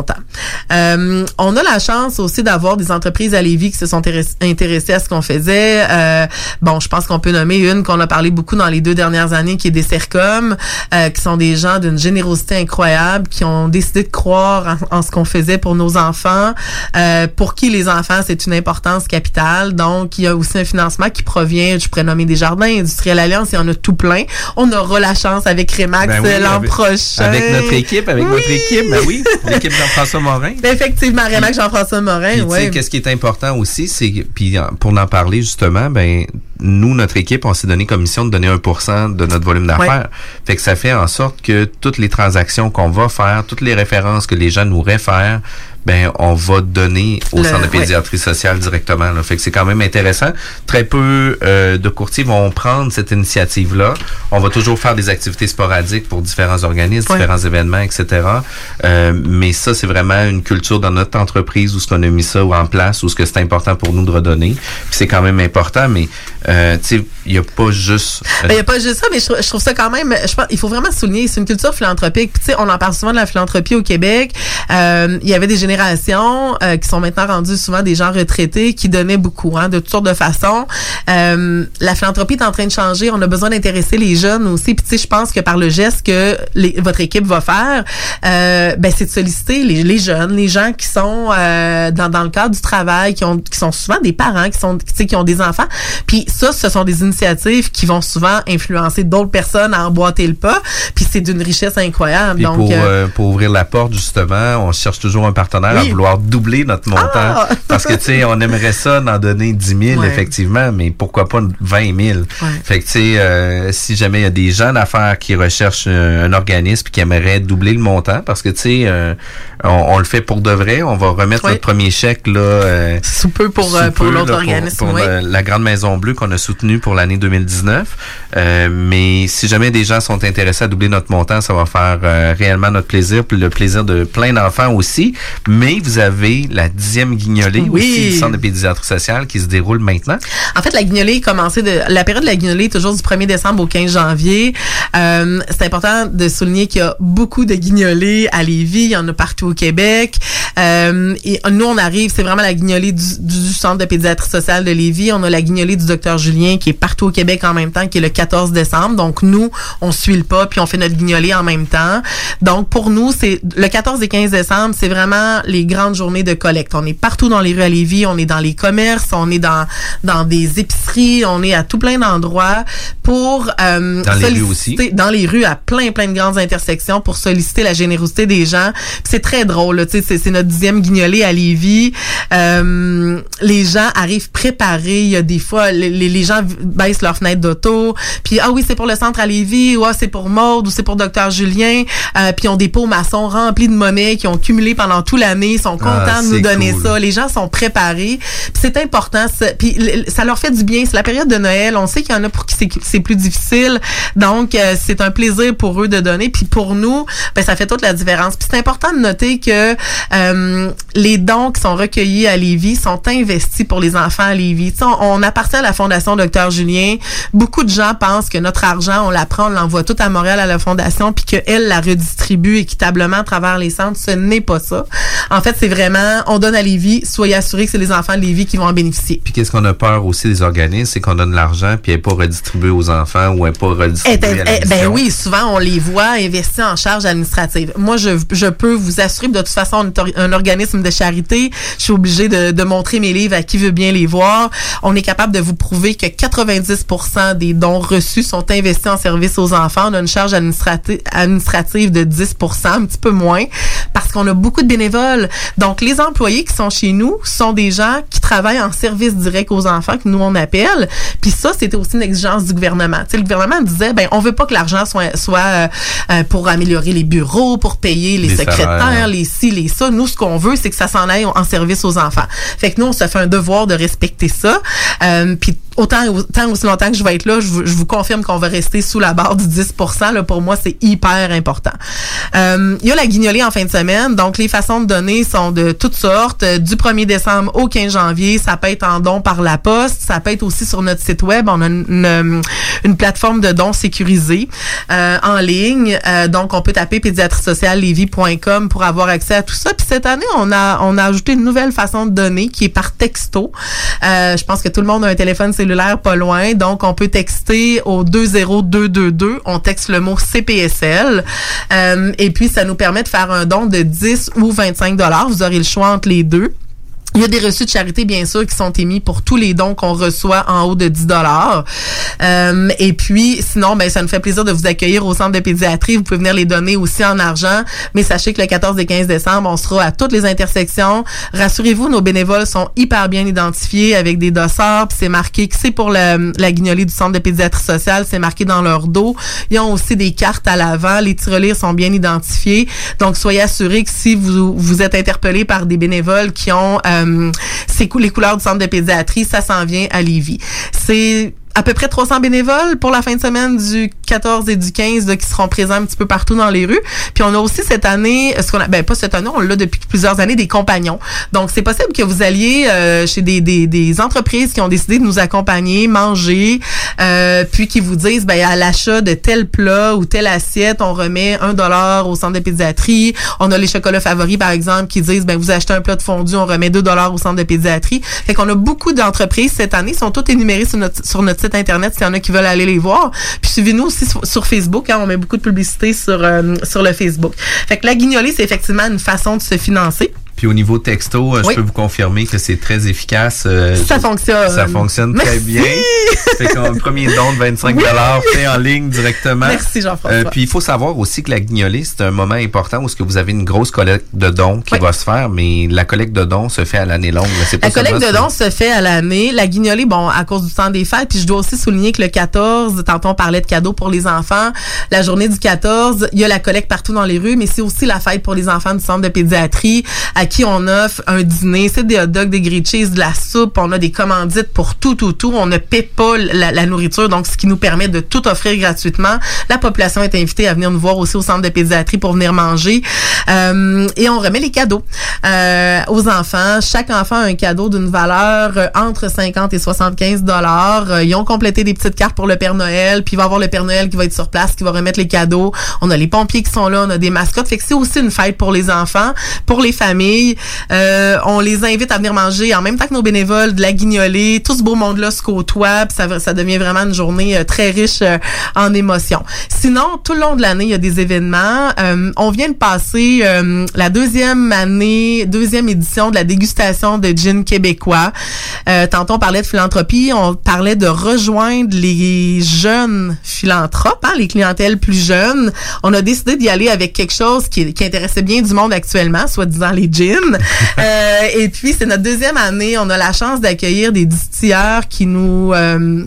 Euh, on a la chance aussi d'avoir des entreprises à Lévis qui se sont intéress- intéressées à ce qu'on faisait. Euh, bon, je pense qu'on peut nommer une qu'on a parlé beaucoup dans les deux dernières années, qui est des Sercom, euh, qui sont des gens d'une générosité incroyable, qui ont décidé de croire en, en ce qu'on faisait pour nos enfants, euh, pour qui les enfants, c'est une importance capitale. Donc, il y a aussi un financement qui provient, je pourrais nommer des jardins, Industriel Alliance, il y en a tout plein. On aura la chance avec Remax Ben oui, l'an prochain. Avec notre équipe, avec Oui. votre équipe, ben oui, l'équipe Jean-François Morin. Effectivement, Remax Jean-François Morin, Puis, tu sais, oui. qu'est-ce qui est important aussi, c'est puis pour en parler justement, ben nous notre équipe, on s'est donné comme mission de donner 1% de notre volume d'affaires. Fait que ça fait en sorte que toutes les transactions qu'on va faire, toutes les références que les gens nous réfèrent, ben on va donner au Le- centre de ouais. pédiatrie sociale directement. Là. Fait que c'est quand même intéressant. Très peu euh, de courtiers vont prendre cette initiative-là. On va toujours faire des activités sporadiques pour différents organismes, Ouais. différents événements, etc. Euh, mais ça, c'est vraiment une culture dans notre entreprise où ce qu'on a mis ça en place, où ce que c'est important pour nous de redonner. Puis c'est quand même important, mais euh, tu sais, il n'y a pas juste. euh, Ben, Il n'y a pas juste ça, mais je, trou- je trouve ça quand même, je pense, il faut vraiment souligner, c'est une culture philanthropique. Tu sais, on en parle souvent de la philanthropie au Québec. Euh, il y avait des générations euh, qui sont maintenant rendues souvent des gens retraités qui donnaient beaucoup, hein, de toutes sortes de façons. Euh, la philanthropie est en train de changer. On a besoin d'intéresser les jeunes aussi. Puis, tu sais, je pense que par le geste que les- votre équipe va faire, euh, ben, c'est de solliciter les, les jeunes, les gens qui sont euh, dans, dans le cadre du travail, qui ont, qui sont souvent des parents, qui sont, tu sais, qui ont des enfants. Puis ça, ce sont des initiatives qui vont souvent influencer d'autres personnes à emboîter le pas. Puis c'est d'une richesse incroyable. Puis Donc, pour, pour ouvrir la porte, justement, on cherche toujours un partenaire à vouloir doubler notre montant. Ah! Parce que, tu sais, on aimerait ça d'en donner 10 000, Ouais. effectivement, mais pourquoi pas 20 000? Ouais. Fait que, tu sais, euh, si jamais il y a des gens d'affaires qui recherchent euh, un organisme qui aimeraient doubler le montant, parce que, tu sais, euh, on, on le fait pour de vrai, on va remettre Oui. notre premier chèque, là. euh, Sous peu pour, sous pour l'autre organisme, Pour, oui. euh, la Grande Maison Bleue qu'on a soutenue pour l'année 2019. Euh, mais si jamais des gens sont intéressés à doubler notre montant, ça va faire réellement notre plaisir, puis le plaisir de plein d'enfants aussi. Mais vous avez la dixième guignolée Oui. aussi du Centre de pédiatrie sociale qui se déroule maintenant. En fait, la guignolée est commencée de la période de la guignolée est toujours du 1er décembre au 15 janvier. Euh, c'est important de souligner qu'il y a beaucoup de guignolées à Lévis, il y en a partout au Québec. Euh, et nous, on arrive, c'est vraiment la guignolée du, du Centre de pédiatrie sociale de Lévis. On a la guignolée du docteur Julien qui est partout au Québec en même temps, qui est le 14 décembre. Donc, nous, on suit le pas, puis on fait notre guignolée en même temps. Donc, pour nous, c'est le 14 et 15 décembre, c'est vraiment les grandes journées de collecte. On est partout dans les rues à Lévis, on est dans les commerces, on est dans, dans des épiceries, on est à tout plein d'endroits pour euh, Dans les rues solliciter- aussi. dans les rues à plein plein de grandes intersections pour solliciter la générosité des gens. C'est très drôle, tu sais, c'est notre dixième guignolée à Lévis. Euh, les gens arrivent préparés. Il y a des fois, les, les- gens baissent leur fenêtre d'auto. Puis ah oui, c'est pour le centre à Lévis, ou ah, c'est pour Maude, ou c'est pour Docteur Julien. Euh, puis ils ont des pots maçons remplis de monnaie qui ont cumulé pendant toute l'année. Ils sont contents Ah, de nous donner cool. ça. Les gens sont préparés. C'est important. Puis ça leur fait du bien. C'est la période de Noël. On sait qu'il y en a pour qui c'est- plus difficile. Donc euh, c'est un plaisir pour eux de donner. Puis pour nous, ben ça fait toute la différence. Puis c'est important de noter que euh, les dons qui sont recueillis à Lévis sont investis pour les enfants à Lévis. Tu sais, on, on appartient à la Fondation Docteur Julien. Beaucoup de gens pensent que notre argent, on la prend, on l'envoie tout à Montréal à la Fondation, puis qu'elle la redistribue équitablement à travers les centres. Ce n'est pas ça. En fait, c'est vraiment, on donne à Lévis, soyez assurés que c'est les enfants de Lévis qui vont en bénéficier. Puis qu'est-ce qu'on a peur aussi des organismes, c'est qu'on donne l'argent puis elle n'est pas redistribué aux enfants ou elle n'est pas Eh, redistribué à eh, ben oui, souvent on les voit investis en charge administrative. Moi, je, je peux vous assurer que de toute façon, on est un organisme de charité. Je suis obligée de, de montrer mes livres à qui veut bien les voir. On est capable de vous prouver que 90% des dons reçus sont investis en service aux enfants. On a une charge administrati- administrative de 10%, un petit peu moins, parce qu'on a beaucoup de bénévoles. Donc, les employés qui sont chez nous sont des gens qui travaillent en service direct aux enfants, que nous on appelle. Puis ça, c'était aussi une exigence du gouvernement. Tu sais, le gouvernement disait, ben, on veut pas que l'argent soit, soit euh, euh, pour améliorer les bureaux, pour payer les, Les secrétaires, salaires. les ci, les ça. Nous, ce qu'on veut, c'est que ça s'en aille en service aux enfants. Fait que nous, on se fait un devoir de respecter ça. Euh, puis autant, autant aussi longtemps que je vais être là, je, vous- je vous confirme qu'on va rester sous la barre du 10 là, Pour moi, c'est hyper important. Euh, Il y a la guignolée en fin de semaine. Donc, les façons de donner sont de toutes sortes. Euh, Du 1er décembre au 15 janvier, ça peut être en don par la poste. Ça peut être aussi sur notre site web. On a une, une, plateforme de dons sécurisée euh, en ligne. Euh, donc, on peut taper pédiatrisociallevy.com pour avoir accès à tout ça. Puis cette année, on a, on a ajouté une nouvelle façon de donner qui est par texto. Euh, je pense que tout le monde a un téléphone pas loin. Donc, on peut texter au 20222. On texte le mot CPSL. Euh, et puis, ça nous permet de faire un don de 10 ou 25 dollars. Vous aurez le choix entre les deux. Il y a des reçus de charité, bien sûr, qui sont émis pour tous les dons qu'on reçoit en haut de 10 dollars. Euh, et puis, sinon, ben, ça nous fait plaisir de vous accueillir au centre de pédiatrie. Vous pouvez venir les donner aussi en argent. Mais sachez que le 14 et 15 décembre, on sera à toutes les intersections. Rassurez-vous, nos bénévoles sont hyper bien identifiés avec des dossards. Puis c'est marqué que c'est pour la, guignolée du centre de pédiatrie sociale. C'est marqué dans leur dos. Ils ont aussi des cartes à l'avant. Les tirelires sont bien identifiés. Donc, soyez assurés que si vous, vous êtes interpellé par des bénévoles qui ont euh, c'est cou- les couleurs du centre de pédiatrie, ça s'en vient à Lévis. C'est à peu près 300 bénévoles pour la fin de semaine du 14 et du 15 là, qui seront présents un petit peu partout dans les rues. Puis on a aussi cette année, ce qu'on a, ben pas cette année, on l'a depuis plusieurs années, des compagnons. Donc c'est possible que vous alliez euh, chez des, des, des entreprises qui ont décidé de nous accompagner, manger, euh, puis qui vous disent ben à l'achat de tel plat ou telle assiette, on remet un dollar au centre de pédiatrie. On a les chocolats favoris par exemple qui disent ben vous achetez un plat de fondu, on remet deux dollars au centre de pédiatrie. Fait qu'on a beaucoup d'entreprises cette année, sont toutes énumérées sur notre sur notre site internet s'il y en a qui veulent aller les voir. Puis suivez-nous aussi sur, Facebook, hein, on met beaucoup de publicité sur euh, sur le Facebook. Fait que la guignolée c'est effectivement une façon de se financer. Puis au niveau texto, euh, Oui. je peux vous confirmer que c'est très efficace. euh, Ça je- fonctionne. Ça fonctionne très bien. fait qu'on premier don de 25 Oui. fait en ligne directement. Merci, Jean-François. Euh, puis il faut savoir aussi que la guignolée, c'est un moment important où ce que vous avez une grosse collecte de dons qui va se faire, mais la collecte de dons se fait à l'année longue. La collecte de dons se fait à l'année. La guignolée, bon, à cause du temps des fêtes. Puis je dois aussi souligner que le 14, tantôt on parlait de cadeaux pour les enfants. La journée du 14, il y a la collecte partout dans les rues, mais c'est aussi la fête pour les enfants du centre de pédiatrie à qui on offre un dîner. C'est des hot dogs, des grilled cheese, de la soupe. On a des commandites pour tout, tout, tout. On ne paie pas la, nourriture, donc ce qui nous permet de tout offrir gratuitement. La population est invitée à venir nous voir aussi au centre de pédiatrie pour venir manger. Euh, et on remet les cadeaux euh, aux enfants. Chaque enfant a un cadeau d'une valeur euh, entre 50 et 75 dollars. Euh, ils ont complété des petites cartes pour le Père Noël, puis il va y avoir le Père Noël qui va être sur place, qui va remettre les cadeaux. On a les pompiers qui sont là, on a des mascottes. Fait que c'est aussi une fête pour les enfants, pour les familles. Euh, on les invite à venir manger en même temps que nos bénévoles de la guignolée. Tout ce beau monde-là se côtoie, ça, devient vraiment une journée euh, très riche euh, en émotions. Sinon, tout le long de l'année, il y a des événements. On vient de passer la deuxième année, deuxième édition de la dégustation de gin québécois. Tantôt, on parlait de philanthropie, on parlait de rejoindre les jeunes philanthropes, hein, les clientèles plus jeunes. On a décidé d'y aller avec quelque chose qui, qui intéressait bien du monde actuellement, soit disant les gins. Euh, et puis, c'est notre deuxième année. On a la chance d'accueillir des distilleurs qui nous... euh,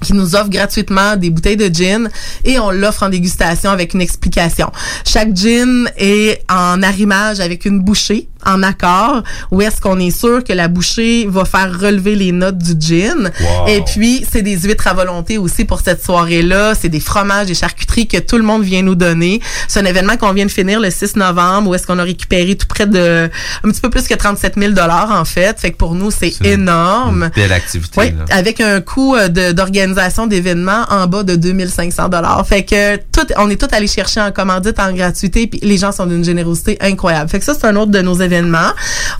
qui nous offre gratuitement des bouteilles de gin et on l'offre en dégustation avec une explication. Chaque gin est en arrimage avec une bouchée en accord où est-ce qu'on est sûr que la bouchée va faire relever les notes du gin. Wow. Et puis, c'est des huîtres à volonté aussi pour cette soirée-là. C'est des fromages, des charcuteries que tout le monde vient nous donner. C'est un événement qu'on vient de finir le 6 novembre où est-ce qu'on a récupéré tout près de un petit peu plus que 37 000 en fait. Fait que pour nous, c'est énorme. Une belle activité. Oui, là. avec un coût euh, d'organisation d'événements en bas de 2500 dollars. Fait que tout, on est tout allé chercher en commandite, en gratuité, puis les gens sont d'une générosité incroyable. Fait que ça, c'est un autre de nos événements.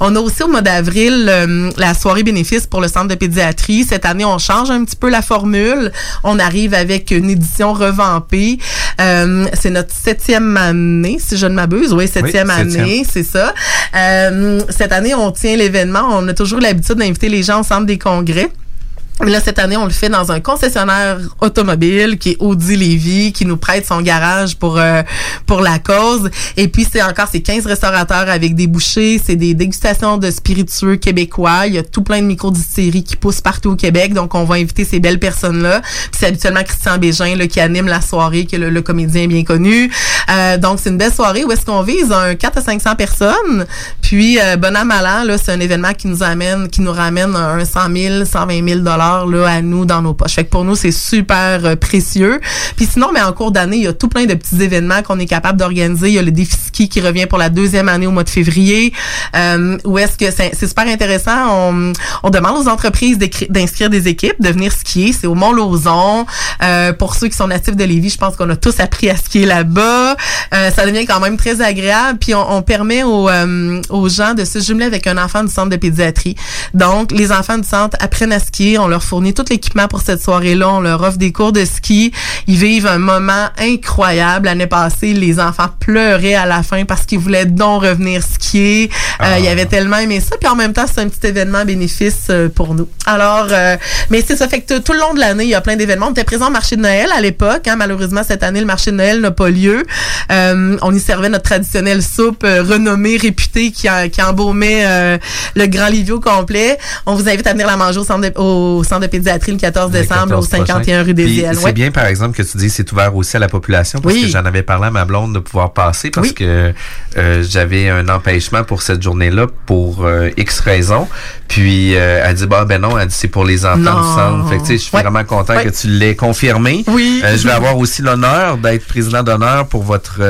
On a aussi au mois d'avril euh, la soirée bénéfice pour le centre de pédiatrie. Cette année, on change un petit peu la formule. On arrive avec une édition revampée. Euh, c'est notre septième année, si je ne m'abuse. Oui, septième septième. année, c'est ça. Euh, cette année, on tient l'événement. On a toujours l'habitude d'inviter les gens au centre des congrès. Mais Là, cette année, on le fait dans un concessionnaire automobile qui est Audi Lévy, qui nous prête son garage pour euh, pour la cause. Et puis, c'est encore ces 15 restaurateurs avec des bouchées, c'est des dégustations de spiritueux québécois. Il y a tout plein de micro-distilleries qui poussent partout au Québec. Donc, on va inviter ces belles personnes-là. C'est habituellement Christian Bégin là, qui anime la soirée, qui est le, comédien bien connu. Euh, donc, c'est une belle soirée où est-ce qu'on vise un 4 à 500 personnes. Puis, euh, bon là, c'est un événement qui nous amène, qui nous ramène un 100 000, 120 000 là à nous dans nos poches. Fait que pour nous, c'est super euh, précieux. Puis sinon, mais en cours d'année, il y a tout plein de petits événements qu'on est capable d'organiser. Il y a le défi ski qui revient pour la deuxième année au mois de février. Euh, où est-ce que c'est super intéressant. On, demande aux entreprises d'inscrire des équipes, de venir skier. C'est au Mont-Lauzon. Euh, pour ceux qui sont natifs de Lévis, je pense qu'on a tous appris à skier là-bas. Ça devient quand même très agréable. Puis on, permet aux, gens de se jumeler avec un enfant du centre de pédiatrie. Donc, les enfants du centre apprennent à skier. Fournit tout l'équipement pour cette soirée-là. On leur offre des cours de ski. Ils vivent un moment incroyable. L'année passée, les enfants pleuraient à la fin parce qu'ils voulaient donc revenir skier. Euh, ils avaient tellement aimé ça. Puis en même temps, c'est un petit événement bénéfice euh, pour nous. Alors, euh, mais c'est ça. Fait que tout le long de l'année, il y a plein d'événements. On était présent au marché de Noël à l'époque. Hein. Malheureusement, cette année, le marché de Noël n'a pas lieu. Euh, on y servait notre traditionnelle soupe euh, renommée, réputée, qui, a- qui embaumait euh, le Grand Livio complet. On vous invite à venir la manger au centre de, au centre de pédiatrie le 14 Le décembre 14 au 51 prochain. rue des Iles. C'est Ouais. bien, par exemple, que tu dis c'est ouvert aussi à la population parce Oui. que j'en avais parlé à ma blonde de pouvoir passer parce que euh, j'avais un empêchement pour cette journée-là pour euh, X raisons. Puis euh, elle dit bah ben non, elle dit c'est pour les enfants Non. du centre. Fait que tu sais, je suis Ouais. vraiment content Ouais. que tu l'aies confirmé. Oui. Je vais avoir aussi l'honneur d'être président d'honneur pour votre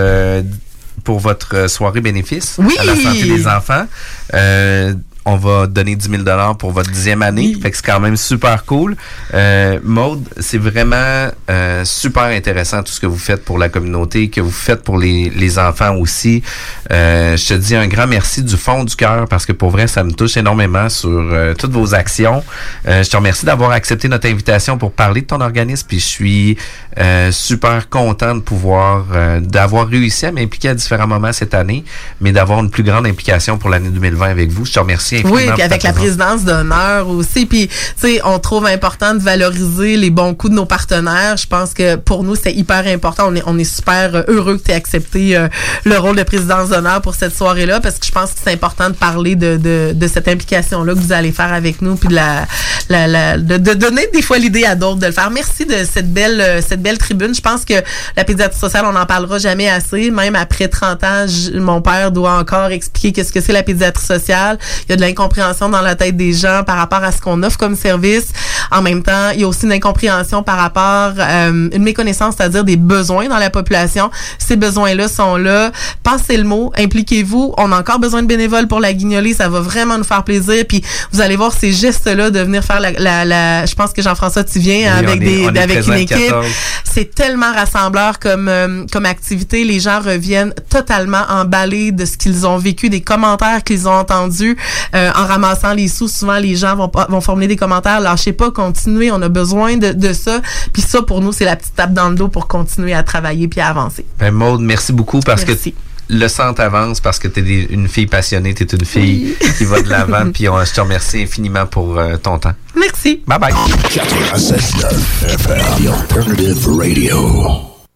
pour votre soirée bénéfice Oui. à la santé des enfants. Euh, on va donner 10 000 dollars pour votre dixième année. Fait que c'est quand même super cool. Euh, Maude, c'est vraiment euh, super intéressant tout ce que vous faites pour la communauté, que vous faites pour les, les enfants aussi. Euh, je te dis un grand merci du fond du cœur parce que pour vrai, ça me touche énormément sur euh, toutes vos actions. Euh, je te remercie d'avoir accepté notre invitation pour parler de ton organisme. Puis je suis euh, super content de pouvoir, euh, d'avoir réussi à m'impliquer à différents moments cette année, mais d'avoir une plus grande implication pour l'année 2020 avec vous. Je te remercie Oui, puis avec la présidence d'honneur aussi. Puis, tu sais, on trouve important de valoriser les bons coups de nos partenaires. Je pense que pour nous, c'est hyper important. On est, on est super heureux que tu aies accepté euh, le rôle de présidence d'honneur pour cette soirée-là parce que je pense que c'est important de parler de, de, de cette implication-là que vous allez faire avec nous puis de, la, la, la- de, de donner des fois l'idée à d'autres de le faire. Merci de cette belle, euh, cette belle tribune. Je pense que la pédiatrie sociale, on n'en parlera jamais assez. Même après 30 ans, mon père doit encore expliquer qu'est-ce que c'est la pédiatrie sociale. Il y a de l'incompréhension dans la tête des gens par rapport à ce qu'on offre comme service. En même temps, il y a aussi une incompréhension par rapport, euh, une méconnaissance, c'est-à-dire des besoins dans la population. Ces besoins-là sont là. Passez le mot, impliquez-vous. On a encore besoin de bénévoles pour la guignolée. Ça va vraiment nous faire plaisir. Puis vous allez voir ces gestes-là de venir faire la, la, la- je pense que Jean-François, tu viens Oui, avec est- des, avec une équipe. 14. C'est tellement rassembleur comme euh, comme activité. Les gens reviennent totalement emballés de ce qu'ils ont vécu, des commentaires qu'ils ont entendus euh, en ramassant les sous. Souvent, les gens vont pas- vont formuler des commentaires. Lâchez pas, continuez. On a besoin de, de ça. Puis ça, pour nous, c'est la petite tape dans le dos pour continuer à travailler puis à avancer. Ben, Maude, merci beaucoup parce Merci. que le centre avance parce que tu es une fille passionnée, tu es une fille qui va de l'avant. Puis on- je te remercie infiniment pour euh, ton temps. Merci. Bye bye.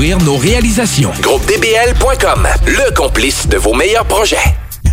nos réalisations. GroupeDBL.com, le complice de vos meilleurs projets.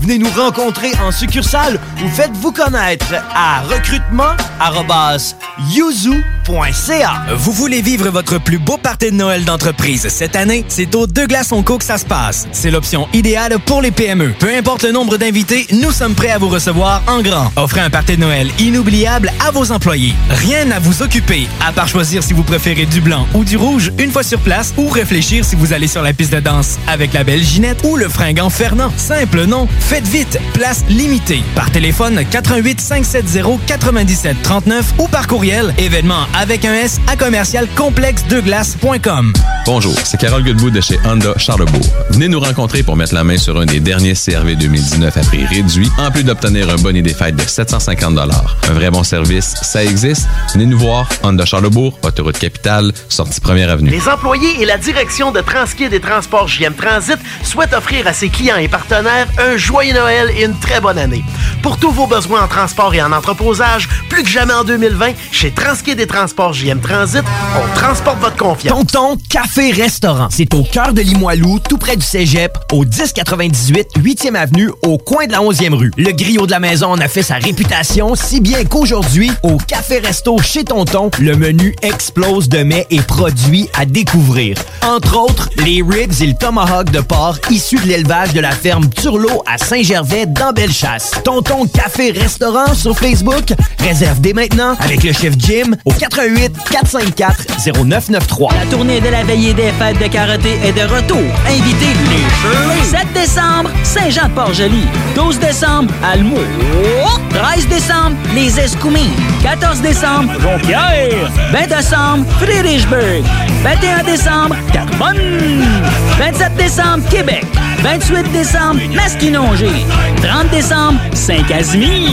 Venez nous rencontrer en succursale ou faites-vous connaître à recrutement@yuzu.ca. Vous voulez vivre votre plus beau party de Noël d'entreprise cette année? C'est au Deux Glaces On Co que ça se passe. C'est l'option idéale pour les PME. Peu importe le nombre d'invités, nous sommes prêts à vous recevoir en grand. Offrez un party de Noël inoubliable à vos employés. Rien à vous occuper, à part choisir si vous préférez du blanc ou du rouge une fois sur place ou réfléchir si vous allez sur la piste de danse avec la belle Ginette ou le fringant Fernand. Simple, non? Faites vite, place limitée. Par téléphone 88 570 97 39 ou par courriel événement avec un S à commercial complexe de glace.com. Bonjour, c'est Carole Goodwood de chez Honda Charlebourg. Venez nous rencontrer pour mettre la main sur un des derniers CRV 2019 à prix réduit, en plus d'obtenir un bonnet des fêtes de 750 Un vrai bon service, ça existe. Venez nous voir, Honda Charlebourg, autoroute capitale, sortie première avenue. Les employés et la direction de Transquai des Transports JM Transit souhaitent offrir à ses clients et partenaires un joyeux Noël et une très bonne année. Pour tous vos besoins en transport et en entreposage, plus que jamais en 2020, chez Transquai des Transports JM Transit, on transporte votre confiance. Tonton Café Restaurant. C'est au cœur de Limoilou, tout près du Cégep, au 1098 8e avenue, au coin de la 11e rue. Le griot de la maison en a fait sa réputation, si bien qu'aujourd'hui, au Café Resto chez Tonton, le menu explose de mets et produits à découvrir. Entre autres, les ribs et le tomahawk de porc issus de l'élevage de la ferme Turlot à Saint-Gervais dans Bellechasse. Tonton Café Restaurant sur Facebook, réserve dès maintenant avec le chef Jim au 88 454 0993. La tournée de la veillée des fêtes de karaté est de retour. Invitez les Shirley. 7 décembre, Saint-Jean-de-Port-Joli. 12 décembre, Almo. 13 décembre, les Escoumins. 14 décembre, Jonquière. 20 décembre, Friedrichsburg. 21 décembre, Carbonne. 27 décembre, Québec. 28 décembre, Masquinongé. 30 décembre, Saint-Casimir.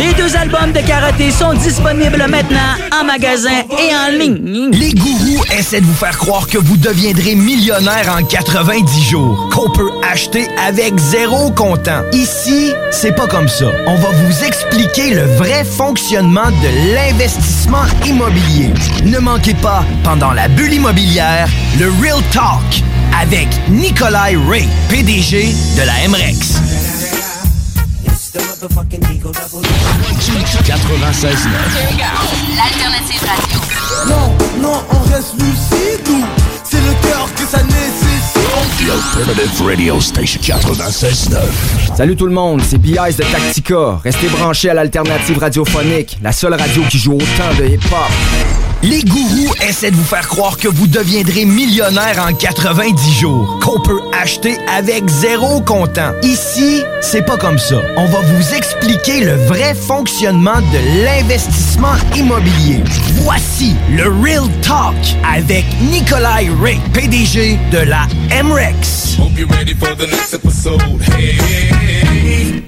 Les deux albums de karaté sont disponibles maintenant en magasin et en ligne. Les gourous essaient de vous faire croire que vous deviendrez millionnaire en 90 jours, qu'on peut acheter avec zéro comptant. Ici, c'est pas comme ça. On va vous expliquer le vrai fonctionnement de l'investissement immobilier. Ne manquez pas, pendant la bulle immobilière, le Real Talk avec Nikolai Ray, PDG de la MREX. 96 L'alternative radio. Non, non, on reste lucide The Alternative Radio Station 96 Salut tout le monde, c'est B.I.S. de Tactica. Restez branchés à l'alternative radiophonique, la seule radio qui joue autant de hip-hop. Les gourous essaient de vous faire croire que vous deviendrez millionnaire en 90 jours, qu'on peut acheter avec zéro comptant. Ici, c'est pas comme ça. On va vous expliquer le vrai fonctionnement de l'investissement immobilier. Voici le Real Talk avec Nikolai Ray, PDG de la X. Hope you're ready for the next episode. Hey, hey, hey.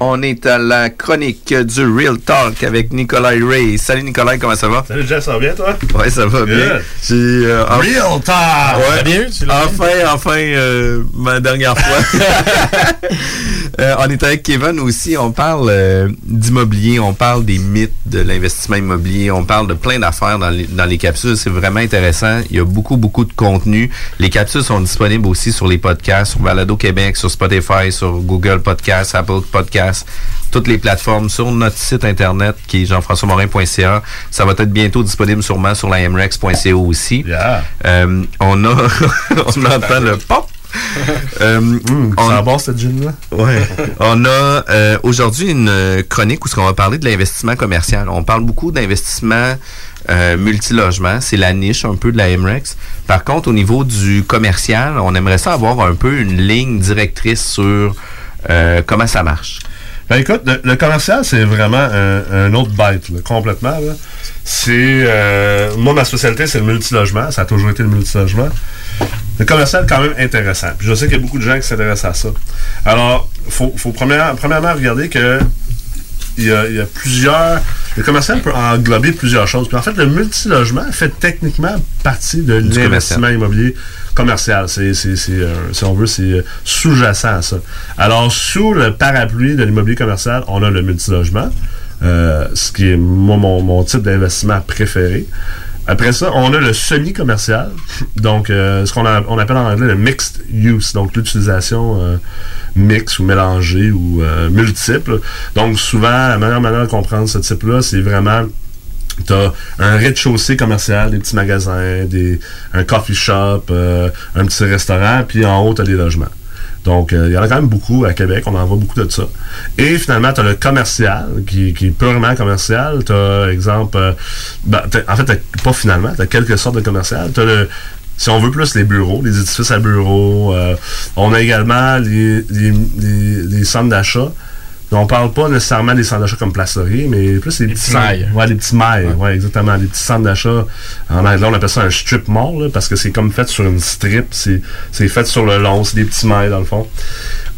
On est à la chronique du Real Talk avec Nicolas Ray. Salut Nicolas, comment ça va? Salut Jeff, ça va bien toi? Ouais, ça va bien. Euh, en- Real Talk! Ouais. Ça va bien, tu l'as enfin, enfin, euh, ma dernière fois. Euh, on est avec Kevin aussi. On parle d'immobilier, on parle des mythes de l'investissement immobilier, on parle de plein d'affaires dans les, dans les capsules. C'est vraiment intéressant. Il y a beaucoup, beaucoup de contenu. Les capsules sont disponibles aussi sur les podcasts, sur Balado Québec, sur Spotify, sur Google Podcasts, Apple Podcasts, toutes les plateformes, sur notre site internet qui est jean-françois-morin.ca. Ça va être bientôt disponible sûrement sur la mrex.co aussi. Euh, on a, on entend le pop. Euh, on ça bon cette? Ouais. on a euh, aujourd'hui une chronique où ce qu'on va parler de l'investissement commercial. On parle beaucoup d'investissement euh, multilogement. C'est la niche un peu de la MREX. Par contre, au niveau du commercial, on aimerait ça avoir un peu une ligne directrice sur comment ça marche. Ben écoute, le, le commercial, c'est vraiment un, un autre bête, là, complètement. là. C'est. euh, moi, ma spécialité, c'est le multilogement. Ça a toujours été le multilogement. Le commercial, quand même intéressant. Puis je sais qu'il y a beaucoup de gens qui s'intéressent à ça. Alors, il faut, faut première- premièrement regarder que il y, a, il y a plusieurs. Le commercial peut englober plusieurs choses. Puis en fait, le multilogement fait techniquement partie de l'investissement immobilier commercial. C'est, c'est, c'est, euh, si on veut, c'est euh, sous-jacent à ça. Alors, sous le parapluie de l'immobilier commercial, on a le multilogement, euh, ce qui est moi, mon, mon type d'investissement préféré. Après ça, on a le semi-commercial, donc ce qu'on appelle en anglais le mixed use, donc l'utilisation mixte ou mélangée ou multiple. Donc souvent, la meilleure manière de comprendre ce type-là, c'est vraiment tu as un rez-de-chaussée commercial, des petits magasins, un coffee shop, euh, un petit restaurant, puis en haut, tu as des logements. Donc, euh, il y en a quand même beaucoup à Québec, on en voit beaucoup de ça. Et finalement, tu as le commercial, qui, qui est purement commercial. Tu as, exemple, euh, ben, t'as- en fait, t'as- pas finalement, tu as quelques sortes de commercial. Tu as si on veut plus les bureaux, les édifices à bureaux. on a également les, les, les- les centres d'achat. On parle pas nécessairement des centres d'achat comme Place Laurier, mais plus les, petits petits mailles. Ouais, les petits mailles. Ouais. exactement. Les petits centres d'achat. En anglais, on appelle ça un strip mall, là, parce que c'est comme fait sur une strip. C'est fait sur le long. C'est des petits mailles, dans le fond.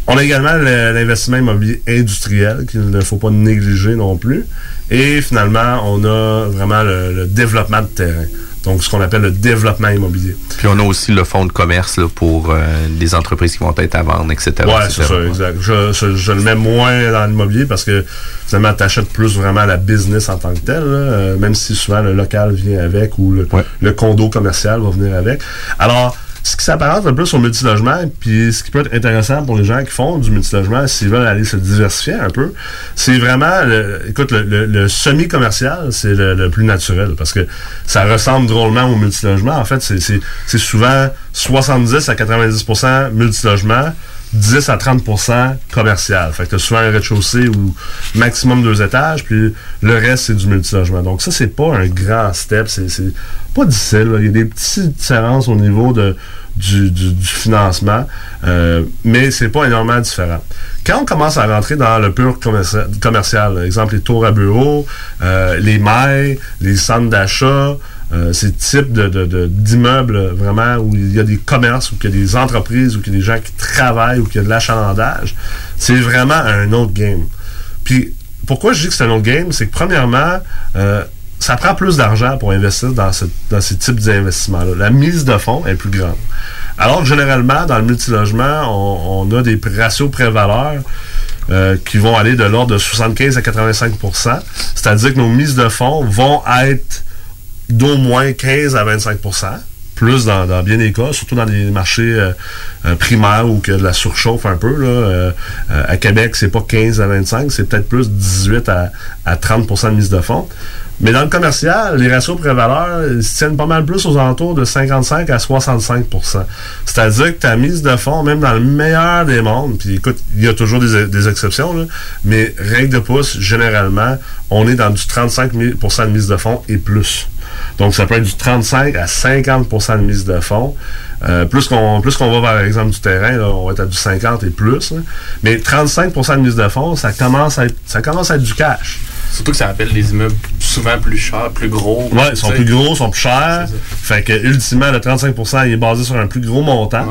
On a également le- l'investissement immobilier industriel qu'il ne faut pas négliger non plus. Et finalement, on a vraiment le, le développement de terrain. Donc, ce qu'on appelle le développement immobilier. Puis on a aussi le fonds de commerce là, pour euh, les entreprises qui vont être à vendre, etc. Ouais, etc. c'est ça, exact. Je, je- je le mets moins dans l'immobilier parce que finalement, tu achètes plus vraiment la business en tant que telle, là, euh, même si souvent le local vient avec ou le, le condo commercial va venir avec. Alors, ce qui s'apparente un peu sur le multilogement, puis ce qui peut être intéressant pour les gens qui font du multilogement, s'ils veulent aller se diversifier un peu, c'est vraiment, le, écoute, le, le- le semi-commercial, c'est le, le plus naturel parce que ça ressemble drôlement au multilogement. En fait, c'est souvent 70 à 90% multilogement, 10 à 30% commercial. Fait que tu as souvent un rez-de-chaussée ou maximum deux étages, puis le reste, c'est du multilogement. Donc ça, c'est pas un grand step. C'est pas difficile. Il y a des petites différences au niveau de, du, financement, euh, mais c'est pas énormément différent. Quand on commence à rentrer dans le pur commerci- commercial, exemple les tours à bureau, euh, les mailles, les centres d'achat, euh, ces types d'immeubles vraiment où il y a des commerces, où il y a des entreprises, où il y a des gens qui travaillent, où il y a de l'achalandage, c'est vraiment un autre game. Puis pourquoi je dis que c'est un autre game, c'est que premièrement, euh, ça prend plus d'argent pour investir dans ces types d'investissements-là. La mise de fonds est plus grande. Alors que généralement, dans le multilogement, on, on a des ratios pré-valeurs euh, qui vont aller de l'ordre de 75 à 85% C'est-à-dire que nos mises de fonds vont être d'au moins 15 à 25% plus dans, dans bien des cas, surtout dans les marchés euh, euh, primaires où de la surchauffe un peu. Là, euh, euh, à Québec, c'est pas 15 à 25, c'est peut-être plus 18 à, à 30% de mise de fonds. Mais dans le commercial, les ratios pré-valeur ils se tiennent pas mal plus aux alentours de 55 à 65% C'est-à-dire que ta mise de fonds, même dans le meilleur des mondes, puis écoute, il y a toujours des, des exceptions, là, mais règle de pouce, généralement, on est dans du 35% de mise de fonds et plus. Donc, ça peut être du 35 à 50% de mise de fonds. Euh, plus qu'on plus qu'on va vers l'exemple du terrain, là, on va être à du 50 et plus. Mais 35% de mise de fonds, ça commence à être, ça commence à être du cash. Surtout que ça appelle des immeubles souvent plus chers, plus gros. Ouais, ils sont plus gros, ils sont plus chers. Fait que, ultimement, le 35 il est basé sur un plus gros montant.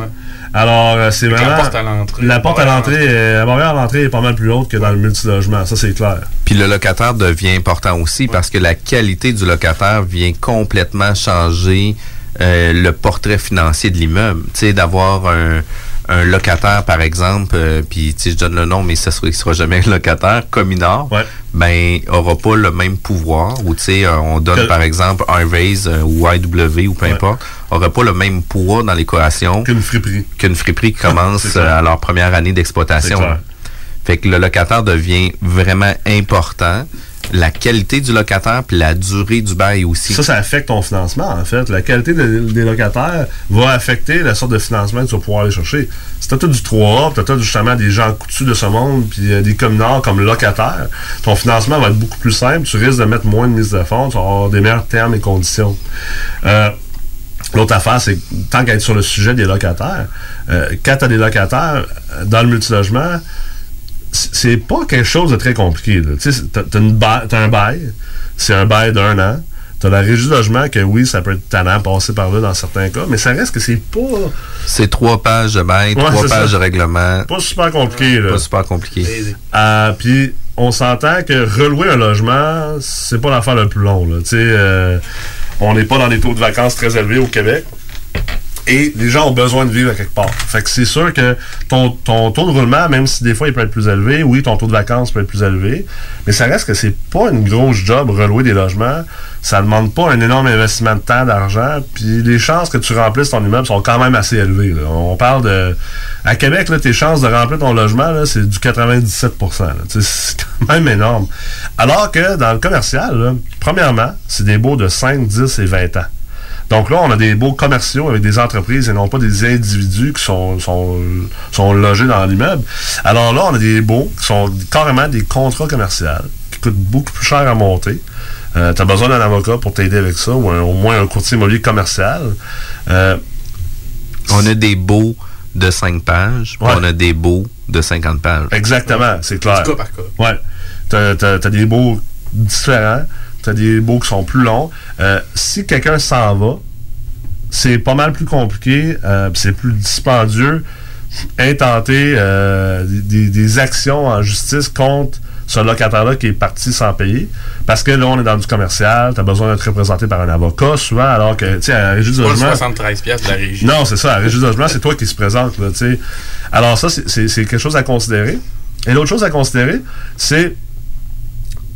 Alors, euh, c'est que la vraiment. porte à l'entrée, La porte à l'entrée, euh, la barrière à l'entrée est pas mal plus haute que dans le multilogement. Ça, c'est clair. Puis le locataire devient important aussi parce que la qualité du locataire vient complètement changer euh, le portrait financier de l'immeuble. Tu sais, d'avoir un, un locataire, par exemple, euh, puis tu sais, je donne le nom, mais ça il sera jamais un locataire, Cominor, ben, aura pas le même pouvoir. Ou tu sais, euh, on donne Que- par exemple un euh, ou IW ou peu importe, aura pas le même poids dans l'équation qu'une friperie. Qu'une friperie qui commence euh, à leur première année d'exploitation. Fait que le locataire devient vraiment important. La qualité du locataire puis la durée du bail aussi. Ça, ça affecte ton financement, en fait. La qualité de- des locataires va affecter la sorte de financement que tu vas pouvoir aller chercher. Si tu as du 3A, tu as justement des gens coutus de ce monde, puis euh, des communards comme locataires, ton financement va être beaucoup plus simple. Tu risques de mettre moins de mise de fonds, tu vas avoir des meilleurs termes et conditions. Euh, L'autre affaire, c'est tant qu'à être sur le sujet des locataires, euh, quand tu as des locataires dans le multilogement, c'est pas quelque chose de très compliqué. là. Tu sais, t'as- t'as une ba- t'as un bail, c'est un bail d'un an. T'as la régie de logement que oui, ça peut être tannant, passer par là dans certains cas, mais ça reste que c'est pas, C'est trois pages de bail, Ouais, trois pages ça. de règlement. pas super compliqué. Là. Pas super compliqué. Euh, Puis on s'entend que relouer un logement, c'est pas l'affaire le plus long. là. Tu sais, euh, on n'est pas dans des taux de vacances très élevés au Québec. Et les gens ont besoin de vivre à quelque part. Fait que c'est sûr que ton, ton taux de roulement, même si des fois il peut être plus élevé, oui, ton taux de vacances peut être plus élevé, mais ça reste que c'est pas une grosse job relouer des logements. Ça demande pas un énorme investissement de temps, d'argent, puis les chances que tu remplisses ton immeuble sont quand même assez élevées. On parle de... À Québec, là, tes chances de remplir ton logement, c'est du 97 là. Tu sais, C'est quand même énorme. Alors que dans le commercial, premièrement, c'est des baux de 5, 10 et 20 ans. Donc là, on a des beaux commerciaux avec des entreprises et non pas des individus qui sont, sont, sont logés dans l'immeuble. Alors là, on a des beaux qui sont carrément des contrats commerciaux qui coûtent beaucoup plus cher à monter. tu as besoin d'un avocat pour t'aider avec ça ou un- au moins un courtier immobilier commercial. Euh, On a des beaux de 5 pages, Ouais. on a des beaux de 50 pages. Exactement, c'est clair. Du cas par cas. Ouais. T'as, t'as- t'as des baux différents, t'as des baux qui sont plus longs. Euh, si quelqu'un s'en va, c'est pas mal plus compliqué, euh, c'est plus dispendieux intenter euh, des, des actions en justice contre ce locataire-là qui est parti sans payer. Parce que là, on est dans du commercial, t'as besoin d'être représenté par un avocat souvent, alors que, tu sais, à la régie le logement... 73 piastres de la régie. Non, c'est ça. La régie de logement, c'est toi qui se présente. Là, tu sais. Alors ça, c'est quelque chose à considérer. Et l'autre chose à considérer, c'est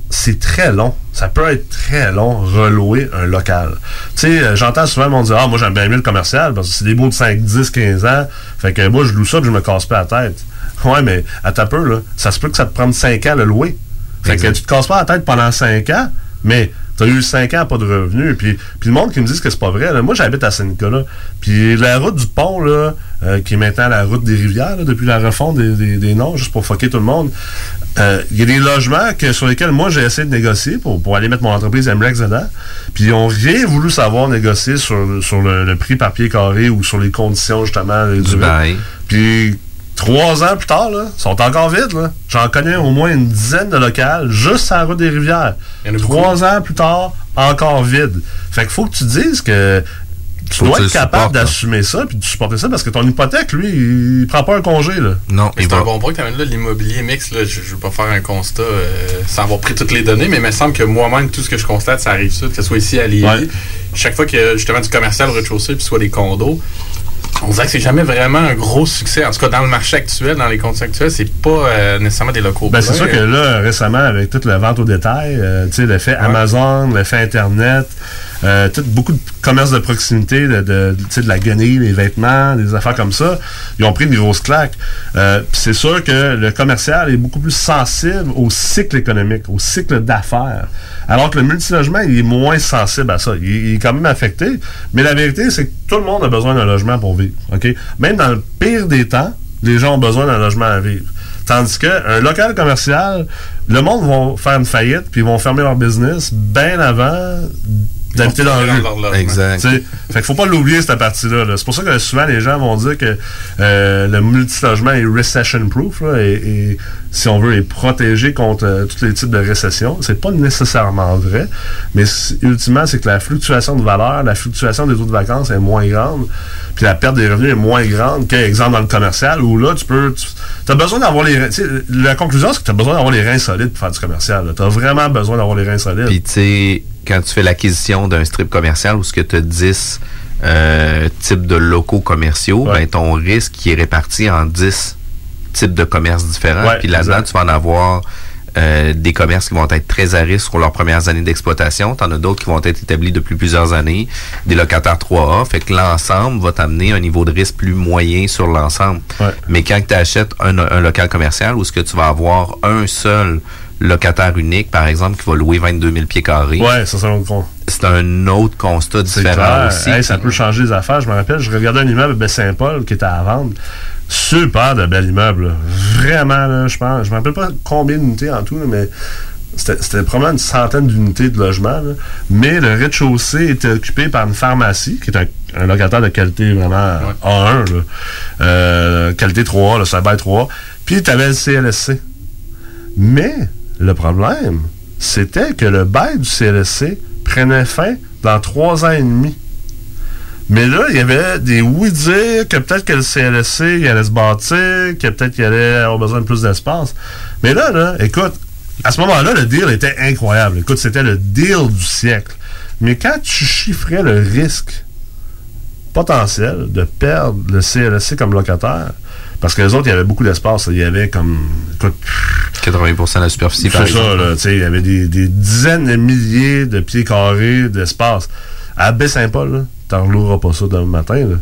c'est très long. Ça peut être très long relouer un local. Tu sais, euh, j'entends souvent le monde dire Ah, moi j'aime bien mieux le commercial parce que c'est des beaux de 5, 10, 15 ans. Fait que moi je loue ça puis je me casse pas la tête. Ouais, mais à ta peu, là, ça se peut que ça te prenne 5 ans à le louer. Fait que tu te casses pas la tête pendant 5 ans, mais T'as eu 5 ans pas de revenus. Puis, puis le monde qui me dit que c'est pas vrai, là, moi j'habite à Saint-Nicolas. Puis la route du pont, là, euh, qui est maintenant la route des rivières, là, depuis la refonte des, des, des noms, juste pour fucker tout le monde, euh, il y a des logements que, sur lesquels moi j'ai essayé de négocier pour, pour aller mettre mon entreprise MREX dedans. Puis ils ont rien voulu savoir négocier sur, sur le, le prix par pied carré ou sur les conditions justement du bail. Puis trois ans plus tard, là, ils sont encore vides. là. J'en connais au moins une dizaine de locales juste à la route des rivières. Trois ans plus tard, encore vide. Fait qu'il faut que tu dises que tu Faut dois que être capable là. d'assumer ça puis de supporter ça parce que ton hypothèque, lui, il prend pas un congé. Là. Non, C'est un bon point que tu amènes là, l'immobilier mix. Là, je ne veux pas faire un constat euh, sans avoir pris toutes les données, mais il me semble que moi-même, tout ce que je constate, ça arrive ça, que ce soit ici à Lévis. Ouais. Chaque fois qu'il y a justement du commercial au rez-de-chaussée, puis soit des condos, on dirait que c'est jamais vraiment un gros succès. En tout cas, dans le marché actuel, dans les conditions actuelles, c'est pas euh, nécessairement des locaux. Ben, c'est sûr que là, récemment, avec toute la vente au détail, euh, tu sais, l'effet Amazon, l'effet Internet, euh, tout, beaucoup de commerce de proximité, de, de, sais, de la guenille, les vêtements, des affaires comme ça, ils ont pris des grosses claques. Euh, c'est sûr que le commercial est beaucoup plus sensible au cycle économique, au cycle d'affaires. Alors que le multilogement, il est moins sensible à ça. Il, est quand même affecté. Mais la vérité, c'est que tout le monde a besoin d'un logement pour vivre. OK? Même dans le pire des temps, les gens ont besoin d'un logement à vivre. Tandis qu'un local commercial, le monde va faire une faillite puis ils vont fermer leur business bien avant d'habiter dans la rue. Exact. Fait qu'il faut pas l'oublier, cette partie-là. là. C'est pour ça que souvent, les gens vont dire que euh, le multilogement est recession-proof là, et, et, si on veut, est protégé contre euh, tous les types de récession. C'est pas nécessairement vrai, mais ultimement, c'est que la fluctuation de valeur, la fluctuation des taux de vacances est moins grande, puis la perte des revenus est moins grande qu'exemple dans le commercial, où là, tu peux... Tu as besoin d'avoir les La conclusion, c'est que tu as besoin d'avoir les reins solides pour faire du commercial. Tu as vraiment besoin d'avoir les reins solides. Puis, tu sais, quand tu fais l'acquisition d'un strip commercial où ce que tu as 10 euh, types de locaux commerciaux, ben, ton risque qui est réparti en 10 types de commerces différents. Puis là-dedans, tu vas en avoir euh, des commerces qui vont être très à risque pour leurs premières années d'exploitation. Tu en as d'autres qui vont être établis depuis plusieurs années, des locataires 3A. Fait que l'ensemble va t'amener un niveau de risque plus moyen sur l'ensemble. Mais quand tu achètes un, un local commercial où ce que tu vas avoir un seul locataire unique, par exemple, qui va louer 22 000 pieds carrés, Ouais, ça, c'est un autre c'est un autre constat différent clair. aussi. Hey, ça peut changer les affaires. Je me rappelle, je regardais un immeuble à Saint-Paul qui était à vendre. Super de bel immeuble. là. Vraiment, là, je pense. Je me rappelle pas combien d'unités en tout, là, mais c'était probablement une centaine d'unités de logement. là. Mais le rez-de-chaussée était occupé par une pharmacie, qui est un, un locataire de qualité vraiment A1, là. Euh, qualité 3A, là, ça bail 3A. Puis tu avais le CLSC. Mais le problème, c'était que le bail du CLSC prenait fin dans trois ans et demi. Mais là, il y avait des oui-dire que peut-être que le CLSC allait se bâtir, que peut-être qu'il allait avoir besoin de plus d'espace. Mais là, là, écoute, à ce moment-là, le deal était incroyable. Écoute, c'était le deal du siècle. Mais quand tu chiffrais le risque potentiel de perdre le CLSC comme locataire, parce que les autres, il y avait beaucoup d'espace. Il y avait comme, écoute, 80% de la superficie, par c'est ça, là. Tu sais, il y avait des, des dizaines de milliers de pieds carrés d'espace. À Baie-Saint-Paul, là, t'en rouleras pas ça demain matin, là.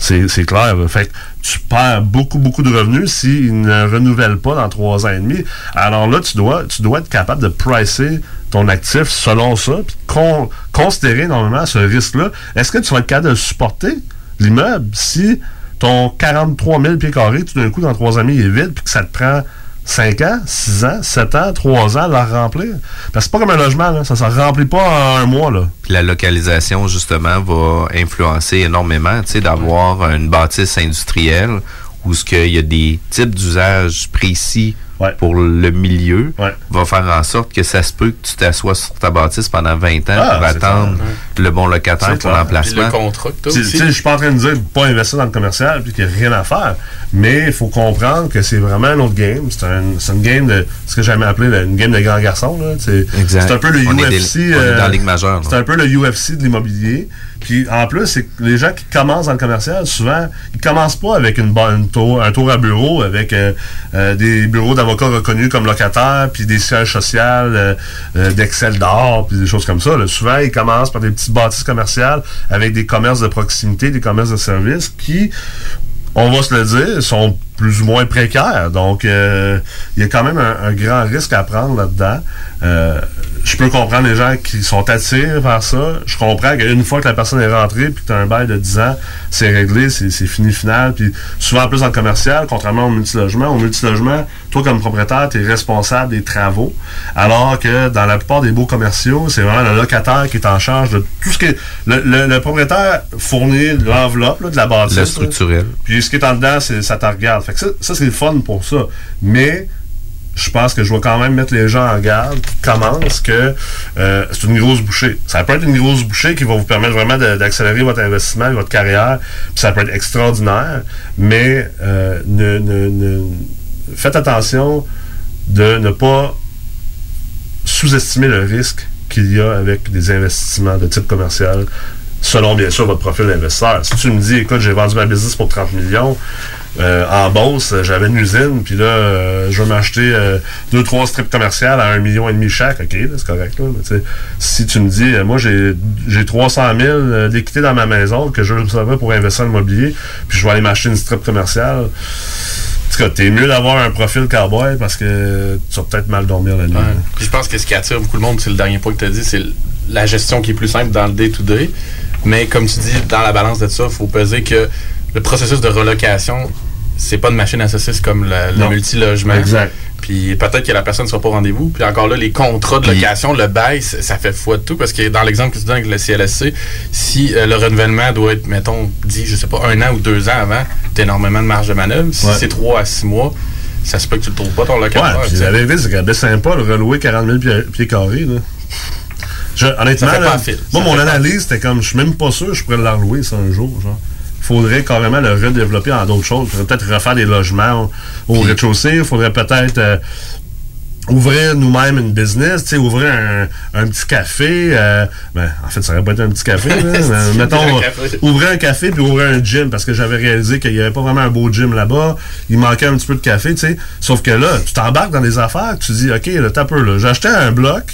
C'est c'est clair. là. Fait que tu perds beaucoup, beaucoup de revenus s'ils ne renouvellent pas dans trois ans et demi. Alors là, tu dois, tu dois être capable de pricer ton actif selon ça, puis con- considérer normalement ce risque-là. Est-ce que tu vas être capable de supporter l'immeuble si ton 43 000 pieds carrés, tout d'un coup, dans trois ans il est vide, puis que ça te prend 5 ans, 6 ans, 7 ans, 3 ans à la remplir? Parce que c'est pas comme un logement, ça ne se remplit pas en un mois. Puis la localisation, justement, va influencer énormément, d'avoir une bâtisse industrielle où qu'il y a des types d'usages précis pour le milieu, va faire en sorte que ça se peut que tu t'assoies sur ta bâtisse pendant 20 ans Ah, pour attendre le bon locataire pour l'emplacement. Tu sais, Je suis pas en train de dire de pas investir dans le commercial puis qu'il n'y a rien à faire. Mais il faut comprendre que c'est vraiment un autre game. C'est un, une game de ce que j'aimais appeler là, une game de grands garçons. là. C'est un peu le On est UFC. des- on est dans la Ligue majeure, C'est un peu le UFC de l'immobilier. Puis en plus, c'est les gens qui commencent dans le commercial, souvent, ils commencent pas avec une bonne tour, un tour à bureau, avec euh, euh, des bureaux d'avocats reconnus comme locataires, puis des sièges sociaux euh, euh, d'Excel d'or, puis des choses comme ça. là. Souvent, ils commencent par des petites bâtisses commerciales avec des commerces de proximité, des commerces de services qui, on va se le dire, sont plus ou moins précaires. Donc, euh, il y a quand même un, grand risque à prendre là-dedans. Euh, je peux comprendre les gens qui sont attirés vers ça. Je comprends qu'une fois que la personne est rentrée puis que tu as un bail de 10 ans, c'est réglé, c'est fini final. Puis souvent, en plus, le commercial, contrairement au multilogement, au multilogement, toi, comme propriétaire, tu es responsable des travaux. Alors que dans la plupart des beaux commerciaux, c'est vraiment le locataire qui est en charge de tout ce qui est... Le, le- le propriétaire fournit l'enveloppe là, de la bâtisse. Le là. structurel. Puis ce qui est en dedans, c'est, ça te regarde. Fait que ça, ça, c'est le fun pour ça. Mais je pense que je dois quand même mettre les gens en garde qui commencent que euh, c'est une grosse bouchée. Ça peut être une grosse bouchée qui va vous permettre vraiment d'accélérer votre investissement, votre carrière. Puis ça peut être extraordinaire, mais euh, faites attention de ne pas sous-estimer le risque qu'il y a avec des investissements de type commercial, selon bien sûr votre profil d'investisseur. Si tu me dis, écoute, j'ai vendu ma business pour 30 millions, euh, en Beauce, j'avais une usine, puis là, euh, je vais m'acheter euh, deux, trois strips commerciales à un million et demi chaque, ok, c'est correct. Là, mais si tu me dis, euh, moi, j'ai j'ai 300 000 euh, d'équité dans ma maison que je savoir pour investir en immobilier, puis je vais aller m'acheter une strip commerciale, en tout cas, t'es mieux d'avoir un profil cowboy parce que tu vas peut-être mal dormir la nuit. Ouais. Puis je pense que ce qui attire beaucoup le monde, c'est le dernier point que tu as dit, c'est la gestion qui est plus simple dans le day-to-day. Mais comme tu dis, dans la balance de ça, il faut peser que le processus de relocation, c'est pas une machine à saucisses comme le, le multilogement. Exact. Puis peut-être que la personne ne sera pas au rendez-vous. Puis encore là, les contrats de location, le bail, ça fait foi de tout. Parce que dans l'exemple que tu donnes avec le CLSC, si euh, le renouvellement doit être, mettons, dit, je sais pas, un an ou deux ans avant, tu énormément de marge de manœuvre. Si Ouais. c'est trois à six mois, ça se peut que tu le trouves pas ton locataire. Ouais, puis la vérité, c'est qu'à Baie-Saint-Paul, relouer 40 000 pieds, pieds carrés, là. Je- honnêtement, là, moi, Ça mon analyse, c'était comme, je suis même pas sûr que je pourrais la relouer ça un jour, genre. Il faudrait carrément le redévelopper en d'autres choses. Il faudrait peut-être refaire des logements au, au rez-de-chaussée. Il faudrait peut-être euh, ouvrir nous-mêmes une business, tu sais, ouvrir un, un petit café. euh, ben, en fait, ça aurait pas été un petit café, là, mais, mettons, ouvrir un café puis ouvrir un gym parce que j'avais réalisé qu'il n'y avait pas vraiment un beau gym là-bas. Il manquait un petit peu de café, tu sais. Sauf que là, tu t'embarques dans des affaires, tu dis, OK, là, t'as peu, là. Acheté un bloc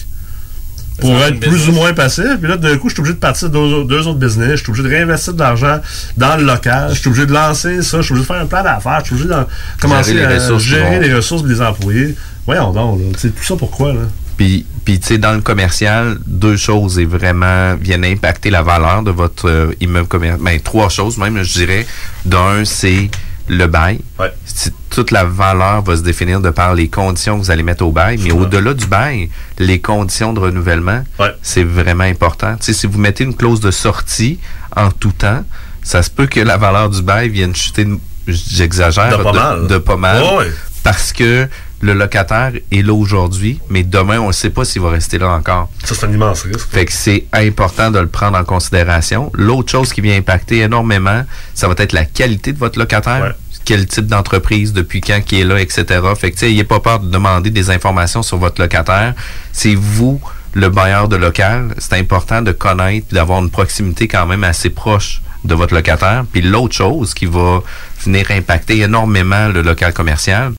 pour être plus business. ou moins passif. Puis là, d'un coup, je suis obligé de partir de deux, autres- deux autres business. Je suis obligé de réinvestir de l'argent dans le local. Je suis obligé de lancer ça. Je suis obligé de faire un plan d'affaires. Je suis obligé de commencer les à gérer les ressources et les employés. Voyons donc, sais, tout ça pourquoi, là? Puis, puis tu sais, dans le commercial, deux choses et vraiment viennent impacter la valeur de votre euh, immeuble commercial. Ben, trois choses même, je dirais. D'un, c'est le bail. Si- Toute la valeur va se définir de par les conditions que vous allez mettre au bail. Mais au-delà du bail, les conditions de renouvellement, c'est vraiment important. Si vous mettez une clause de sortie en tout temps, ça se peut que la valeur du bail vienne chuter, de- j'exagère, De pas mal. de pas mal. Ouais, ouais. Parce que le locataire est là aujourd'hui, mais demain, on ne sait pas s'il va rester là encore. Ça, c'est un immense risque. Fait que c'est important de le prendre en considération. L'autre chose qui vient impacter énormément, ça va être la qualité de votre locataire. Quel type d'entreprise, depuis quand qui est là, etc. Fait que, tu sais, n'ayez pas peur de demander des informations sur votre locataire. C'est vous, le bailleur de local. C'est important de connaître et d'avoir une proximité quand même assez proche de votre locataire. Puis l'autre chose qui va venir impacter énormément le local commercial,